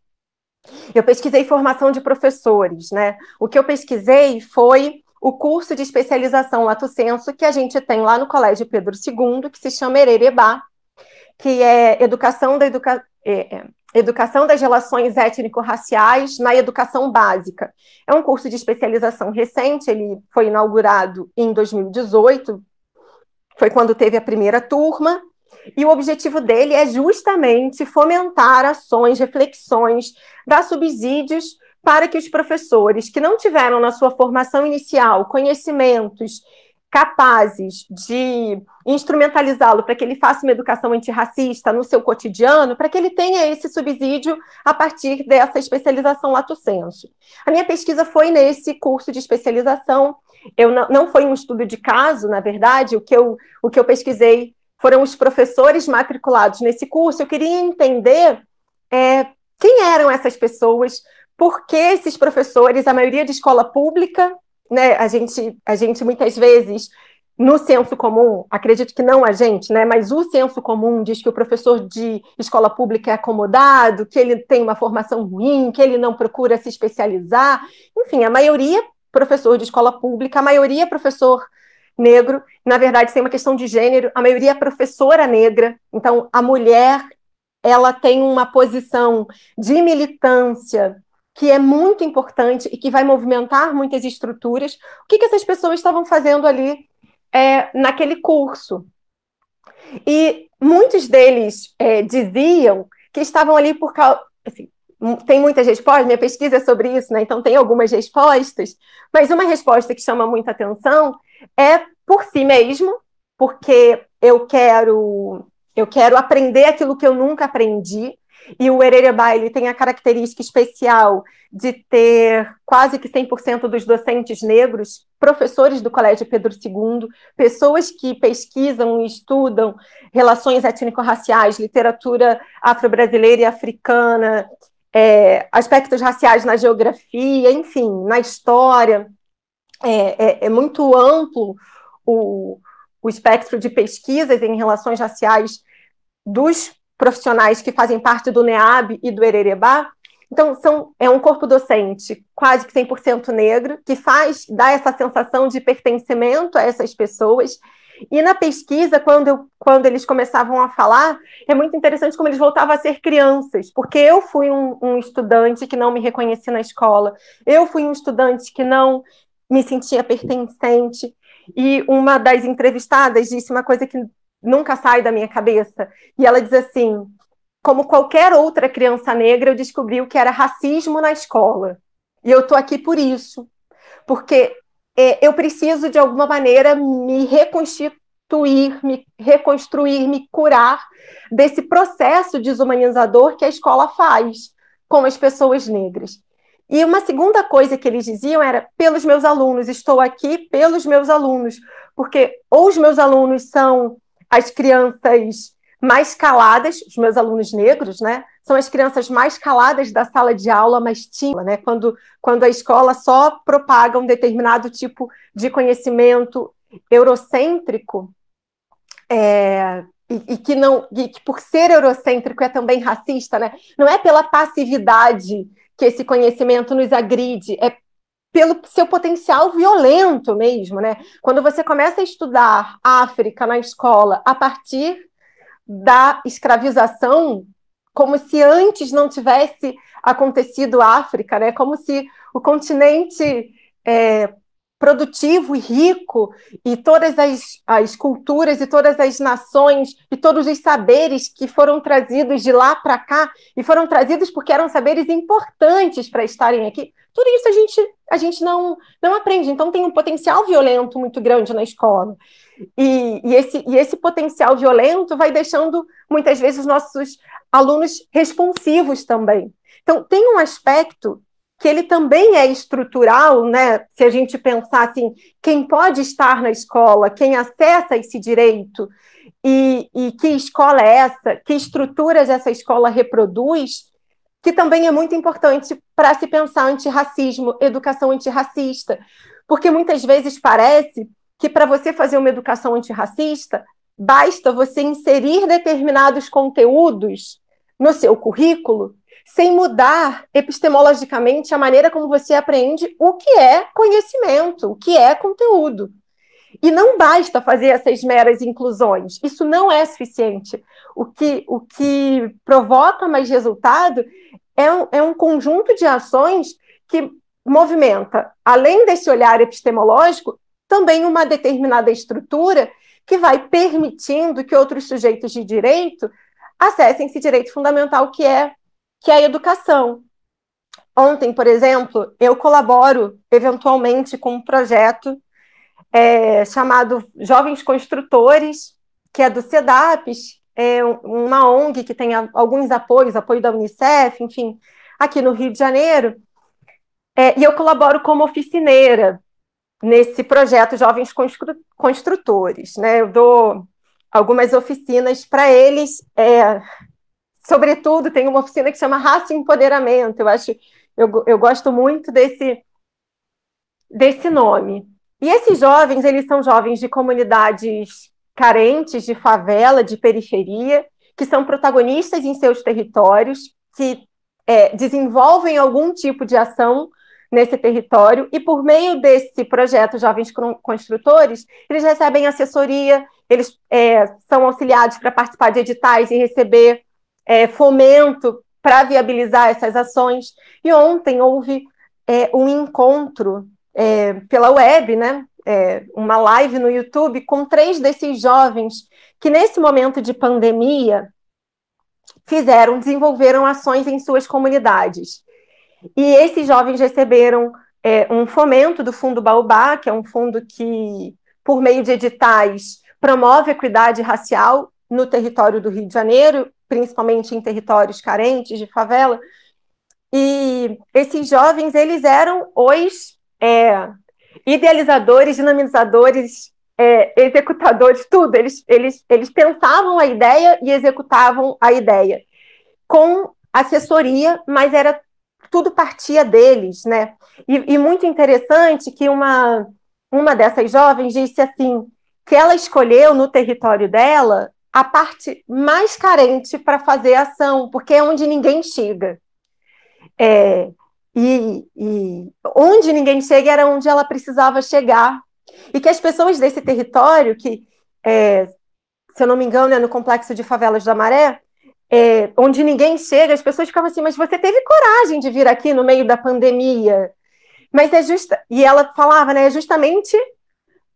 eu pesquisei formação de professores, né? O que eu pesquisei foi o curso de especialização Lato Senso que a gente tem lá no Colégio Pedro II, que se chama Ererebá, que é educação da educa... É, é, educação das relações étnico-raciais na educação básica. É um curso de especialização recente, ele foi inaugurado em 2018, foi quando teve a primeira turma, e o objetivo dele é justamente fomentar ações, reflexões, dar subsídios para que os professores que não tiveram na sua formação inicial conhecimentos capazes de instrumentalizá-lo para que ele faça uma educação antirracista no seu cotidiano, para que ele tenha esse subsídio a partir dessa especialização lato senso. A minha pesquisa foi nesse curso de especialização. Eu não, não foi um estudo de caso, na verdade, o que eu, o que eu pesquisei foram os professores matriculados nesse curso. Eu queria entender é, quem eram essas pessoas, por que esses professores, a maioria de escola pública, né? A gente, a gente muitas vezes no senso comum, acredito que não a gente, né, mas o senso comum diz que o professor de escola pública é acomodado, que ele tem uma formação ruim, que ele não procura se especializar. Enfim, a maioria professor de escola pública, a maioria professor negro, na verdade tem uma questão de gênero, a maioria é professora negra, então a mulher ela tem uma posição de militância que é muito importante e que vai movimentar muitas estruturas. O que, que essas pessoas estavam fazendo ali é, naquele curso? E muitos deles é, diziam que estavam ali por causa. Assim, tem muitas respostas, minha pesquisa é sobre isso, né? Então tem algumas respostas, mas uma resposta que chama muita atenção é por si mesmo, porque eu quero eu quero aprender aquilo que eu nunca aprendi. E o Ererebá ele tem a característica especial de ter quase que 100% dos docentes negros, professores do Colégio Pedro II, pessoas que pesquisam e estudam relações étnico-raciais, literatura afro-brasileira e africana, é, aspectos raciais na geografia, enfim, na história. É, é, é muito amplo o, o espectro de pesquisas em relações raciais dos profissionais que fazem parte do NEAB e do Ererebá. Então, são, é um corpo docente quase que 100% negro, que faz, dá essa sensação de pertencimento a essas pessoas. E na pesquisa, quando, eu, quando eles começavam a falar, é muito interessante como eles voltavam a ser crianças, porque eu fui um, um estudante que não me reconheci na escola, eu fui um estudante que não me sentia pertencente, e uma das entrevistadas disse uma coisa que nunca sai da minha cabeça. E ela diz assim: como qualquer outra criança negra, eu descobri o que era racismo na escola. E eu estou aqui por isso. Porque é, eu preciso, de alguma maneira, me reconstituir, me reconstruir, me curar desse processo desumanizador que a escola faz com as pessoas negras. E uma segunda coisa que eles diziam era pelos meus alunos, estou aqui pelos meus alunos, porque ou os meus alunos são as crianças mais caladas, os meus alunos negros, né? São as crianças mais caladas da sala de aula, mais tímidas, né? Quando, quando a escola só propaga um determinado tipo de conhecimento eurocêntrico, é, e, e, que não e que por ser eurocêntrico é também racista, né? Não é pela passividade que esse conhecimento nos agride, é pelo seu potencial violento mesmo, né? Quando você começa a estudar África na escola a partir da escravização, como se antes não tivesse acontecido África, né? Como se o continente é, produtivo e rico, e todas as, as culturas e todas as nações e todos os saberes que foram trazidos de lá para cá, e foram trazidos porque eram saberes importantes para estarem aqui, tudo isso a gente, a gente não, não aprende. Então tem um potencial violento muito grande na escola. E, e, esse, e esse potencial violento vai deixando, muitas vezes, os nossos alunos responsivos também. Então, tem um aspecto que ele também é estrutural, né? Se a gente pensar assim, quem pode estar na escola, quem acessa esse direito e, e que escola é essa, que estruturas essa escola reproduz, que também é muito importante para se pensar antirracismo, educação antirracista, porque muitas vezes parece que para você fazer uma educação antirracista, basta você inserir determinados conteúdos no seu currículo sem mudar epistemologicamente a maneira como você aprende o que é conhecimento, o que é conteúdo. E não basta fazer essas meras inclusões, isso não é suficiente. O que, o que provoca mais resultado é um, é um conjunto de ações que movimenta, além desse olhar epistemológico, também uma determinada estrutura que vai permitindo que outros sujeitos de direito acessem esse direito fundamental que é que é a educação. Ontem, por exemplo, eu colaboro eventualmente com um projeto é, chamado Jovens Construtores, que é do CEDAPES, é uma ONG que tem alguns apoios, apoio da Unicef, enfim, aqui no Rio de Janeiro. É, e eu colaboro como oficineira nesse projeto Jovens Constru Construtores. Né? Eu dou algumas oficinas para eles, é, sobretudo, tem uma oficina que chama Raça e Empoderamento. Eu acho, eu, eu gosto muito desse, desse nome. E esses jovens, eles são jovens de comunidades carentes, de favela, de periferia, que são protagonistas em seus territórios, que é, desenvolvem algum tipo de ação nesse território, e por meio desse projeto Jovens Construtores, eles recebem assessoria, eles é, são auxiliados para participar de editais e receber é, fomento para viabilizar essas ações. E ontem houve é, um encontro é, pela web, né? É, uma live no YouTube com três desses jovens que, nesse momento de pandemia, fizeram, desenvolveram ações em suas comunidades. E esses jovens receberam é, um fomento do Fundo Baobá, que é um fundo que, por meio de editais, promove equidade racial no território do Rio de Janeiro principalmente em territórios carentes de favela. E esses jovens, eles eram os é, idealizadores, dinamizadores, é, executadores, tudo. Eles, eles, eles pensavam a ideia e executavam a ideia com assessoria, mas era tudo partia deles, né? E, e muito interessante que uma, uma dessas jovens disse assim que ela escolheu no território dela a parte mais carente para fazer ação, porque é onde ninguém chega. É, e, e, onde ninguém chega era onde ela precisava chegar. E que as pessoas desse território, que, é, se eu não me engano, é no complexo de favelas da Maré, é, onde ninguém chega, as pessoas ficavam assim, mas você teve coragem de vir aqui no meio da pandemia. Mas é justa. E ela falava, né? É justamente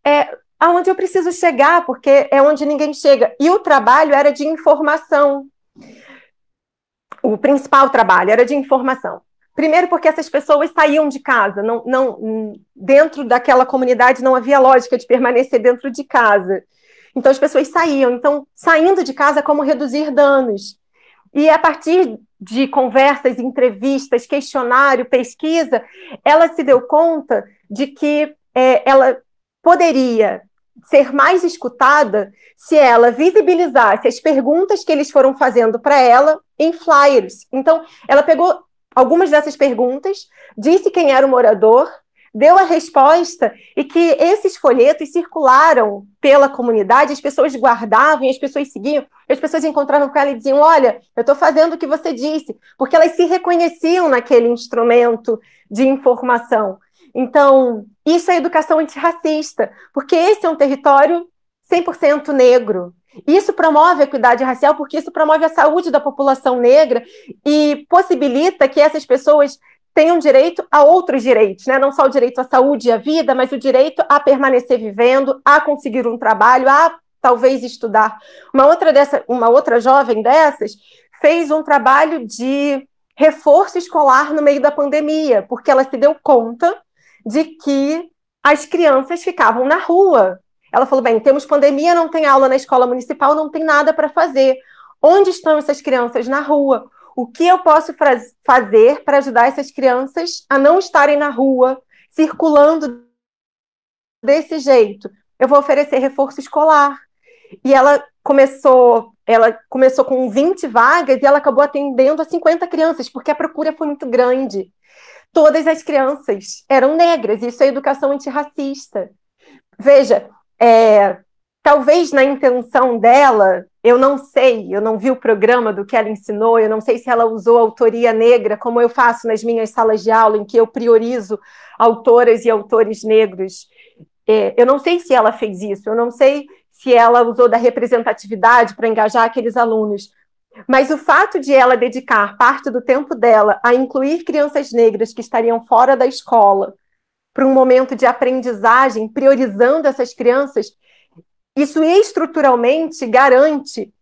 é, aonde eu preciso chegar, porque é onde ninguém chega. E o trabalho era de informação. O principal trabalho era de informação. Primeiro, porque essas pessoas saíam de casa, não, não, dentro daquela comunidade não havia lógica de permanecer dentro de casa. Então as pessoas saíam. Então, saindo de casa, como reduzir danos? E a partir de conversas, entrevistas, questionário, pesquisa, ela se deu conta de que é, ela poderia ser mais escutada se ela visibilizasse as perguntas que eles foram fazendo para ela em flyers. Então, ela pegou algumas dessas perguntas, disse quem era o morador, deu a resposta e que esses folhetos circularam pela comunidade, as pessoas guardavam, as pessoas seguiam, as pessoas encontravam com ela e diziam: Olha, eu estou fazendo o que você disse, porque elas se reconheciam naquele instrumento de informação. Então, isso é educação antirracista, porque esse é um território 100% negro. Isso promove a equidade racial, porque isso promove a saúde da população negra e possibilita que essas pessoas tenham direito a outros direitos, né? não só o direito à saúde e à vida, mas o direito a permanecer vivendo, a conseguir um trabalho, a talvez estudar. Uma outra, dessa, uma outra jovem dessas fez um trabalho de reforço escolar no meio da pandemia, porque ela se deu conta de que as crianças ficavam na rua. Ela falou: bem, temos pandemia, não tem aula na escola municipal, não tem nada para fazer. Onde estão essas crianças? Na rua. O que eu posso fazer para ajudar essas crianças a não estarem na rua, circulando desse jeito? Eu vou oferecer reforço escolar. E ela começou, ela começou com 20 vagas e ela acabou atendendo a 50 crianças, porque a procura foi muito grande todas as crianças eram negras. Isso é educação antirracista. Veja, é, talvez na intenção dela, eu não sei, eu não vi o programa do que ela ensinou, eu não sei se ela usou autoria negra, como eu faço nas minhas salas de aula, em que eu priorizo autoras e autores negros. É, eu não sei se ela fez isso, eu não sei se ela usou da representatividade para engajar aqueles alunos, mas o fato de ela dedicar parte do tempo dela a incluir crianças negras que estariam fora da escola para um momento de aprendizagem, priorizando essas crianças, isso estruturalmente garante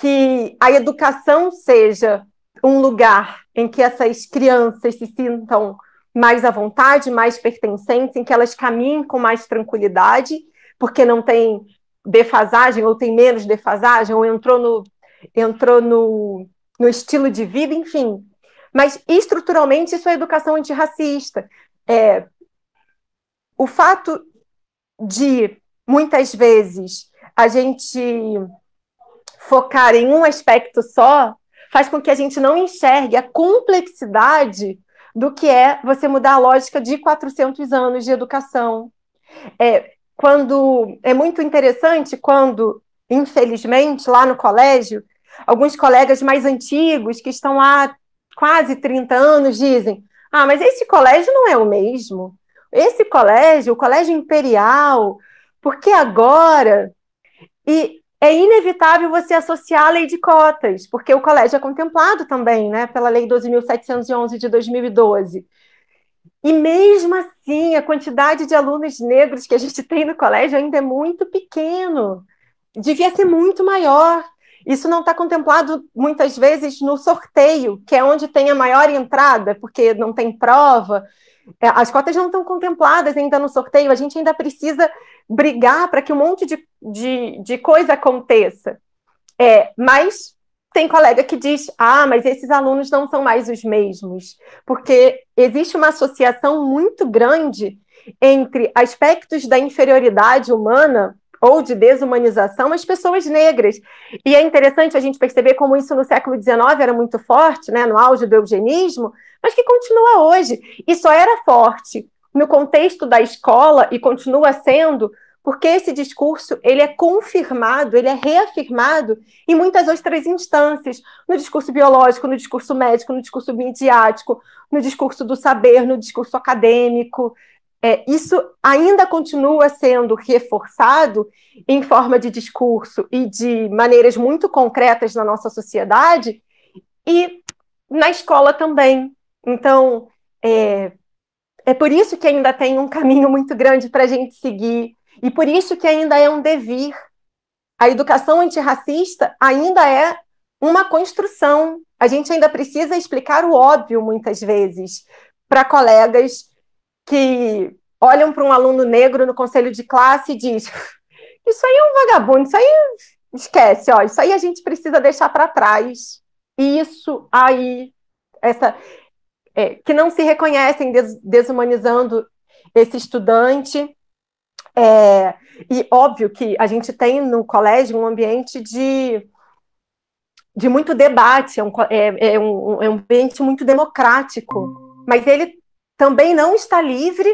que a educação seja um lugar em que essas crianças se sintam mais à vontade, mais pertencentes, em que elas caminhem com mais tranquilidade, porque não tem defasagem ou tem menos defasagem, ou entrou no entrou no, no estilo de vida, enfim. Mas estruturalmente isso é educação antirracista. É, o fato de muitas vezes a gente focar em um aspecto só faz com que a gente não enxergue a complexidade do que é você mudar a lógica de 400 anos de educação. É, quando é muito interessante quando infelizmente, lá no colégio, alguns colegas mais antigos, que estão lá quase 30 anos, dizem: Ah, mas esse colégio não é o mesmo. Esse colégio, o colégio imperial, porque agora. E é inevitável você associar a lei de cotas, porque o colégio é contemplado também, né, pela lei 12.711 de 2012. E mesmo assim, a quantidade de alunos negros que a gente tem no colégio ainda é muito pequeno devia ser muito maior. Isso não está contemplado muitas vezes no sorteio, que é onde tem a maior entrada, porque não tem prova. É, as cotas não estão contempladas ainda no sorteio, a gente ainda precisa brigar para que um monte de, de, de coisa aconteça. É, mas tem colega que diz: ah, mas esses alunos não são mais os mesmos, porque existe uma associação muito grande entre aspectos da inferioridade humana ou de desumanização as pessoas negras. E é interessante a gente perceber como isso no século XIX era muito forte, né, no auge do eugenismo, mas que continua hoje. E só era forte no contexto da escola e continua sendo porque esse discurso ele é confirmado, ele é reafirmado em muitas outras instâncias, no discurso biológico, no discurso médico, no discurso midiático, no discurso do saber, no discurso acadêmico, é, isso ainda continua sendo reforçado em forma de discurso e de maneiras muito concretas na nossa sociedade e na escola também. Então, é, é por isso que ainda tem um caminho muito grande para a gente seguir e por isso que ainda é um devir. A educação antirracista ainda é uma construção. A gente ainda precisa explicar o óbvio muitas vezes para colegas que olham para um aluno negro no conselho de classe e diz: Isso aí é um vagabundo, isso aí esquece, ó, isso aí a gente precisa deixar para trás. Isso aí, essa é, que não se reconhecem des, desumanizando esse estudante. É, e óbvio que a gente tem no colégio um ambiente de, de muito debate, é um, é, é um, é um ambiente muito democrático, mas ele também não está livre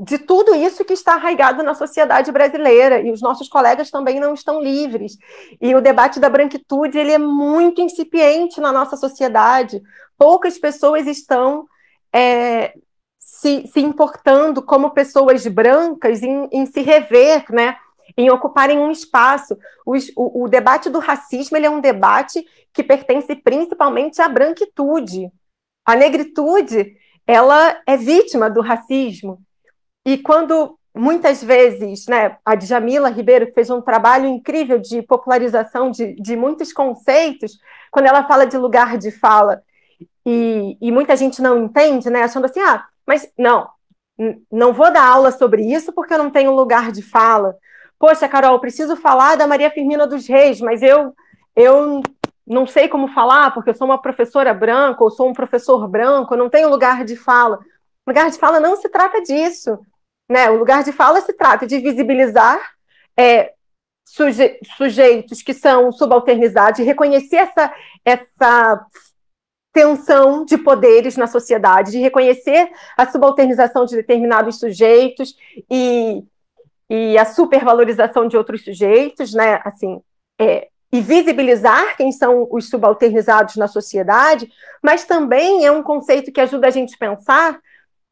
de tudo isso que está arraigado na sociedade brasileira e os nossos colegas também não estão livres. E o debate da branquitude ele é muito incipiente na nossa sociedade. Poucas pessoas estão é, se, se, importando como pessoas brancas em, em, se rever, né? Em ocuparem um espaço. O, o, o debate do racismo ele é um debate que pertence principalmente à branquitude. A negritude ela é vítima do racismo e quando muitas vezes, né, a Djamila Ribeiro fez um trabalho incrível de popularização de, de muitos conceitos, quando ela fala de lugar de fala, e, e muita gente não entende, né, achando assim, ah, mas não, não vou dar aula sobre isso porque eu não tenho lugar de fala. Poxa, Carol, preciso falar da Maria Firmina dos Reis, mas eu, eu não sei como falar porque eu sou uma professora branca ou sou um professor branco, eu não tenho lugar de fala. Lugar de fala não se trata disso. Né? O lugar de fala se trata de visibilizar é, suje sujeitos que são subalternizados, reconhecer essa, essa tensão de poderes na sociedade, de reconhecer a subalternização de determinados sujeitos e, e a supervalorização de outros sujeitos, né? Assim, é, e visibilizar quem são os subalternizados na sociedade, mas também é um conceito que ajuda a gente a pensar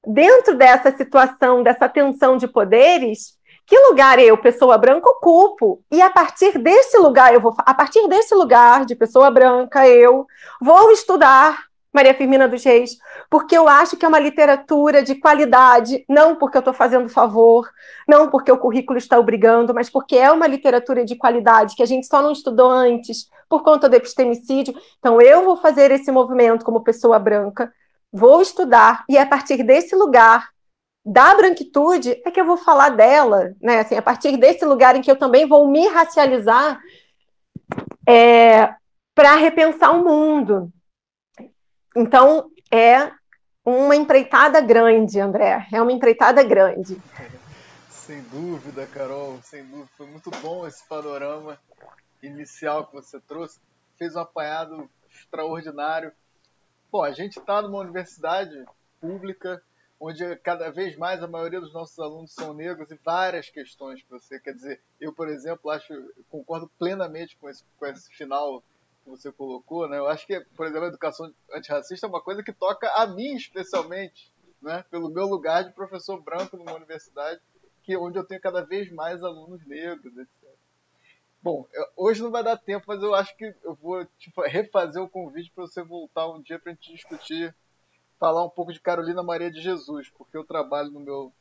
dentro dessa situação, dessa tensão de poderes, que lugar eu, pessoa branca, ocupo? E a partir desse lugar, eu vou, a partir desse lugar de pessoa branca, eu vou estudar Maria Firmina dos Reis, porque eu acho que é uma literatura de qualidade, não porque eu estou fazendo favor, não porque o currículo está obrigando, mas porque é uma literatura de qualidade que a gente só não estudou antes por conta do epistemicídio. Então, eu vou fazer esse movimento como pessoa branca, vou estudar, e a partir desse lugar da branquitude é que eu vou falar dela, né? Assim, a partir desse lugar em que eu também vou me racializar é, para repensar o mundo. Então, é uma empreitada grande, André. É uma empreitada grande. Sem dúvida, Carol, sem dúvida. Foi muito bom esse panorama inicial que você trouxe. Fez um apanhado extraordinário Bom, a gente está numa universidade pública onde cada vez mais a maioria dos nossos alunos são negros e várias questões que você quer dizer. Eu, por exemplo, acho concordo plenamente com esse, com esse final que você colocou, né? Eu acho que, por exemplo, a educação antirracista é uma coisa que toca a mim especialmente, né? Pelo meu lugar de professor branco numa universidade que onde eu tenho cada vez mais alunos negros, etc. Bom, hoje não vai dar tempo, mas eu acho que eu vou tipo, refazer o convite para você voltar um dia para a gente discutir, falar um pouco de Carolina Maria de Jesus, porque eu trabalho no meu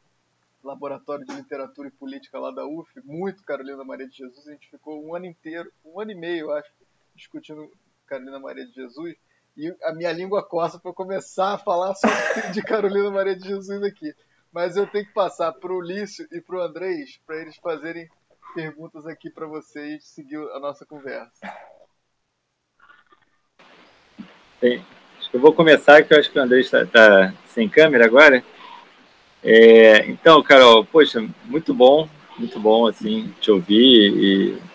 laboratório de literatura e política lá da UF, muito Carolina Maria de Jesus, a gente ficou um ano inteiro, um ano e meio, eu acho, discutindo Carolina Maria de Jesus, e a minha língua coça para começar a falar sobre de Carolina Maria de Jesus aqui. Mas eu tenho que passar para o Lício e para o Andrés para eles fazerem perguntas aqui para vocês seguir a nossa conversa. Bem, acho que eu vou começar, que eu acho que o André está, tá sem câmera agora. É, então, Carol, poxa, muito bom, muito bom, assim, te ouvir e,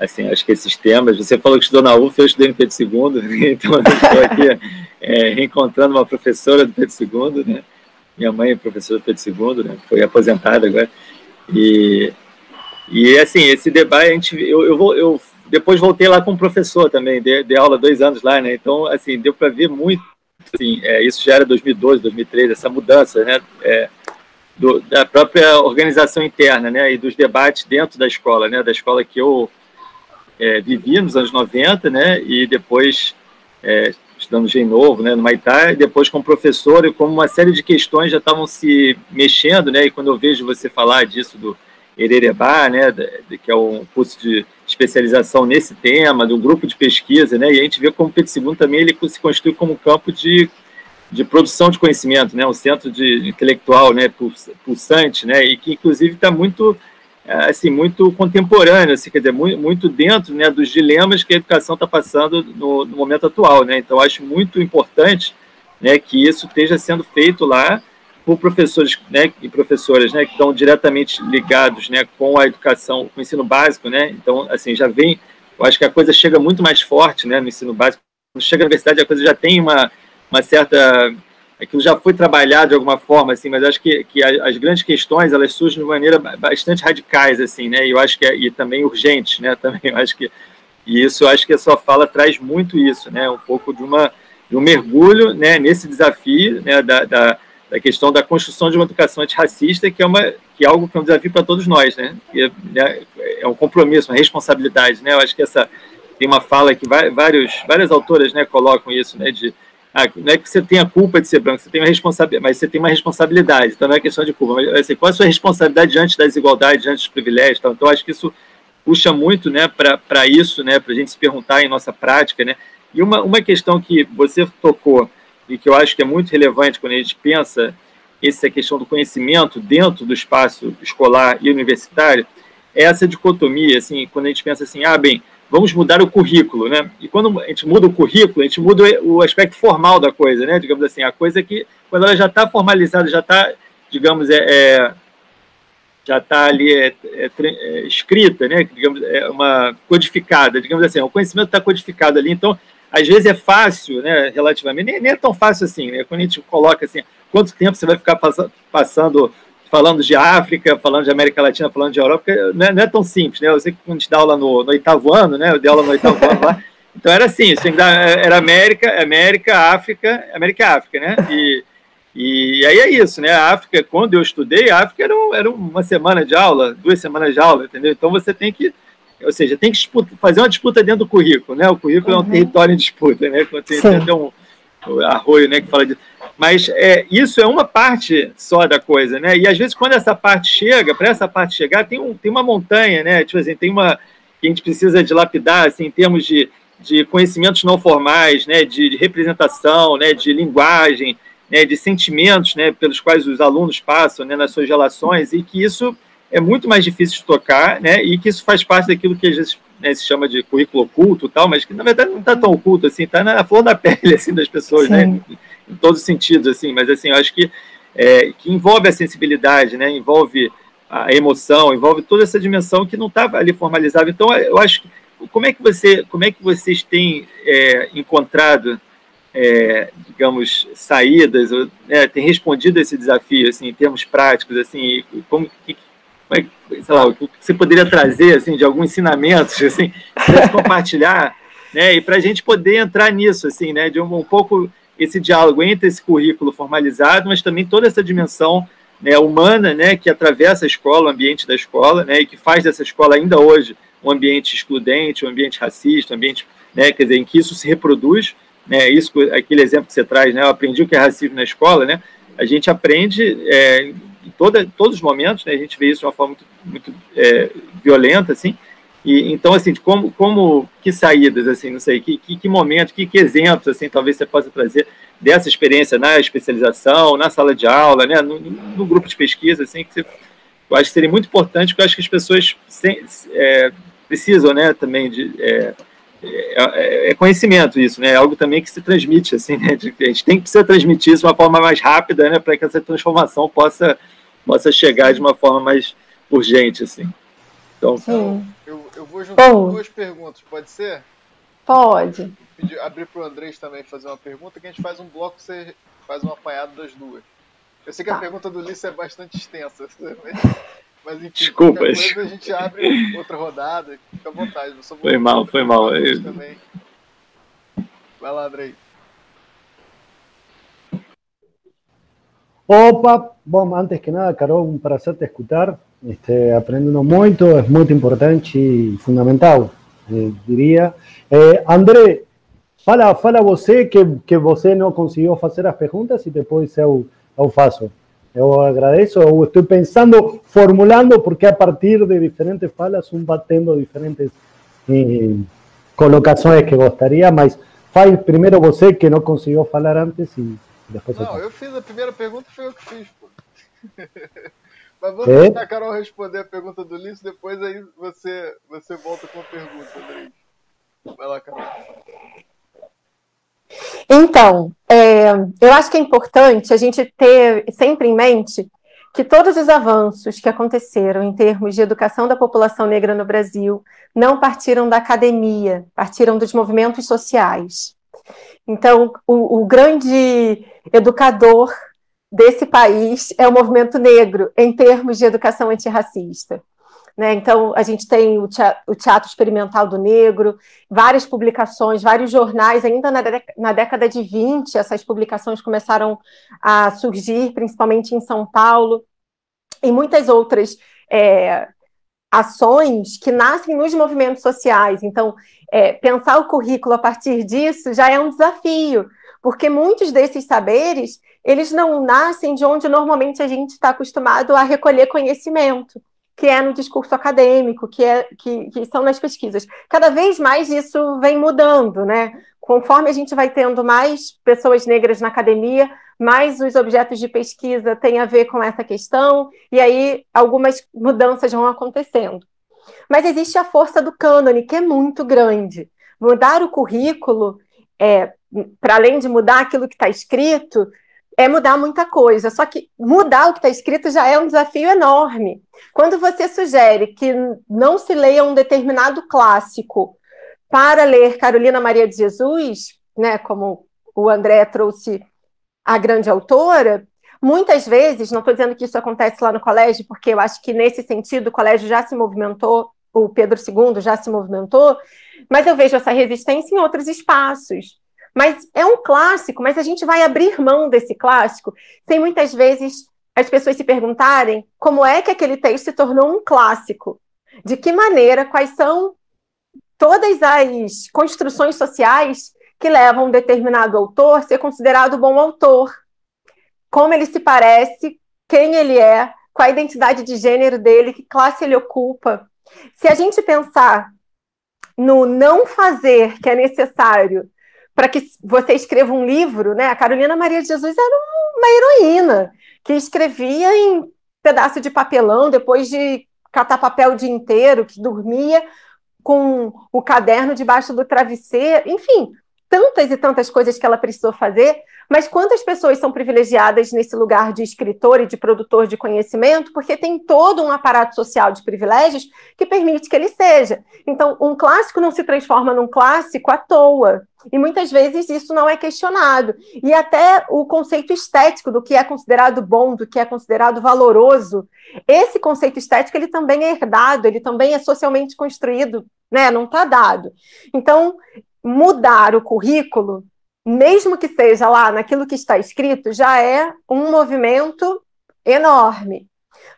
assim, acho que esses temas, você falou que estudou na UF, eu estudei no Pedro II, então eu estou aqui é, reencontrando uma professora do Pedro II, né, minha mãe é professora do Pedro II, né, foi aposentada agora, e e assim, esse debate, a gente, eu, eu, vou, eu depois voltei lá como professor também, dei, dei aula dois anos lá, né? Então, assim, deu para ver muito, assim, é, isso já era 2012, 2013, essa mudança, né? É, do, da própria organização interna, né? E dos debates dentro da escola, né? Da escola que eu é, nos anos 90, né? E depois é, estudando Gen Novo, né? No Maitá, e depois como professor e como uma série de questões já estavam se mexendo, né? E quando eu vejo você falar disso do Ererebá, né, que é um curso de especialização nesse tema, do grupo de pesquisa, né, e a gente vê como o Pedro II também ele se constitui como campo de, de produção de conhecimento, né, um centro de intelectual, né, pulsante, né, e que inclusive está muito assim muito contemporâneo, assim, quer dizer, muito, muito dentro, né, dos dilemas que a educação está passando no, no momento atual, né, então acho muito importante, né, que isso esteja sendo feito lá por professores né, e professoras né, que estão diretamente ligados né, com a educação, com o ensino básico, né? Então, assim, já vem, eu acho que a coisa chega muito mais forte né, no ensino básico. Quando chega na universidade, a coisa já tem uma, uma certa aquilo já foi trabalhado de alguma forma, assim, mas acho que, que as grandes questões elas surgem de maneira bastante radicais, assim, né? E eu acho que é, e também urgentes, né? Também acho que e isso acho que a sua fala traz muito isso, né? Um pouco de uma de um mergulho, né? Nesse desafio, né? Da, da, da questão da construção de uma educação antirracista, que é uma que é algo que é um desafio para todos nós, né? Que, né? É um compromisso, uma responsabilidade, né? Eu acho que essa tem uma fala que vários várias autoras, né? Colocam isso, né? De ah, não é que você tenha culpa de ser branco, você tem uma responsabilidade, mas você tem uma responsabilidade, então não é questão de culpa, mas assim, qual é a sua responsabilidade diante das desigualdades, diante dos privilégios, então, então acho que isso puxa muito, né, para isso, né, para a gente se perguntar em nossa prática, né, e uma, uma questão que você tocou e que eu acho que é muito relevante quando a gente pensa essa questão do conhecimento dentro do espaço escolar e universitário, é essa dicotomia, assim, quando a gente pensa assim, ah, bem, vamos mudar o currículo, né? E quando a gente muda o currículo, a gente muda o aspecto formal da coisa, né? Digamos assim, a coisa que, quando ela já está formalizada, já está, digamos, é, é já está ali é, é, é, escrita, né? Digamos, é uma codificada, digamos assim, o conhecimento está codificado ali, então, às vezes é fácil, né? Relativamente, nem, nem, é tão fácil assim, né? Quando a gente coloca assim, quanto tempo você vai ficar passando falando de África, falando de América Latina, falando de Europa, não é, não é tão simples, né? Eu sei que quando a gente dá aula no, no oitavo ano, né? Eu dei aula no oitavo ano lá, então era assim, você era América, América, África, América e África, né? E, e aí é isso, né? A África, quando eu estudei, a África era, era uma semana de aula, duas semanas de aula, entendeu? Então você tem que, ou seja, tem que disputa, fazer uma disputa dentro do currículo, né? O currículo uhum. é um território em disputa, né? Tem, tem até um, um arroio, né, que fala disso. Mas é, isso é uma parte só da coisa, né? E às vezes quando essa parte chega, para essa parte chegar, tem, um, tem uma montanha, né? Tipo assim, tem uma que a gente precisa dilapidar, assim, em termos de, de conhecimentos não formais, né? De, de representação, né? De linguagem, né? De sentimentos, né? Pelos quais os alunos passam, né? Nas suas relações e que isso é muito mais difícil de tocar, né? E que isso faz parte daquilo que às vezes né, se chama de currículo oculto, tal, mas que na verdade não está tão oculto assim, está na flor da pele assim das pessoas, né? Sim. né? em todos os sentidos, assim, mas assim, eu acho que, é, que envolve a sensibilidade, né, envolve a emoção, envolve toda essa dimensão que não estava ali formalizada. Então, eu acho que como é que você, como é que vocês têm é, encontrado, é, digamos, saídas, ou, né, têm respondido esse desafio, assim, em termos práticos, assim, como, que, sei lá, o que você poderia trazer, assim, de alguns ensinamentos, assim, compartilhar, né, e para a gente poder entrar nisso, assim, né, de um, um pouco esse diálogo entre esse currículo formalizado, mas também toda essa dimensão né, humana né, que atravessa a escola, o ambiente da escola, né, e que faz dessa escola ainda hoje um ambiente excludente, um ambiente racista, um ambiente né, quer dizer, em que isso se reproduz. Né, isso, aquele exemplo que você traz, né, eu aprendi o que é racismo na escola, né, a gente aprende é, toda, todos os momentos, né, a gente vê isso de uma forma muito, muito é, violenta, assim, e, então, assim, como, como, que saídas, assim, não sei, que, que, que momentos, que, que, exemplos, assim, talvez você possa trazer dessa experiência na especialização, na sala de aula, né, no, no grupo de pesquisa, assim, que você, eu acho que seria muito importante, porque eu acho que as pessoas é, precisam, né, também de... É, é, é, conhecimento isso, né? É algo também que se transmite, assim, né? A gente tem que precisar transmitir isso de uma forma mais rápida, né? Para que essa transformação possa, possa chegar de uma forma mais urgente, assim. Então, Sim. Eu, eu vou juntar Bom, duas perguntas, pode ser? Pode. Pedir, abrir para o Andrés também fazer uma pergunta, que a gente faz um bloco, você faz um apanhado das duas. Eu sei que tá. a pergunta do Ulisses é bastante extensa, mas enfim, Desculpa. A gente abre outra rodada, fica à vontade. foi mal, foi mal. Eu... Também. Vai lá, Andrei. Opa, bom, antes que nada, Carol, um prazer te escutar. Este, aprendendo muito, é muito importante e fundamental, eh, diria. Eh, André, fala, fala você que, que você não conseguiu fazer as perguntas e depois eu, eu faço. Eu agradeço, eu estou pensando, formulando, porque a partir de diferentes falas, um batendo diferentes eh, colocações que gostaria, mas faz primeiro você que não conseguiu falar antes e depois Não, eu, eu fiz a primeira pergunta, foi eu que fiz, pô. Mas vamos é? deixar a Carol responder a pergunta do Ulisses, depois aí você, você volta com a pergunta, Andrei. Vai lá, Carol. Então, é, eu acho que é importante a gente ter sempre em mente que todos os avanços que aconteceram em termos de educação da população negra no Brasil não partiram da academia, partiram dos movimentos sociais. Então, o, o grande educador desse país é o movimento negro, em termos de educação antirracista. Né? Então, a gente tem o Teatro Experimental do Negro, várias publicações, vários jornais, ainda na, na década de 20, essas publicações começaram a surgir, principalmente em São Paulo, e muitas outras é, ações que nascem nos movimentos sociais. Então, é, pensar o currículo a partir disso já é um desafio, porque muitos desses saberes eles não nascem de onde normalmente a gente está acostumado a recolher conhecimento que é no discurso acadêmico, que, é, que, que são nas pesquisas. Cada vez mais isso vem mudando, né? Conforme a gente vai tendo mais pessoas negras na academia, mais os objetos de pesquisa têm a ver com essa questão, e aí algumas mudanças vão acontecendo. Mas existe a força do cânone, que é muito grande. Mudar o currículo, é, para além de mudar aquilo que está escrito, é mudar muita coisa. Só que mudar o que está escrito já é um desafio enorme. Quando você sugere que não se leia um determinado clássico para ler Carolina Maria de Jesus, né, como o André trouxe a grande autora, muitas vezes, não estou dizendo que isso acontece lá no colégio, porque eu acho que nesse sentido o colégio já se movimentou, o Pedro II já se movimentou, mas eu vejo essa resistência em outros espaços. Mas é um clássico, mas a gente vai abrir mão desse clássico sem muitas vezes as pessoas se perguntarem como é que aquele texto se tornou um clássico. De que maneira, quais são todas as construções sociais que levam um determinado autor a ser considerado bom autor. Como ele se parece, quem ele é, qual a identidade de gênero dele, que classe ele ocupa. Se a gente pensar no não fazer que é necessário para que você escreva um livro, né? A Carolina Maria de Jesus era uma heroína que escrevia em pedaço de papelão depois de catar papel o dia inteiro, que dormia com o caderno debaixo do travesseiro, enfim, tantas e tantas coisas que ela precisou fazer, mas quantas pessoas são privilegiadas nesse lugar de escritor e de produtor de conhecimento, porque tem todo um aparato social de privilégios que permite que ele seja. Então, um clássico não se transforma num clássico à toa. E muitas vezes isso não é questionado. E até o conceito estético do que é considerado bom, do que é considerado valoroso, esse conceito estético ele também é herdado, ele também é socialmente construído, né? Não está dado. Então, mudar o currículo, mesmo que seja lá naquilo que está escrito, já é um movimento enorme.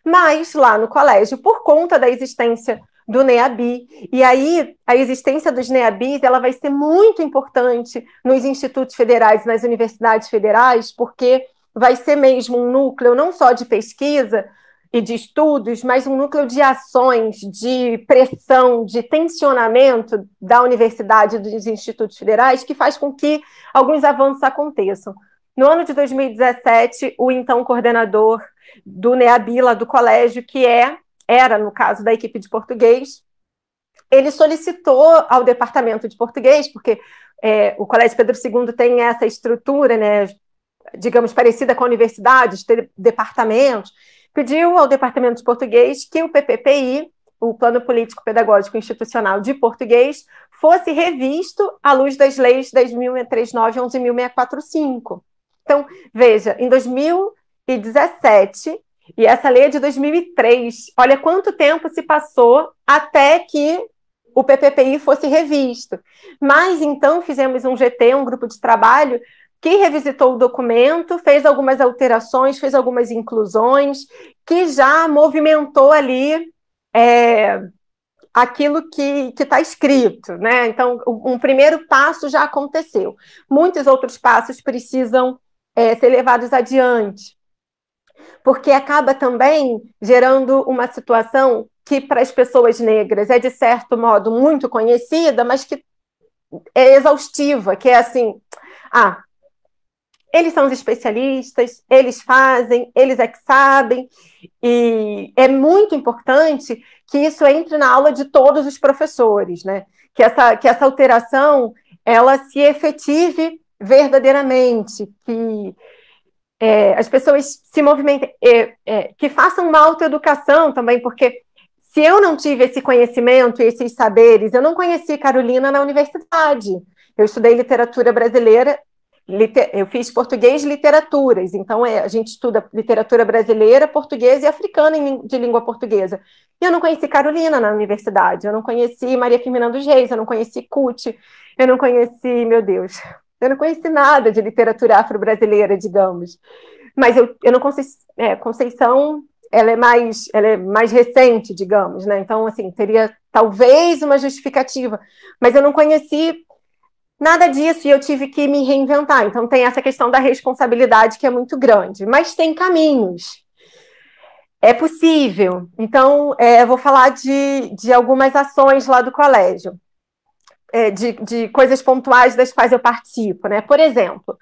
Mas lá no colégio, por conta da existência do NEABI, e aí a existência dos NEABIs ela vai ser muito importante nos institutos federais e nas universidades federais, porque vai ser mesmo um núcleo não só de pesquisa, e de estudos, mas um núcleo de ações, de pressão, de tensionamento da universidade e dos institutos federais que faz com que alguns avanços aconteçam. No ano de 2017, o então coordenador do NEABILA do colégio, que é era no caso da equipe de português, ele solicitou ao departamento de português, porque é, o Colégio Pedro II tem essa estrutura, né, digamos, parecida com a universidade, de ter departamentos, pediu ao Departamento de Português que o PPPI, o Plano Político Pedagógico Institucional de Português, fosse revisto à luz das leis 10.639 e 11.645. Então, veja, em 2017, e essa lei é de 2003, olha quanto tempo se passou até que o PPPI fosse revisto. Mas então fizemos um GT, um grupo de trabalho, que revisitou o documento, fez algumas alterações, fez algumas inclusões, que já movimentou ali é, aquilo que está escrito, né? Então, um primeiro passo já aconteceu. Muitos outros passos precisam é, ser levados adiante, porque acaba também gerando uma situação que para as pessoas negras é de certo modo muito conhecida, mas que é exaustiva, que é assim, ah, eles são os especialistas, eles fazem, eles é que sabem, e é muito importante que isso entre na aula de todos os professores, né? Que essa, que essa alteração ela se efetive verdadeiramente, que é, as pessoas se movimentem, é, é, que façam uma autoeducação também, porque se eu não tive esse conhecimento e esses saberes, eu não conheci Carolina na universidade. Eu estudei literatura brasileira, eu fiz português e literaturas, então é, a gente estuda literatura brasileira, portuguesa e africana de língua portuguesa. E eu não conheci Carolina na universidade, eu não conheci Maria Firmina dos Reis, eu não conheci Cut, eu não conheci, meu Deus, eu não conheci nada de literatura afro-brasileira, digamos. Mas eu, eu não conheci, é, Conceição ela é mais ela é mais recente, digamos, né? Então, assim, teria talvez uma justificativa, mas eu não conheci nada disso e eu tive que me reinventar. Então, tem essa questão da responsabilidade que é muito grande, mas tem caminhos. É possível. Então, é, eu vou falar de, de algumas ações lá do colégio, é, de, de coisas pontuais das quais eu participo, né? Por exemplo,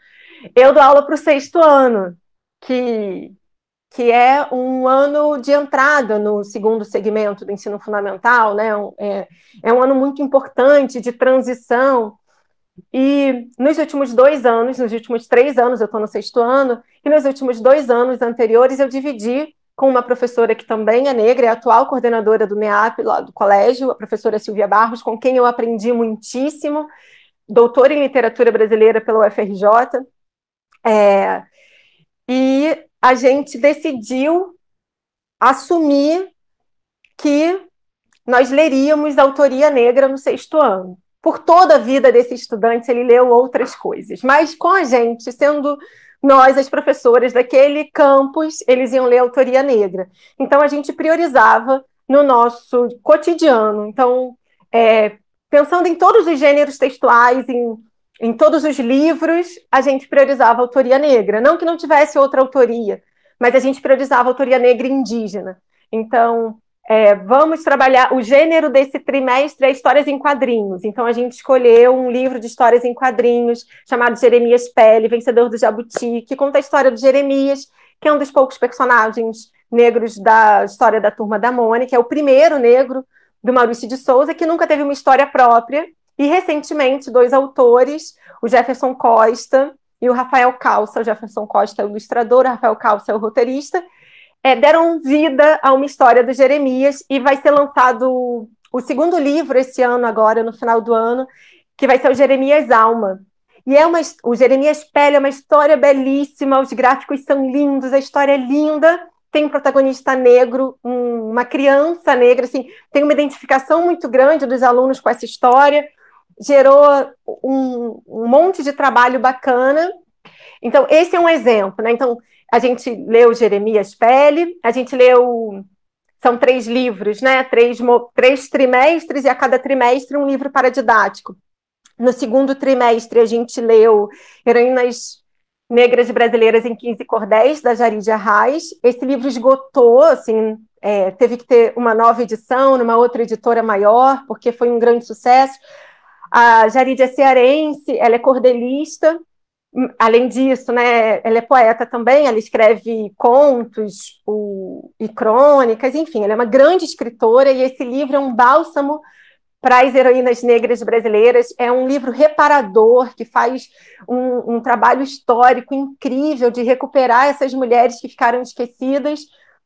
eu dou aula para o sexto ano, que que é um ano de entrada no segundo segmento do ensino fundamental, né? É, é um ano muito importante de transição. E nos últimos dois anos, nos últimos três anos, eu estou no sexto ano, e nos últimos dois anos anteriores eu dividi com uma professora que também é negra, é atual coordenadora do NEAP, lá do colégio, a professora Silvia Barros, com quem eu aprendi muitíssimo, doutora em literatura brasileira pela UFRJ. É, e a gente decidiu assumir que nós leríamos autoria negra no sexto ano. Por toda a vida desse estudante, ele leu outras coisas, mas com a gente, sendo nós, as professoras daquele campus, eles iam ler autoria negra. Então, a gente priorizava no nosso cotidiano. Então, é, pensando em todos os gêneros textuais, em em todos os livros, a gente priorizava a autoria negra. Não que não tivesse outra autoria, mas a gente priorizava a autoria negra e indígena. Então, é, vamos trabalhar. O gênero desse trimestre é histórias em quadrinhos. Então, a gente escolheu um livro de histórias em quadrinhos chamado Jeremias Pele, Vencedor do Jabuti, que conta a história do Jeremias, que é um dos poucos personagens negros da história da Turma da Mônica, é o primeiro negro do Maurício de Souza, que nunca teve uma história própria e recentemente, dois autores, o Jefferson Costa e o Rafael Calça, o Jefferson Costa é o ilustrador, o Rafael Calça é o roteirista, é, deram vida a uma história do Jeremias e vai ser lançado o segundo livro esse ano, agora, no final do ano, que vai ser o Jeremias Alma. E é uma, o Jeremias Pele é uma história belíssima, os gráficos são lindos, a história é linda, tem um protagonista negro, um, uma criança negra, assim, tem uma identificação muito grande dos alunos com essa história gerou um, um monte de trabalho bacana. Então, esse é um exemplo, né? Então, a gente leu Jeremias Pele, a gente leu. São três livros, né? Três, três trimestres, e a cada trimestre um livro paradidático. No segundo trimestre, a gente leu Heroínas Negras Brasileiras em 15 Cordéis, da Jaridia Reis. Esse livro esgotou, assim, é, teve que ter uma nova edição numa outra editora maior, porque foi um grande sucesso. A Jaridia cearense, ela é cordelista, além disso, né, ela é poeta também, ela escreve contos o, e crônicas, enfim, ela é uma grande escritora e esse livro é um bálsamo para as heroínas negras brasileiras. É um livro reparador que faz um, um trabalho histórico incrível de recuperar essas mulheres que ficaram esquecidas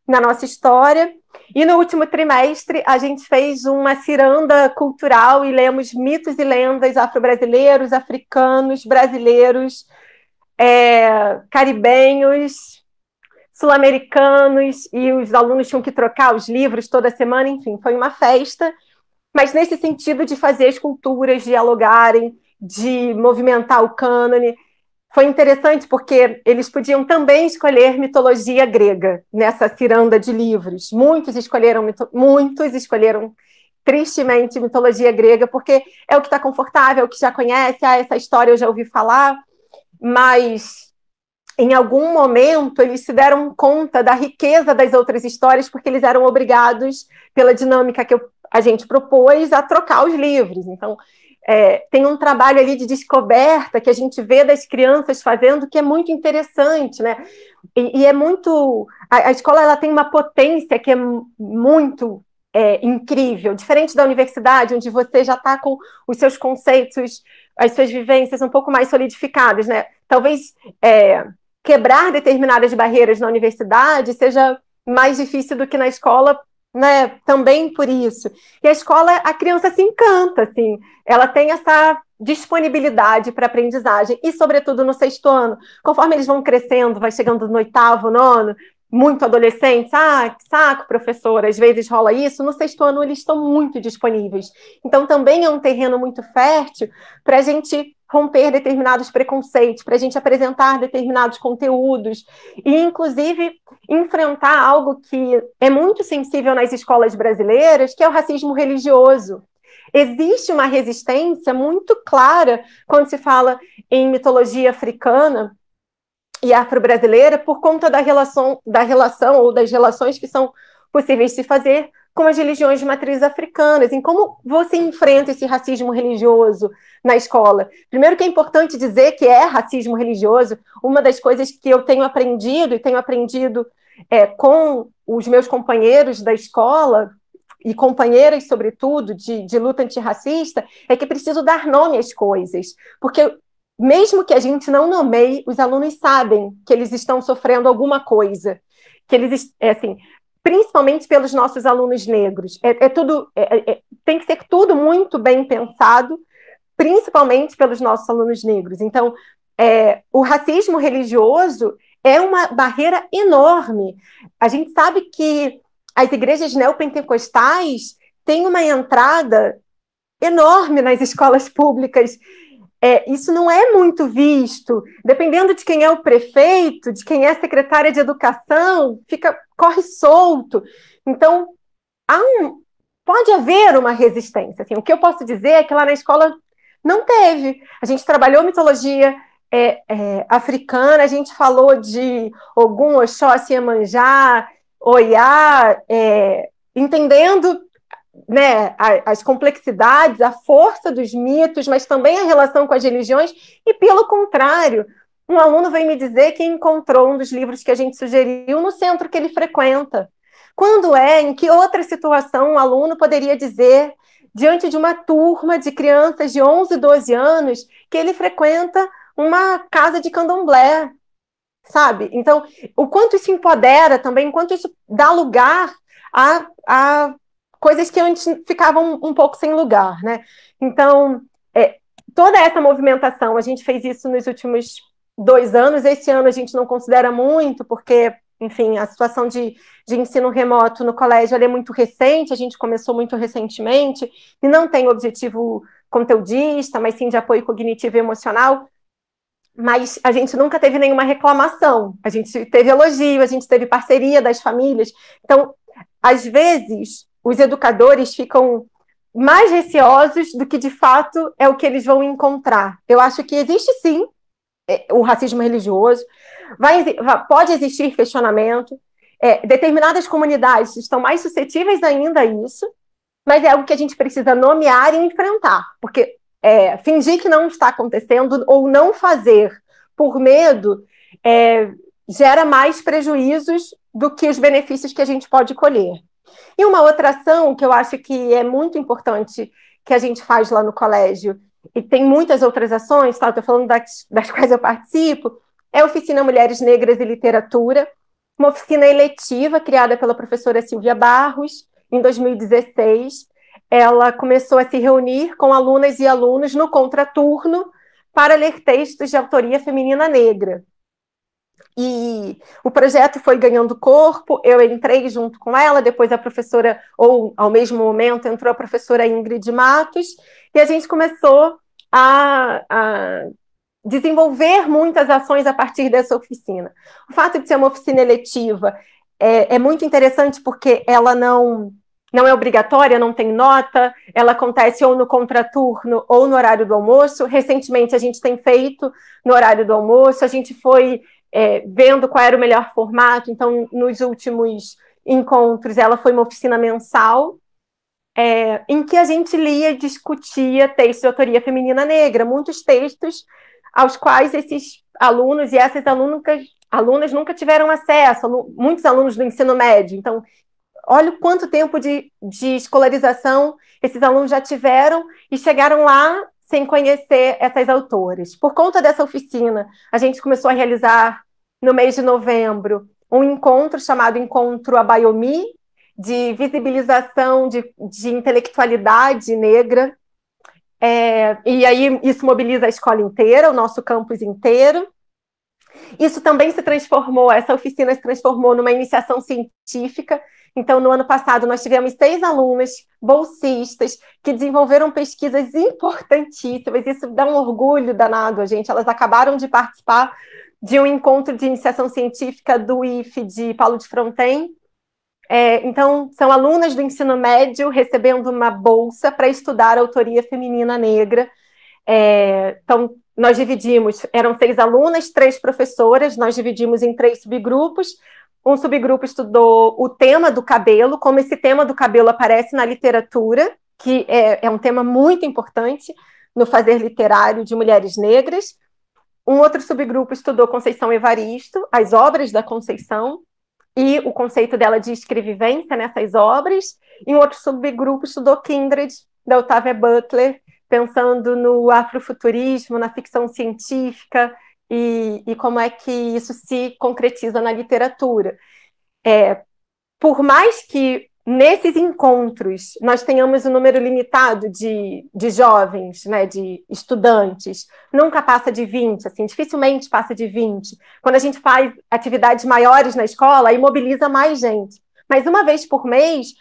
na nossa história. E no último trimestre, a gente fez uma ciranda cultural e lemos mitos e lendas afro-brasileiros, africanos, brasileiros, é, caribenhos, sul-americanos, e os alunos tinham que trocar os livros toda semana, enfim, foi uma festa, mas nesse sentido de fazer as culturas dialogarem, de movimentar o cânone, foi interessante porque eles podiam também escolher mitologia grega nessa ciranda de livros. Muitos escolheram muitos escolheram tristemente mitologia grega porque é o que está confortável, é o que já conhece, ah, essa história eu já ouvi falar, mas em algum momento eles se deram conta da riqueza das outras histórias porque eles eram obrigados pela dinâmica que eu, a gente propôs a trocar os livros. Então é, tem um trabalho ali de descoberta que a gente vê das crianças fazendo que é muito interessante, né? E, e é muito. A, a, escola ela tem uma potência que é muito é, incrível, diferente da universidade, onde você já está com os seus conceitos, as suas vivências um pouco mais solidificadas, né? Talvez é, quebrar determinadas barreiras na universidade seja mais difícil do que na escola né, também por isso. E a escola, a criança se encanta, assim, ela tem essa disponibilidade para aprendizagem, e sobretudo no sexto ano. Conforme eles vão crescendo, vai chegando no oitavo, nono, muito adolescentes, ah, saco, professor, às vezes rola isso, no sexto ano eles estão muito disponíveis. Então também é um terreno muito fértil para a gente romper determinados preconceitos, para a gente apresentar determinados conteúdos e, inclusive, enfrentar algo que é muito sensível nas escolas brasileiras, que é o racismo religioso. Existe uma resistência muito clara quando se fala em mitologia africana e afro-brasileira por conta da relação, da relação ou das relações que são possíveis de se fazer com as religiões de matriz africanas, em como você enfrenta esse racismo religioso na escola. Primeiro que é importante dizer que é racismo religioso, uma das coisas que eu tenho aprendido, e tenho aprendido é, com os meus companheiros da escola, e companheiras, sobretudo, de, de luta antirracista, é que preciso dar nome às coisas. Porque mesmo que a gente não nomeie, os alunos sabem que eles estão sofrendo alguma coisa. Que eles, é assim, principalmente pelos nossos alunos negros. É, é tudo, é, é, é, tem que ser tudo muito bem pensado, principalmente pelos nossos alunos negros. Então, é, o racismo religioso é uma barreira enorme. A gente sabe que as igrejas neopentecostais têm uma entrada enorme nas escolas públicas é, isso não é muito visto. Dependendo de quem é o prefeito, de quem é a secretária de educação, fica corre solto. Então, um, pode haver uma resistência. Assim, o que eu posso dizer é que lá na escola não teve. A gente trabalhou mitologia é, é, africana, a gente falou de Ogum, Oxóssi, Iemanjá, Oiá, é, entendendo né, as complexidades, a força dos mitos, mas também a relação com as religiões, e pelo contrário, um aluno vem me dizer que encontrou um dos livros que a gente sugeriu no centro que ele frequenta. Quando é, em que outra situação um aluno poderia dizer, diante de uma turma de crianças de 11, 12 anos, que ele frequenta uma casa de candomblé, sabe? Então, o quanto isso empodera também, o quanto isso dá lugar a, a coisas que antes ficavam um pouco sem lugar, né? Então, é, toda essa movimentação, a gente fez isso nos últimos dois anos, esse ano a gente não considera muito, porque, enfim, a situação de, de ensino remoto no colégio é muito recente, a gente começou muito recentemente, e não tem objetivo conteudista, mas sim de apoio cognitivo e emocional, mas a gente nunca teve nenhuma reclamação, a gente teve elogio, a gente teve parceria das famílias. Então, às vezes, os educadores ficam mais receosos do que de fato é o que eles vão encontrar. Eu acho que existe sim é, o racismo religioso, vai, pode existir questionamento, é, determinadas comunidades estão mais suscetíveis ainda a isso, mas é algo que a gente precisa nomear e enfrentar, porque é, fingir que não está acontecendo ou não fazer por medo é, gera mais prejuízos do que os benefícios que a gente pode colher. E uma outra ação que eu acho que é muito importante que a gente faz lá no colégio, e tem muitas outras ações, tá? estou falando das, das quais eu participo, é a Oficina Mulheres Negras e Literatura, uma oficina eletiva criada pela professora Silvia Barros em 2016. Ela começou a se reunir com alunas e alunos no contraturno para ler textos de autoria feminina negra. E o projeto foi ganhando corpo, eu entrei junto com ela, depois a professora, ou ao mesmo momento, entrou a professora Ingrid Matos, e a gente começou a, a desenvolver muitas ações a partir dessa oficina. O fato de ser uma oficina eletiva é, é muito interessante porque ela não não é obrigatória, não tem nota, ela acontece ou no contraturno ou no horário do almoço. Recentemente a gente tem feito no horário do almoço, a gente foi é, vendo qual era o melhor formato. Então, nos últimos encontros, ela foi uma oficina mensal é, em que a gente lia e discutia textos de autoria feminina negra, muitos textos aos quais esses alunos e essas alunas, alunas nunca tiveram acesso, muitos alunos do ensino médio. Então, olha o quanto tempo de, de escolarização esses alunos já tiveram e chegaram lá sem conhecer essas autoras. Por conta dessa oficina, a gente começou a realizar no mês de novembro um encontro chamado Encontro Abayomi, de visibilização de, de intelectualidade negra. É, e aí isso mobiliza a escola inteira, o nosso campus inteiro. Isso também se transformou, essa oficina se transformou numa iniciação científica. Então, no ano passado, nós tivemos seis alunas bolsistas que desenvolveram pesquisas importantíssimas. Isso dá um orgulho danado a gente. Elas acabaram de participar de um encontro de iniciação científica do IFE de Paulo de Fronten. É, então, são alunas do ensino médio recebendo uma bolsa para estudar a autoria feminina negra. É, então, nós dividimos, eram seis alunas, três professoras, nós dividimos em três subgrupos. Um subgrupo estudou o tema do cabelo, como esse tema do cabelo aparece na literatura, que é, é um tema muito importante no fazer literário de mulheres negras. Um outro subgrupo estudou Conceição Evaristo, as obras da Conceição, e o conceito dela de escrevivência nessas obras. E um outro subgrupo estudou Kindred, da Octavia Butler, pensando no afrofuturismo, na ficção científica e, e como é que isso se concretiza na literatura. É, por mais que nesses encontros nós tenhamos um número limitado de, de jovens, né, de estudantes, nunca passa de 20, assim, dificilmente passa de 20. Quando a gente faz atividades maiores na escola, aí mobiliza mais gente. Mas uma vez por mês,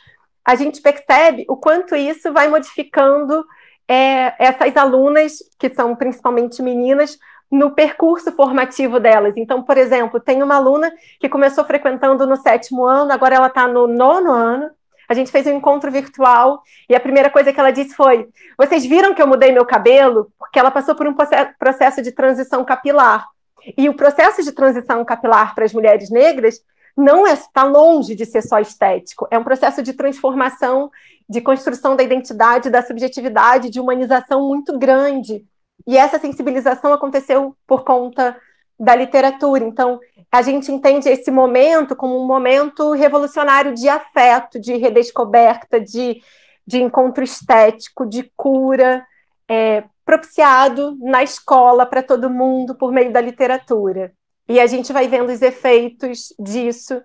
a gente percebe o quanto isso vai modificando é, essas alunas, que são principalmente meninas, no percurso formativo delas. Então, por exemplo, tem uma aluna que começou frequentando no sétimo ano, agora ela está no nono ano. A gente fez um encontro virtual e a primeira coisa que ela disse foi: Vocês viram que eu mudei meu cabelo? Porque ela passou por um processo de transição capilar. E o processo de transição capilar para as mulheres negras não está é, longe de ser só estético, é um processo de transformação, de construção da identidade, da subjetividade, de humanização muito grande. E essa sensibilização aconteceu por conta da literatura. Então, a gente entende esse momento como um momento revolucionário de afeto, de redescoberta, de, de encontro estético, de cura, é, propiciado na escola para todo mundo por meio da literatura. E a gente vai vendo os efeitos disso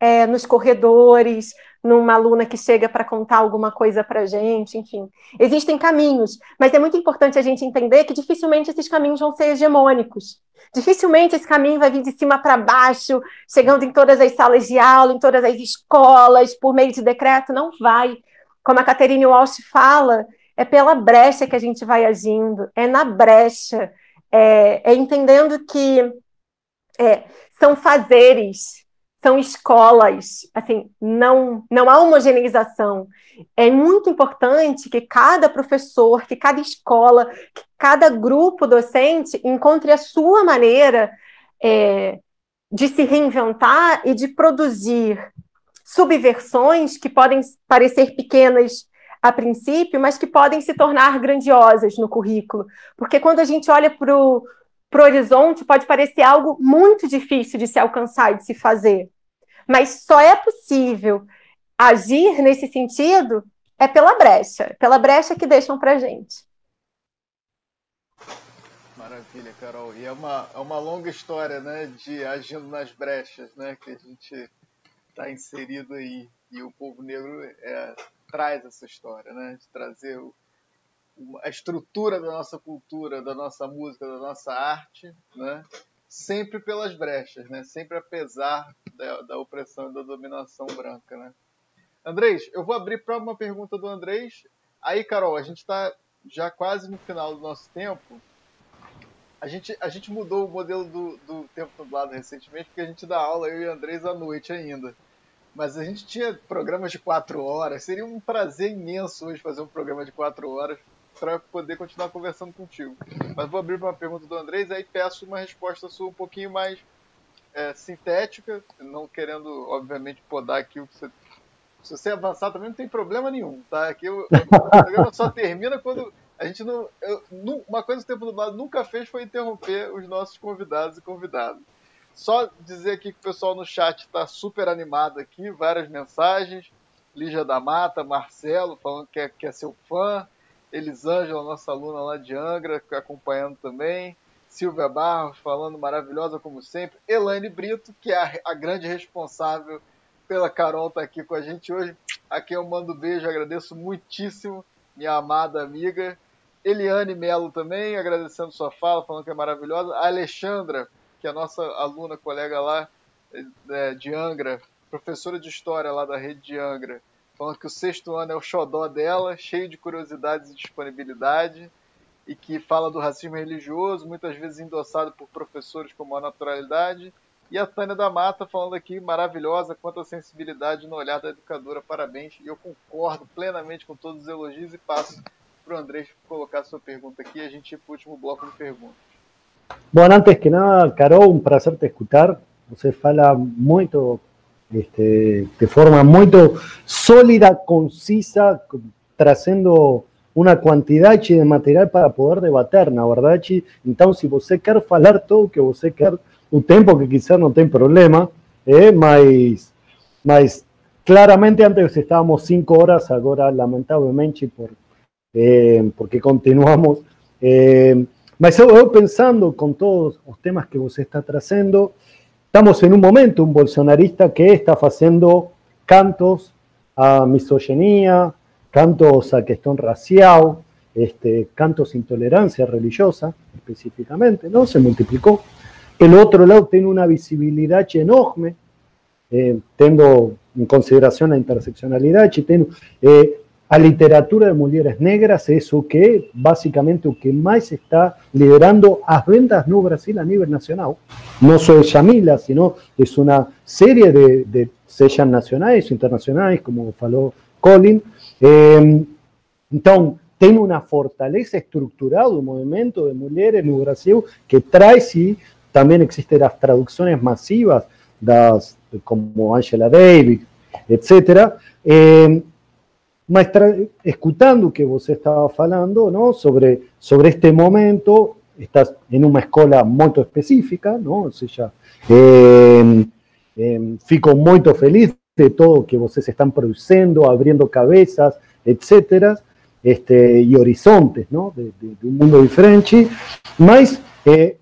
é, nos corredores, numa aluna que chega para contar alguma coisa para gente, enfim. Existem caminhos, mas é muito importante a gente entender que dificilmente esses caminhos vão ser hegemônicos. Dificilmente esse caminho vai vir de cima para baixo, chegando em todas as salas de aula, em todas as escolas, por meio de decreto, não vai. Como a Caterine Walsh fala, é pela brecha que a gente vai agindo, é na brecha, é, é entendendo que é, são fazeres, são escolas, assim, não, não há homogeneização. É muito importante que cada professor, que cada escola, que cada grupo docente encontre a sua maneira é, de se reinventar e de produzir subversões que podem parecer pequenas a princípio, mas que podem se tornar grandiosas no currículo. Porque quando a gente olha para o para o horizonte pode parecer algo muito difícil de se alcançar e de se fazer. Mas só é possível agir nesse sentido é pela brecha, pela brecha que deixam para gente. Maravilha, Carol. E é uma, é uma longa história, né, de agindo nas brechas, né, que a gente está inserido aí. E o povo negro é, traz essa história, né, de trazer o, a estrutura da nossa cultura, da nossa música, da nossa arte, né? sempre pelas brechas, né? sempre apesar da, da opressão e da dominação branca. Né? Andrés, eu vou abrir para uma pergunta do Andrés. Aí, Carol, a gente está já quase no final do nosso tempo. A gente, a gente mudou o modelo do, do tempo nublado recentemente, porque a gente dá aula, eu e Andrés, à noite ainda. Mas a gente tinha programas de quatro horas. Seria um prazer imenso hoje fazer um programa de quatro horas para poder continuar conversando contigo. Mas vou abrir uma pergunta do Andrés, aí peço uma resposta sua um pouquinho mais é, sintética, não querendo, obviamente, podar aqui o que você. Se você avançar também não tem problema nenhum, tá? Aqui o, o programa só termina quando a gente não. Eu, uma coisa que o Tempo do Lado nunca fez foi interromper os nossos convidados e convidadas. Só dizer aqui que o pessoal no chat está super animado aqui, várias mensagens. Lígia da Mata, Marcelo falando que é, que é seu fã. Elisângela, nossa aluna lá de Angra, acompanhando também. Silvia Barros, falando maravilhosa como sempre. Elaine Brito, que é a, a grande responsável pela Carol estar tá aqui com a gente hoje. Aqui eu mando um beijo, agradeço muitíssimo, minha amada amiga. Eliane Melo também, agradecendo sua fala, falando que é maravilhosa. A Alexandra, que é a nossa aluna, colega lá é, de Angra, professora de história lá da rede de Angra, falando que o sexto ano é o xodó dela, cheio de curiosidades e disponibilidade, e que fala do racismo religioso, muitas vezes endossado por professores como a naturalidade. E a Tânia da Mata falando aqui, maravilhosa, quanto à sensibilidade no olhar da educadora, parabéns. E eu concordo plenamente com todos os elogios e passo para o Andrés colocar sua pergunta aqui e a gente ir para o último bloco de perguntas. Bueno, antes que nada, Carol, un placer te escuchar. Você fala muito este, de forma muito sólida, concisa, trazendo uma quantidade de material para poder debater, na verdade. Então, se você quer falar tudo que você quer, o tempo que quiser não tem problema, eh, mas, mas claramente antes estávamos cinco horas, agora lamentavelmente por, eh, porque continuamos. Eh, mas eu, eu pensando com todos os temas que você está trazendo, Estamos en un momento, un bolsonarista que está haciendo cantos a misoginia, cantos a cuestión racial, este, cantos intolerancia religiosa específicamente, ¿no? Se multiplicó. El otro lado tiene una visibilidad enorme, eh, teniendo en consideración la interseccionalidad, eh, a literatura de mujeres negras es o que, básicamente, o que más está liderando las ventas no Brasil a nivel nacional. No solo Yamila, sino es una serie de, de sellas nacionales o internacionales, como falou Colin. Eh, entonces, tiene una fortaleza estructural del movimiento de mujeres en Brasil que trae, sí, también existen las traducciones masivas, das, como Angela Davis, etc., eh, mas escutando o que você estava falando, não, sobre, sobre este momento, estás em uma escola muito específica, não, ou seja, eh, eh, fico muito feliz de todo que vocês estão produzindo, abrindo cabeças, etc., este, e horizontes, não, de, de, de um mundo diferente, mas eh,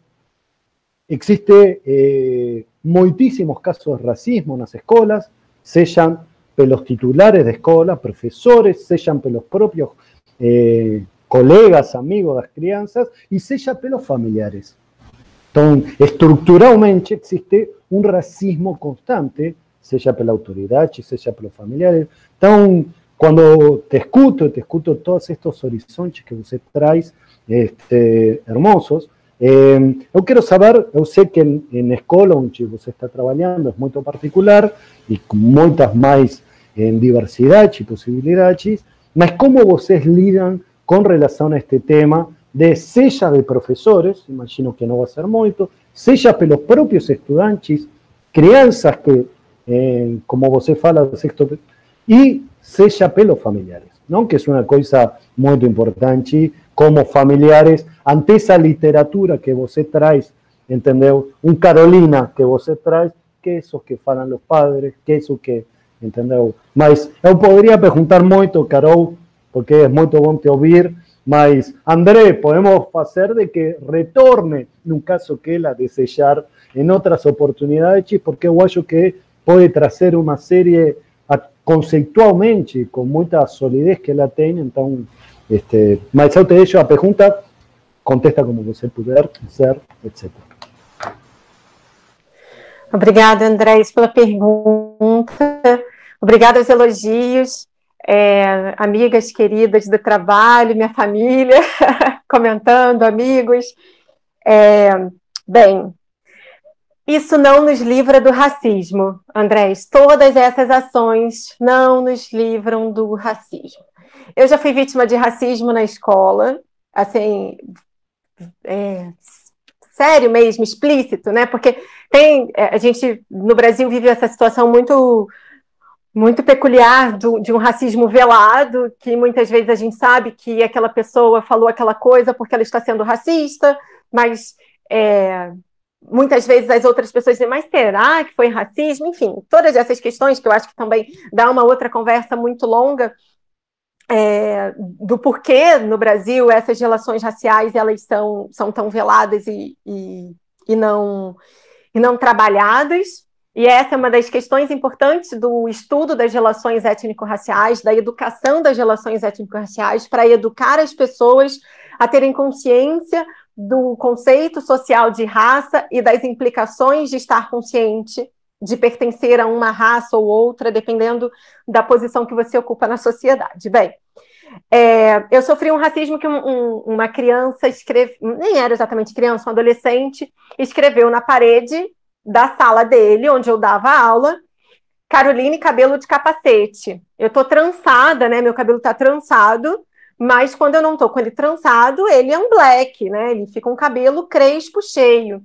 existe eh, muitíssimos casos de racismo nas escolas, sejam pelos titulares de escuela, profesores, sellan pelos propios eh, colegas, amigos las crianzas y sella pelos familiares. Entonces, estructuralmente existe un racismo constante, sella pela autoridad, sella pelos familiares. Entonces, cuando te escuto, te escuto todos estos horizontes que usted traes, este, hermosos, eh, yo quiero saber, yo sé que en, en escola onde você está trabajando es muy particular con muchas más en diversidad y posibilidades, mas como vocês lidam con relación a este tema de sella de profesores, imagino que no va a ser mucho, sella pelos propios estudiantes, crianças que, eh, como você fala, sexto, y sella pelos familiares, ¿no? que es una cosa muy importante, como familiares, ante esa literatura que você traz, entendeu? Un Carolina que você traz, que eso que falan los padres, que eso que entendeu? Mas eu poderia perguntar muito, Carol, porque é muito bom te ouvir, mas, André, podemos fazer de que retorne, no caso que ela desejar, em outras oportunidades, porque eu acho que pode trazer uma série conceitualmente, com muita solidez que ela tem, então, este, mas eu te deixo a pergunta, contesta como você puder, ser, etc. Obrigada, Andrés, pela pergunta. Obrigada aos elogios. É, amigas queridas do trabalho, minha família, comentando, amigos. É, bem, isso não nos livra do racismo, Andrés. Todas essas ações não nos livram do racismo. Eu já fui vítima de racismo na escola, assim, é, sério mesmo, explícito, né? Porque tem é, a gente no Brasil vive essa situação muito muito peculiar do, de um racismo velado, que muitas vezes a gente sabe que aquela pessoa falou aquela coisa porque ela está sendo racista, mas é, muitas vezes as outras pessoas dizem, mas será que foi racismo? Enfim, todas essas questões que eu acho que também dá uma outra conversa muito longa é, do porquê no Brasil essas relações raciais elas são, são tão veladas e, e, e não e não trabalhadas. E essa é uma das questões importantes do estudo das relações étnico-raciais, da educação das relações étnico-raciais, para educar as pessoas a terem consciência do conceito social de raça e das implicações de estar consciente de pertencer a uma raça ou outra, dependendo da posição que você ocupa na sociedade. Bem, é, eu sofri um racismo que um, um, uma criança escreveu, nem era exatamente criança, um adolescente, escreveu na parede da sala dele, onde eu dava aula, Caroline, cabelo de capacete. Eu tô trançada, né? Meu cabelo tá trançado, mas quando eu não tô com ele trançado, ele é um black, né? Ele fica um cabelo crespo, cheio.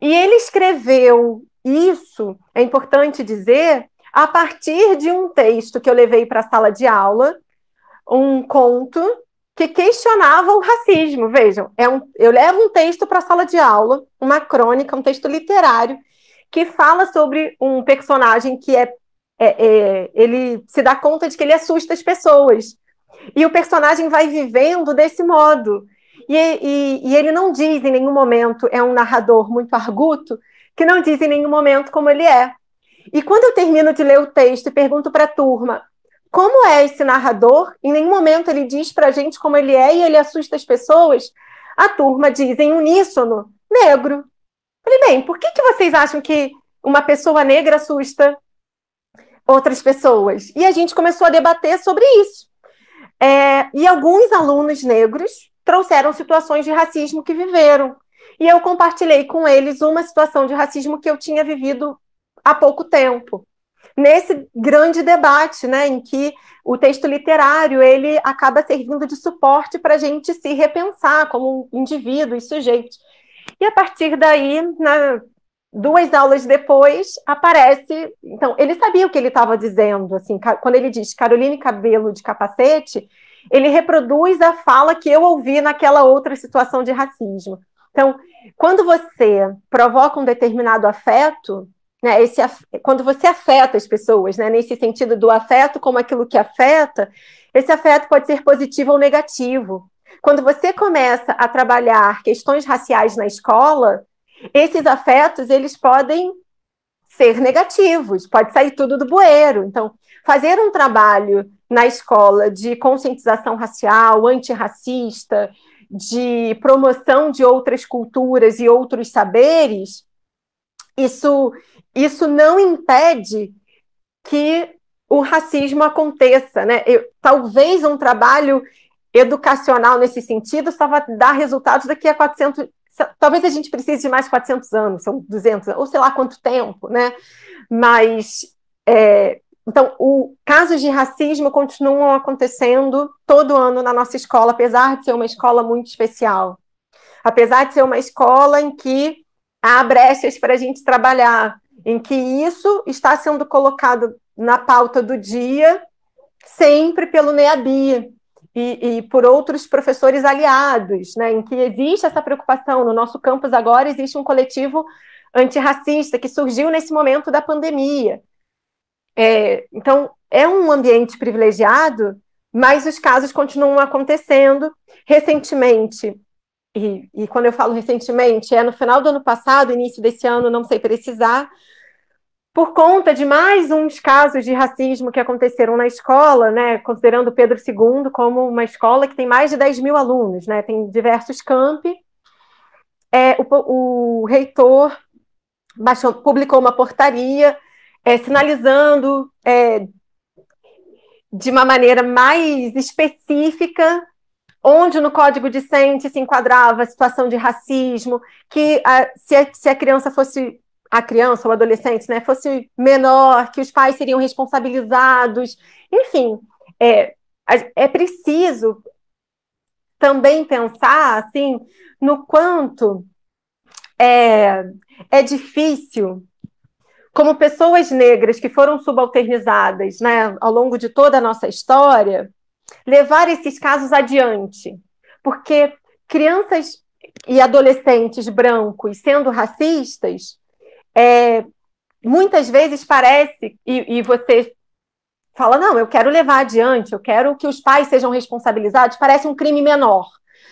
E ele escreveu isso, é importante dizer, a partir de um texto que eu levei para a sala de aula, um conto que questionava o racismo. Vejam, é um, eu levo um texto para a sala de aula, uma crônica, um texto literário, que fala sobre um personagem que é, é, é, ele se dá conta de que ele assusta as pessoas. E o personagem vai vivendo desse modo. E, e, e ele não diz em nenhum momento, é um narrador muito arguto, que não diz em nenhum momento como ele é. E quando eu termino de ler o texto e pergunto para a turma como é esse narrador, em nenhum momento ele diz para a gente como ele é e ele assusta as pessoas, a turma diz em uníssono, negro. Falei, bem, por que, que vocês acham que uma pessoa negra assusta outras pessoas? E a gente começou a debater sobre isso. É, e alguns alunos negros trouxeram situações de racismo que viveram. E eu compartilhei com eles uma situação de racismo que eu tinha vivido há pouco tempo nesse grande debate, né, em que o texto literário ele acaba servindo de suporte para a gente se repensar como indivíduo e sujeito. E a partir daí, na, duas aulas depois, aparece. Então, ele sabia o que ele estava dizendo. Assim, quando ele diz Caroline Cabelo de capacete, ele reproduz a fala que eu ouvi naquela outra situação de racismo. Então, quando você provoca um determinado afeto, né, esse, quando você afeta as pessoas, né, nesse sentido do afeto como aquilo que afeta, esse afeto pode ser positivo ou negativo. Quando você começa a trabalhar questões raciais na escola, esses afetos eles podem ser negativos, pode sair tudo do bueiro. Então, fazer um trabalho na escola de conscientização racial, antirracista, de promoção de outras culturas e outros saberes, isso isso não impede que o racismo aconteça, né? Eu, talvez um trabalho educacional nesse sentido só vai dar resultados daqui a 400, talvez a gente precise de mais 400 anos, são 200, ou sei lá quanto tempo, né? Mas, é, então, o, casos de racismo continuam acontecendo todo ano na nossa escola, apesar de ser uma escola muito especial. Apesar de ser uma escola em que há brechas para a gente trabalhar, em que isso está sendo colocado na pauta do dia, sempre pelo NEABI e, e, por outros professores aliados, né, em que existe essa preocupação. No nosso campus agora existe um coletivo antirracista que surgiu nesse momento da pandemia. É, então, é um ambiente privilegiado, mas os casos continuam acontecendo. Recentemente, e, e, quando eu falo recentemente, é no final do ano passado, início desse ano, não sei precisar, por conta de mais uns casos de racismo que aconteceram na escola, né, considerando Pedro II como uma escola que tem mais de 10 mil alunos, né, tem diversos campi. É, o, o reitor baixou, publicou uma portaria é, sinalizando é, de uma maneira mais específica onde no código discente se enquadrava a situação de racismo, que a, se, a, se a criança fosse a criança ou adolescente né, fosse menor, que os pais seriam responsabilizados. Enfim, é, é preciso também pensar assim no quanto é, é difícil, como pessoas negras que foram subalternizadas né, ao longo de toda a nossa história, levar esses casos adiante. Porque crianças e adolescentes brancos sendo racistas é, muitas vezes parece, e, e você fala, não, eu quero levar adiante, eu quero que os pais sejam responsabilizados, parece um crime menor.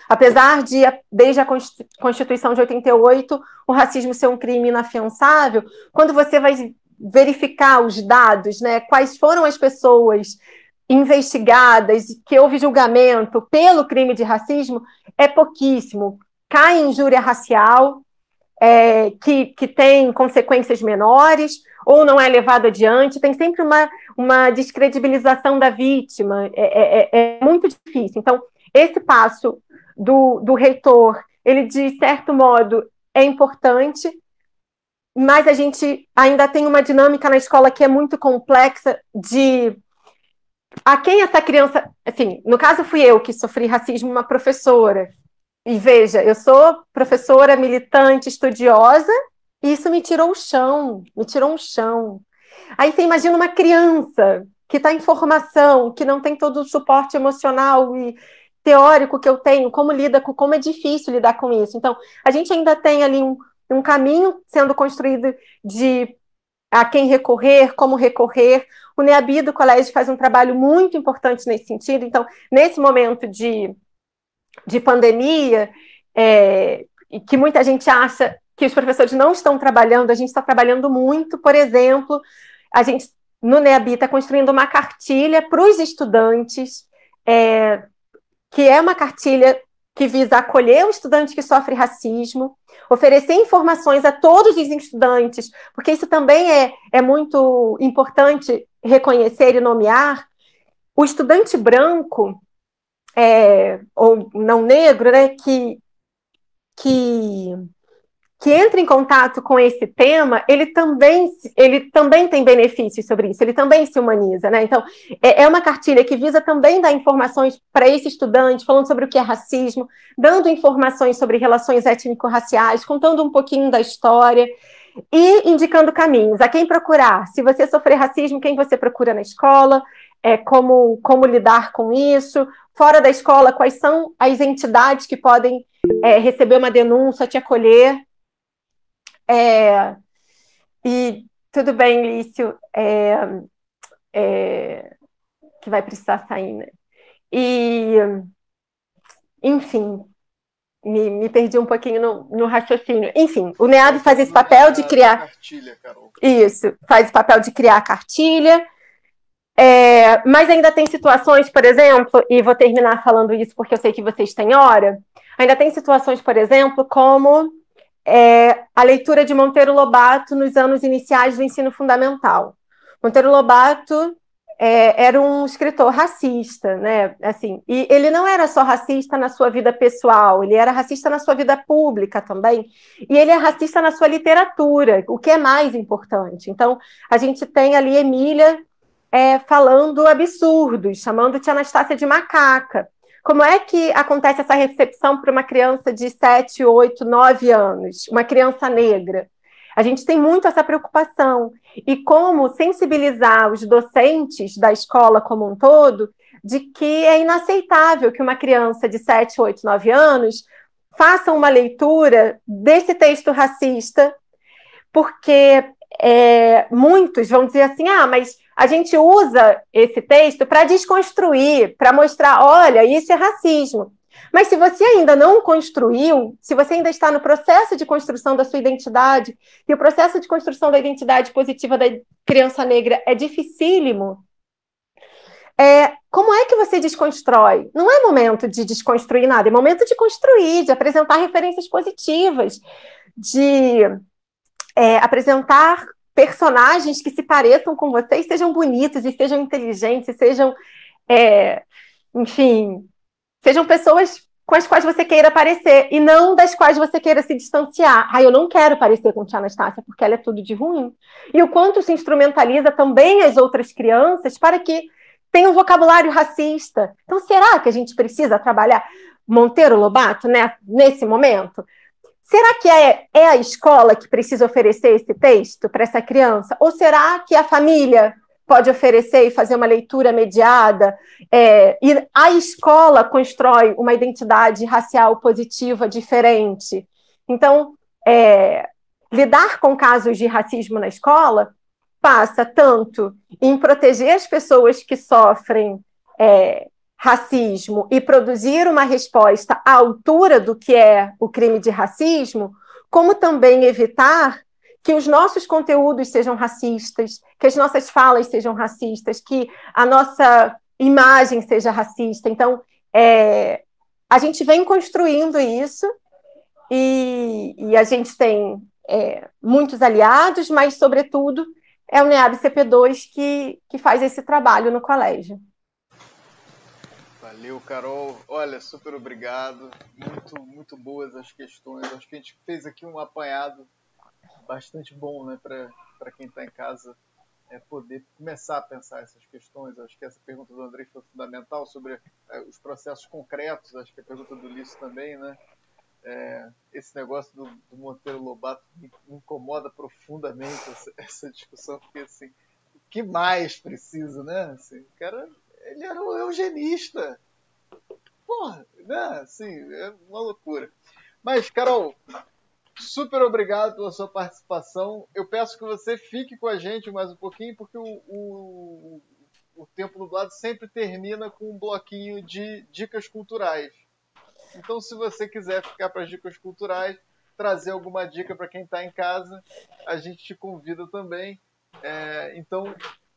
Apesar de, desde a Constituição de 88, o racismo ser um crime inafiançável, quando você vai verificar os dados, né, quais foram as pessoas investigadas, que houve julgamento pelo crime de racismo, é pouquíssimo. Cai injúria racial, é, que, que tem consequências menores, ou não é levado adiante, tem sempre uma, uma descredibilização da vítima, é, é, é muito difícil. Então, esse passo do, do reitor, ele, de certo modo, é importante, mas a gente ainda tem uma dinâmica na escola que é muito complexa de a quem essa criança, assim, no caso fui eu que sofri racismo, uma professora. E veja, eu sou professora militante, estudiosa, e isso me tirou o chão, me tirou um chão. Aí você imagina uma criança que está em formação, que não tem todo o suporte emocional e teórico que eu tenho, como lida com, como é difícil lidar com isso. Então, a gente ainda tem ali um, um caminho sendo construído de a quem recorrer, como recorrer. O NEABI do colégio faz um trabalho muito importante nesse sentido. Então, nesse momento de, de pandemia, é, que muita gente acha que os professores não estão trabalhando, a gente está trabalhando muito. Por exemplo, a gente no NEABI está construindo uma cartilha para os estudantes, é, que é uma cartilha que visa acolher o estudante que sofre racismo, oferecer informações a todos os estudantes, porque isso também é, é muito importante reconhecer e nomear. O estudante branco, é, ou não negro, né, que, que que entra em contato com esse tema, ele também, ele também tem benefícios sobre isso, ele também se humaniza, né? Então, é, é uma cartilha que visa também dar informações para esse estudante, falando sobre o que é racismo, dando informações sobre relações étnico-raciais, contando um pouquinho da história e indicando caminhos a quem procurar. Se você sofrer racismo, quem você procura na escola, é, como, como lidar com isso, fora da escola, quais são as entidades que podem é, receber uma denúncia, te acolher. É, e tudo bem, Lício, é, é, que vai precisar sair, né? E, enfim, me, me perdi um pouquinho no, no raciocínio. Enfim, o NEAB faz esse papel de criar. Cartilha, Isso, faz o papel de criar a cartilha. É, mas ainda tem situações, por exemplo, e vou terminar falando isso porque eu sei que vocês têm hora. Ainda tem situações, por exemplo, como é a leitura de Monteiro Lobato nos anos iniciais do ensino fundamental. Monteiro Lobato é, era um escritor racista, né? Assim, e ele não era só racista na sua vida pessoal, ele era racista na sua vida pública também, e ele é racista na sua literatura, o que é mais importante. Então, a gente tem ali Emília é, falando absurdos, chamando Tia Anastácia de macaca. Como é que acontece essa recepção para uma criança de 7, 8, 9 anos, uma criança negra? A gente tem muito essa preocupação. E como sensibilizar os docentes da escola como um todo de que é inaceitável que uma criança de 7, 8, 9 anos faça uma leitura desse texto racista, porque é, muitos vão dizer assim: ah, mas a gente usa esse texto para desconstruir, para mostrar, olha, isso é racismo. Mas se você ainda não construiu, se você ainda está no processo de construção da sua identidade, e o processo de construção da identidade positiva da criança negra é dificílimo, é, como é que você desconstrói? Não é momento de desconstruir nada, é momento de construir, de apresentar referências positivas, de é, apresentar personagens que se pareçam com vocês, sejam bonitos e sejam inteligentes, sejam, é, enfim, sejam pessoas com as quais você queira parecer e não das quais você queira se distanciar. Ah, eu não quero parecer com Tia Anastácia porque ela é tudo de ruim. E o quanto se instrumentaliza também as outras crianças para que tenham um vocabulário racista. Então, será que a gente precisa trabalhar Monteiro Lobato né, nesse momento? Será que é, é a escola que precisa oferecer esse texto para essa criança? Ou será que a família pode oferecer e fazer uma leitura mediada? É, e a escola constrói uma identidade racial positiva diferente? Então, é, lidar com casos de racismo na escola passa tanto em proteger as pessoas que sofrem é, racismo e produzir uma resposta à altura do que é o crime de racismo, como também evitar que os nossos conteúdos sejam racistas, que as nossas falas sejam racistas, que a nossa imagem seja racista. Então, é, a gente vem construindo isso e, e a gente tem é, muitos aliados, mas, sobretudo, é o NEAB CP2 que, que faz esse trabalho no colégio. Valeu, Carol. Olha, super obrigado. Muito, muito boas as questões. Acho que a gente fez aqui um apanhado bastante bom né, para quem está em casa é, poder começar a pensar essas questões. Acho que essa pergunta do André foi fundamental sobre é, os processos concretos. Acho que a pergunta do Lício também, né? É, esse negócio do, do, Monteiro Lobato me, incomoda profundamente essa, essa, discussão, porque assim, o que mais precisa, né? Assim, o cara, ele era um eugenista. Porra, né? Assim, é uma loucura. Mas, Carol, super obrigado pela sua participação. Eu peço que você fique com a gente mais um pouquinho, porque o, o, o Tempo Nublado sempre termina com um bloquinho de dicas culturais. Então, se você quiser ficar para as dicas culturais, trazer alguma dica para quem está em casa, a gente te convida também. É, então,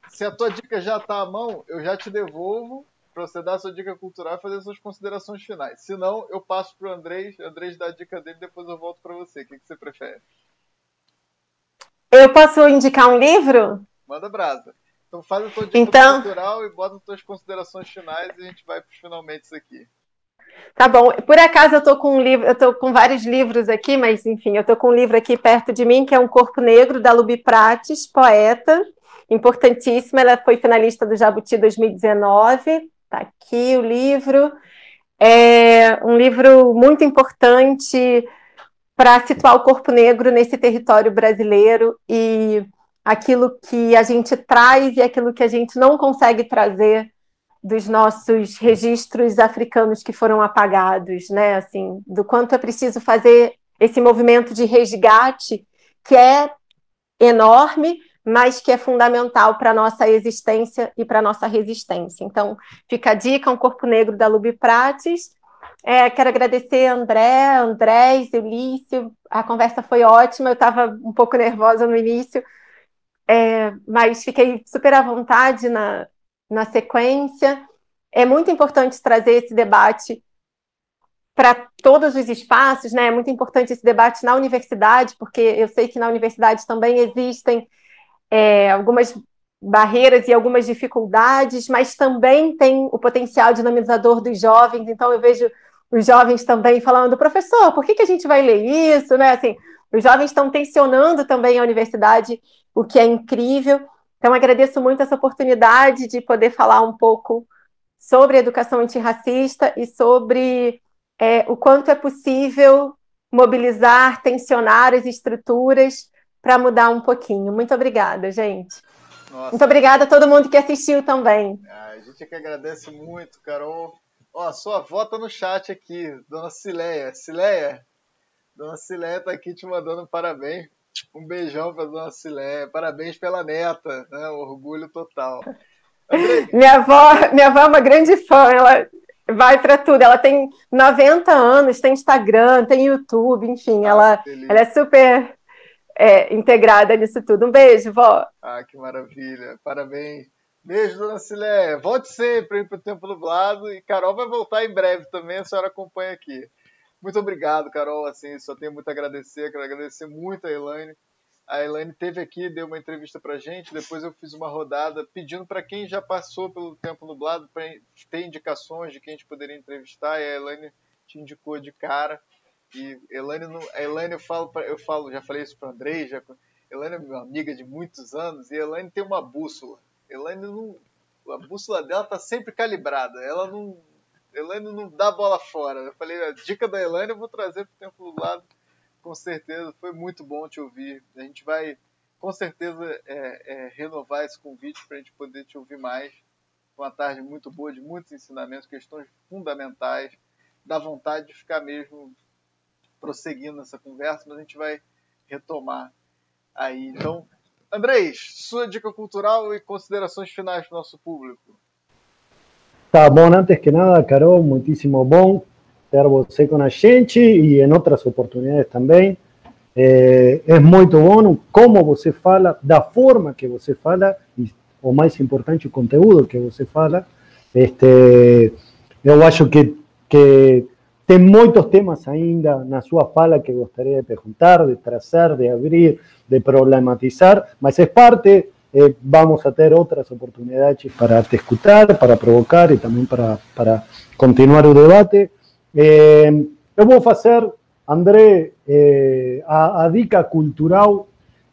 se a tua dica já está à mão, eu já te devolvo para você dar sua dica cultural e fazer suas considerações finais. Se não, eu passo para o Andrés, Andrés dá a dica dele, depois eu volto para você. O que, que você prefere? Eu posso indicar um livro? Manda brasa. Então faz a tua dica então... cultural e bota as tuas considerações finais e a gente vai para os finalmente isso aqui. Tá bom. Por acaso eu tô com um livro, eu tô com vários livros aqui, mas enfim, eu tô com um livro aqui perto de mim que é Um Corpo Negro da Lubi Prates, poeta, importantíssima. Ela foi finalista do Jabuti 2019. Tá aqui o livro. É um livro muito importante para situar o corpo negro nesse território brasileiro e aquilo que a gente traz e aquilo que a gente não consegue trazer dos nossos registros africanos que foram apagados, né? Assim, do quanto é preciso fazer esse movimento de resgate que é enorme, mas que é fundamental para a nossa existência e para a nossa resistência. Então, fica a dica, um corpo negro da Lubi Prates. É, quero agradecer a André, Andrés, Eulício, a conversa foi ótima, eu estava um pouco nervosa no início, é, mas fiquei super à vontade na, na sequência. É muito importante trazer esse debate para todos os espaços, né? É muito importante esse debate na universidade, porque eu sei que na universidade também existem é, algumas barreiras e algumas dificuldades, mas também tem o potencial dinamizador dos jovens. Então, eu vejo os jovens também falando, professor, por que, que a gente vai ler isso? Né? Assim, os jovens estão tensionando também a universidade, o que é incrível. Então, agradeço muito essa oportunidade de poder falar um pouco sobre educação antirracista e sobre é, o quanto é possível mobilizar, tensionar as estruturas para mudar um pouquinho. Muito obrigada, gente. Nossa. Muito obrigada a todo mundo que assistiu também. A gente é que agradece muito, Carol. Ó, sua avó tá no chat aqui, Dona Cileia. Cileia, Dona Cileia tá aqui te mandando parabéns. Um beijão pra Dona Cileia. Parabéns pela neta, né? Orgulho total. Andrei. Minha avó, minha avó é uma grande fã. Ela vai para tudo. Ela tem 90 anos, tem Instagram, tem YouTube, enfim, ah, ela, ela é super é, integrada nisso tudo. Um beijo, vó. Ah, que maravilha. Parabéns. Beijo, dona Cileia. Volte sempre para o Tempo Nublado e Carol vai voltar em breve também, a senhora acompanha aqui. Muito obrigado, Carol. Assim, só tenho muito a agradecer. Quero agradecer muito a Elaine. A Elaine teve aqui, deu uma entrevista para gente. Depois eu fiz uma rodada pedindo para quem já passou pelo Tempo Nublado para ter indicações de quem a gente poderia entrevistar. E a Elaine te indicou de cara. E Elaine, a Elaine eu falo, pra, eu falo, já falei isso para Andrei, já, Elaine é minha amiga de muitos anos e a Elaine tem uma bússola. Elaine não, a bússola dela tá sempre calibrada. Ela não, Elaine não dá bola fora. Eu falei, a dica da Elaine eu vou trazer pro tempo do lado, com certeza. Foi muito bom te ouvir. A gente vai, com certeza, é, é, renovar esse convite para a gente poder te ouvir mais. Uma tarde muito boa, de muitos ensinamentos, questões fundamentais. Dá vontade de ficar mesmo prosseguindo essa conversa, mas a gente vai retomar aí. Então, Andrés, sua dica cultural e considerações finais para o nosso público. Tá bom, antes que nada, Carol, muitíssimo bom ter você com a gente e em outras oportunidades também. É, é muito bom como você fala, da forma que você fala e, o mais importante, o conteúdo que você fala. Este, eu acho que, que tem muitos temas ainda na sua fala que gostaria de perguntar, de trazer, de abrir, de problematizar, mas é parte eh, vamos a ter outras oportunidades para te escutar, para provocar e também para, para continuar o debate. Eh, eu vou fazer, André, eh, a, a, dica cultural,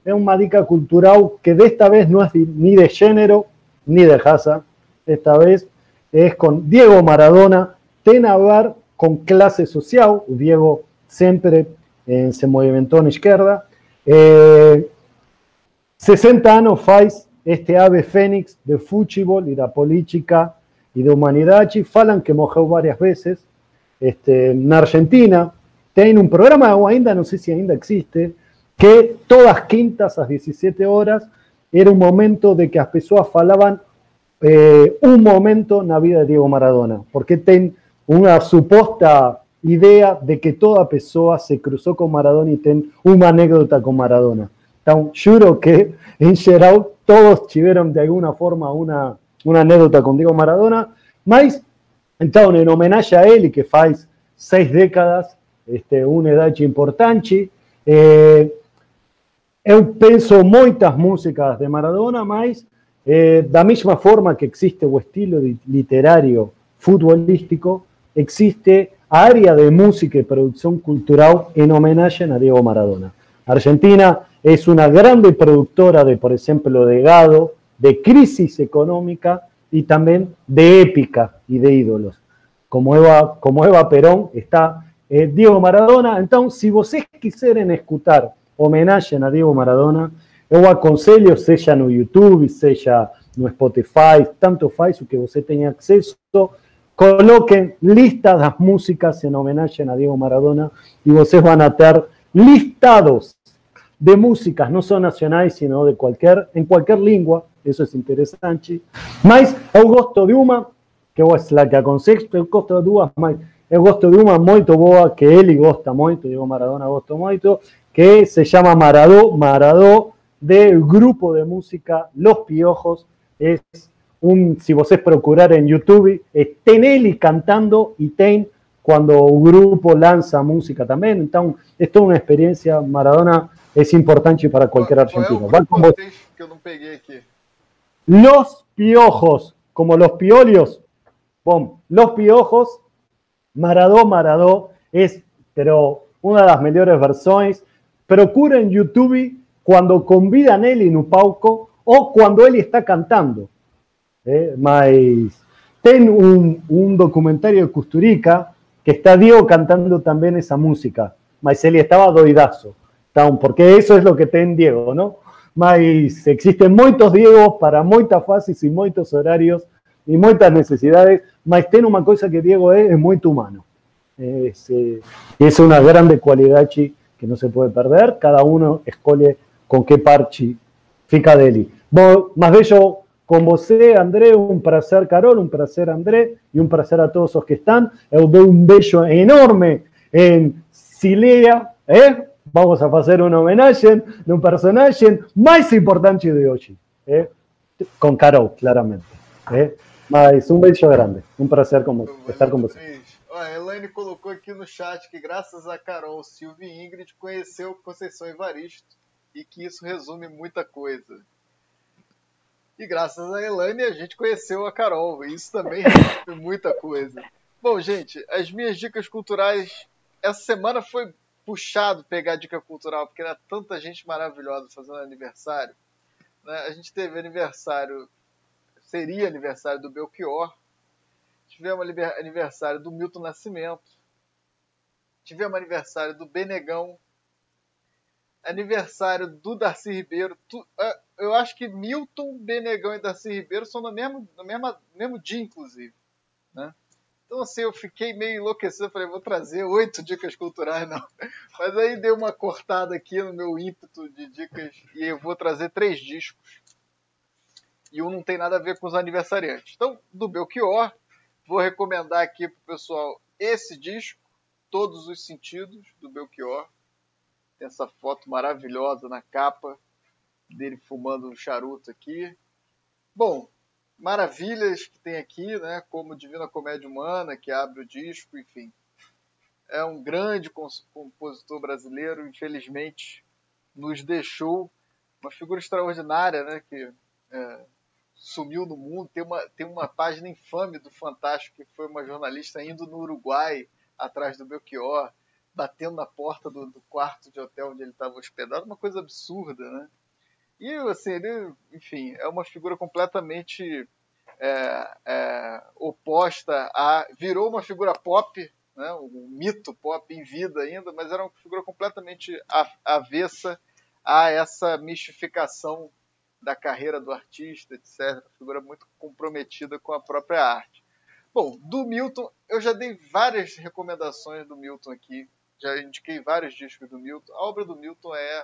é uma dica cultural que desta vez não é ni de gênero, ni de raça, esta vez é com Diego Maradona, ver com classe social, Diego sempre eh, se movimentou na esquerda, eh, 60 anos faz este ave fénix de futebol e da política e da humanidade. Falam que morreu várias vezes. Este, na Argentina tem um programa, ou ainda não sei se ainda existe, que todas quintas às 17 horas era um momento de que as pessoas falavam eh, um momento na vida de Diego Maradona, porque tem uma suposta ideia de que toda pessoa se cruzou com Maradona e tem uma anécdota com Maradona. Então, juro que, en geral, todos tiveram de alguma forma uma, uma anedota com Diego Maradona, mas, então, em homenagem a ele, que faz seis décadas, este, uma idade importante, eh, eu penso muitas músicas de Maradona, mas eh, da mesma forma que existe o estilo literário futebolístico, existe área de música e produção cultural em homenagem a Diego Maradona. Argentina es una grande productora de, por ejemplo, de gado, de crisis económica y también de épica y de ídolos. Como Eva, como Eva Perón está eh, Diego Maradona. Entonces, si vocês quiserem escutar homenaje a Diego Maradona, eu aconselho, seja no YouTube, seja no Spotify, tanto faz que você tenha acesso, coloquen lista das músicas en homenaje a Diego Maradona y vocês van a ter listados de músicas, no son nacionales, sino de cualquier, en cualquier lengua, eso es interesante. Mas eu gosto de uma, que es la que aconsejo, eu gosto de duas, mas eu gosto de uma muito boa, que ele gosta muito, digo Maradona gosto muito, que se llama Maradó, Maradó, del grupo de música Los Piojos, es un, si vocês procurar en YouTube, ten ele cantando y ten cuando un grupo lanza música también, entonces es toda una experiencia, Maradona es importante para cualquier argentino. Qual é o que eu não peguei aqui? Los Piojos, como los piolios. Bom, los Piojos, Maradó, Maradó, es, pero una de las mejores versiones. Procura en YouTube cuando convidan él en un palco o cuando él está cantando. Eh, mas ten un, un documentario de Custurica que está Diego cantando también esa música, mas él estaba doidazo porque eso es lo que tem Diego, ¿no? Mas existen muchos Diegos para muchas fases y muchos horarios y muchas necesidades, mas tem una cosa que Diego es, es muy humano. Es, eh, es una grande cualidad que no se puede perder, cada uno escoge con qué parche fica dele. Más bello con você, André, un placer, Carol, un placer, André, y un placer a todos los que están. Eu dou un bello enorme en Silea, ¿eh? vamos a hacer un homenaje de un personaje más importante de hoy, ¿eh? con Carol, claramente. ¿eh? Mas um beijo grande, um prazer com, estar com você. a Elaine colocou aqui no chat que graças a Carol, Silvia e Ingrid conheceu Conceição Evaristo e que isso resume muita coisa. E graças a Elaine a gente conheceu a Carol, e isso também resume muita coisa. Bom, gente, as minhas dicas culturais essa semana foi puxado pegar dica cultural, porque era tanta gente maravilhosa fazendo aniversário. Né? A gente teve aniversário, seria aniversário do Belchior, tivemos aniversário do Milton Nascimento, tivemos aniversário do Benegão, aniversário do Darcy Ribeiro. Tu, é, eu acho que Milton, Benegão e Darcy Ribeiro são no mesmo, no mesmo, mesmo dia, inclusive. Né? Então, assim, eu fiquei meio enlouquecido. Falei, vou trazer oito dicas culturais, não. Mas aí deu uma cortada aqui no meu ímpeto de dicas e eu vou trazer três discos. E um não tem nada a ver com os aniversariantes. Então, do Belchior, vou recomendar aqui para o pessoal esse disco, Todos os Sentidos, do Belchior. Tem essa foto maravilhosa na capa dele fumando um charuto aqui. Bom, maravilhas que tem aqui, né? Como Divina Comédia Humana, que abre o disco, enfim. É um grande compositor brasileiro, infelizmente nos deixou uma figura extraordinária, né? Que é, sumiu no mundo. Tem uma, tem uma página infame do Fantástico que foi uma jornalista indo no Uruguai atrás do Belchior, batendo na porta do, do quarto de hotel onde ele estava hospedado, uma coisa absurda, né? E assim, ele, enfim, é uma figura completamente é, é, oposta a. virou uma figura pop, né, um mito pop em vida ainda, mas era uma figura completamente avessa a essa mistificação da carreira do artista, etc. Figura muito comprometida com a própria arte. Bom, do Milton, eu já dei várias recomendações do Milton aqui, já indiquei vários discos do Milton. A obra do Milton é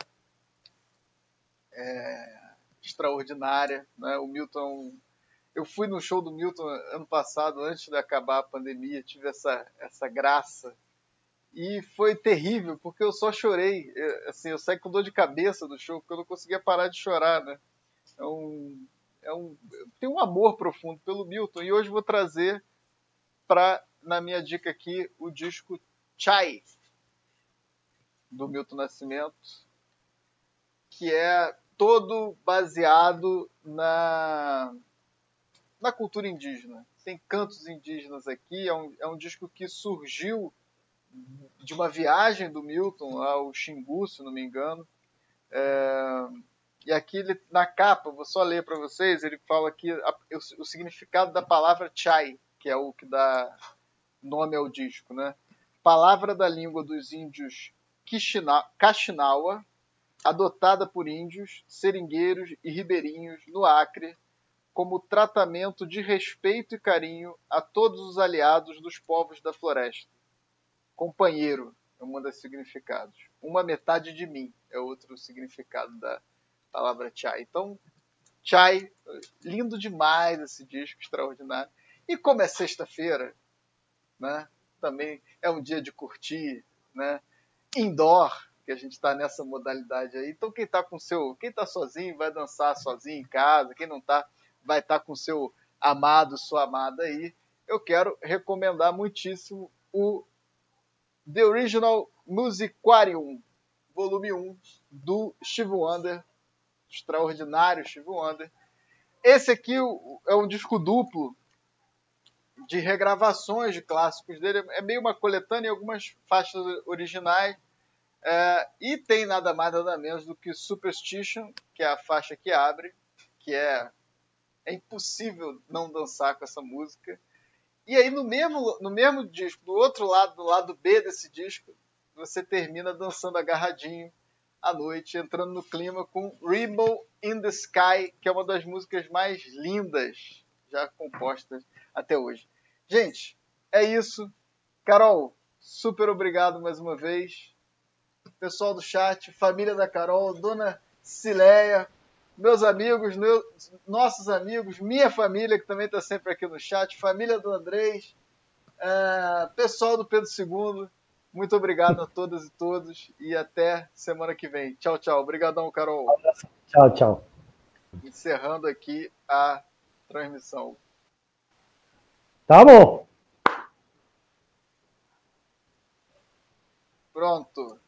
é, extraordinária. Né? O Milton. Eu fui no show do Milton ano passado, antes de acabar a pandemia, tive essa, essa graça. E foi terrível, porque eu só chorei. Eu, assim, eu saí com dor de cabeça do show, porque eu não conseguia parar de chorar. Né? É um, é um, tem um amor profundo pelo Milton. E hoje vou trazer para, na minha dica aqui, o disco Chai, do Milton Nascimento, que é todo baseado na, na cultura indígena. Tem cantos indígenas aqui, é um, é um disco que surgiu de uma viagem do Milton ao Xingu, se não me engano. É, e aqui ele, na capa, vou só ler para vocês, ele fala aqui a, o, o, significado da palavra chai, que é o que dá nome ao disco, né? Palavra da língua dos índios Kaxinawa, adotada por índios, seringueiros e ribeirinhos no Acre como tratamento de respeito e carinho a todos os aliados dos povos da floresta. Companheiro é um dos significados. Uma metade de mim é outro significado da palavra chai. Então, chai, lindo demais esse disco, extraordinário. E como é sexta-feira, né? Também é um dia de curtir, né? Indoor, que a gente está nessa modalidade aí. Então quem está com seu, quem está sozinho vai dançar sozinho em casa, quem não está vai estar tá com seu amado, sua amada aí. Eu quero recomendar muitíssimo o The Original Musicarium, volume 1 do Steve Wonder, extraordinário Steve Wonder. Esse aqui é um disco duplo de regravações de clássicos dele. É meio uma coletânea e algumas faixas originais é, e tem nada mais nada menos do que Superstition, que é a faixa que abre, que é, é impossível não dançar com essa música. E aí no mesmo, no mesmo disco, do outro lado, do lado B desse disco, você termina dançando agarradinho à noite, entrando no clima com Rainbow in the Sky, que é uma das músicas mais lindas já compostas até hoje. Gente, é isso. Carol, super obrigado mais uma vez pessoal do chat, família da Carol, dona Cileia, meus amigos, meus, nossos amigos, minha família que também está sempre aqui no chat, família do Andrés, é, pessoal do Pedro II, muito obrigado a todas e todos e até semana que vem. Tchau, tchau. Obrigadão, Carol. Tchau, tchau. Encerrando aqui a transmissão. Tá bom. Pronto.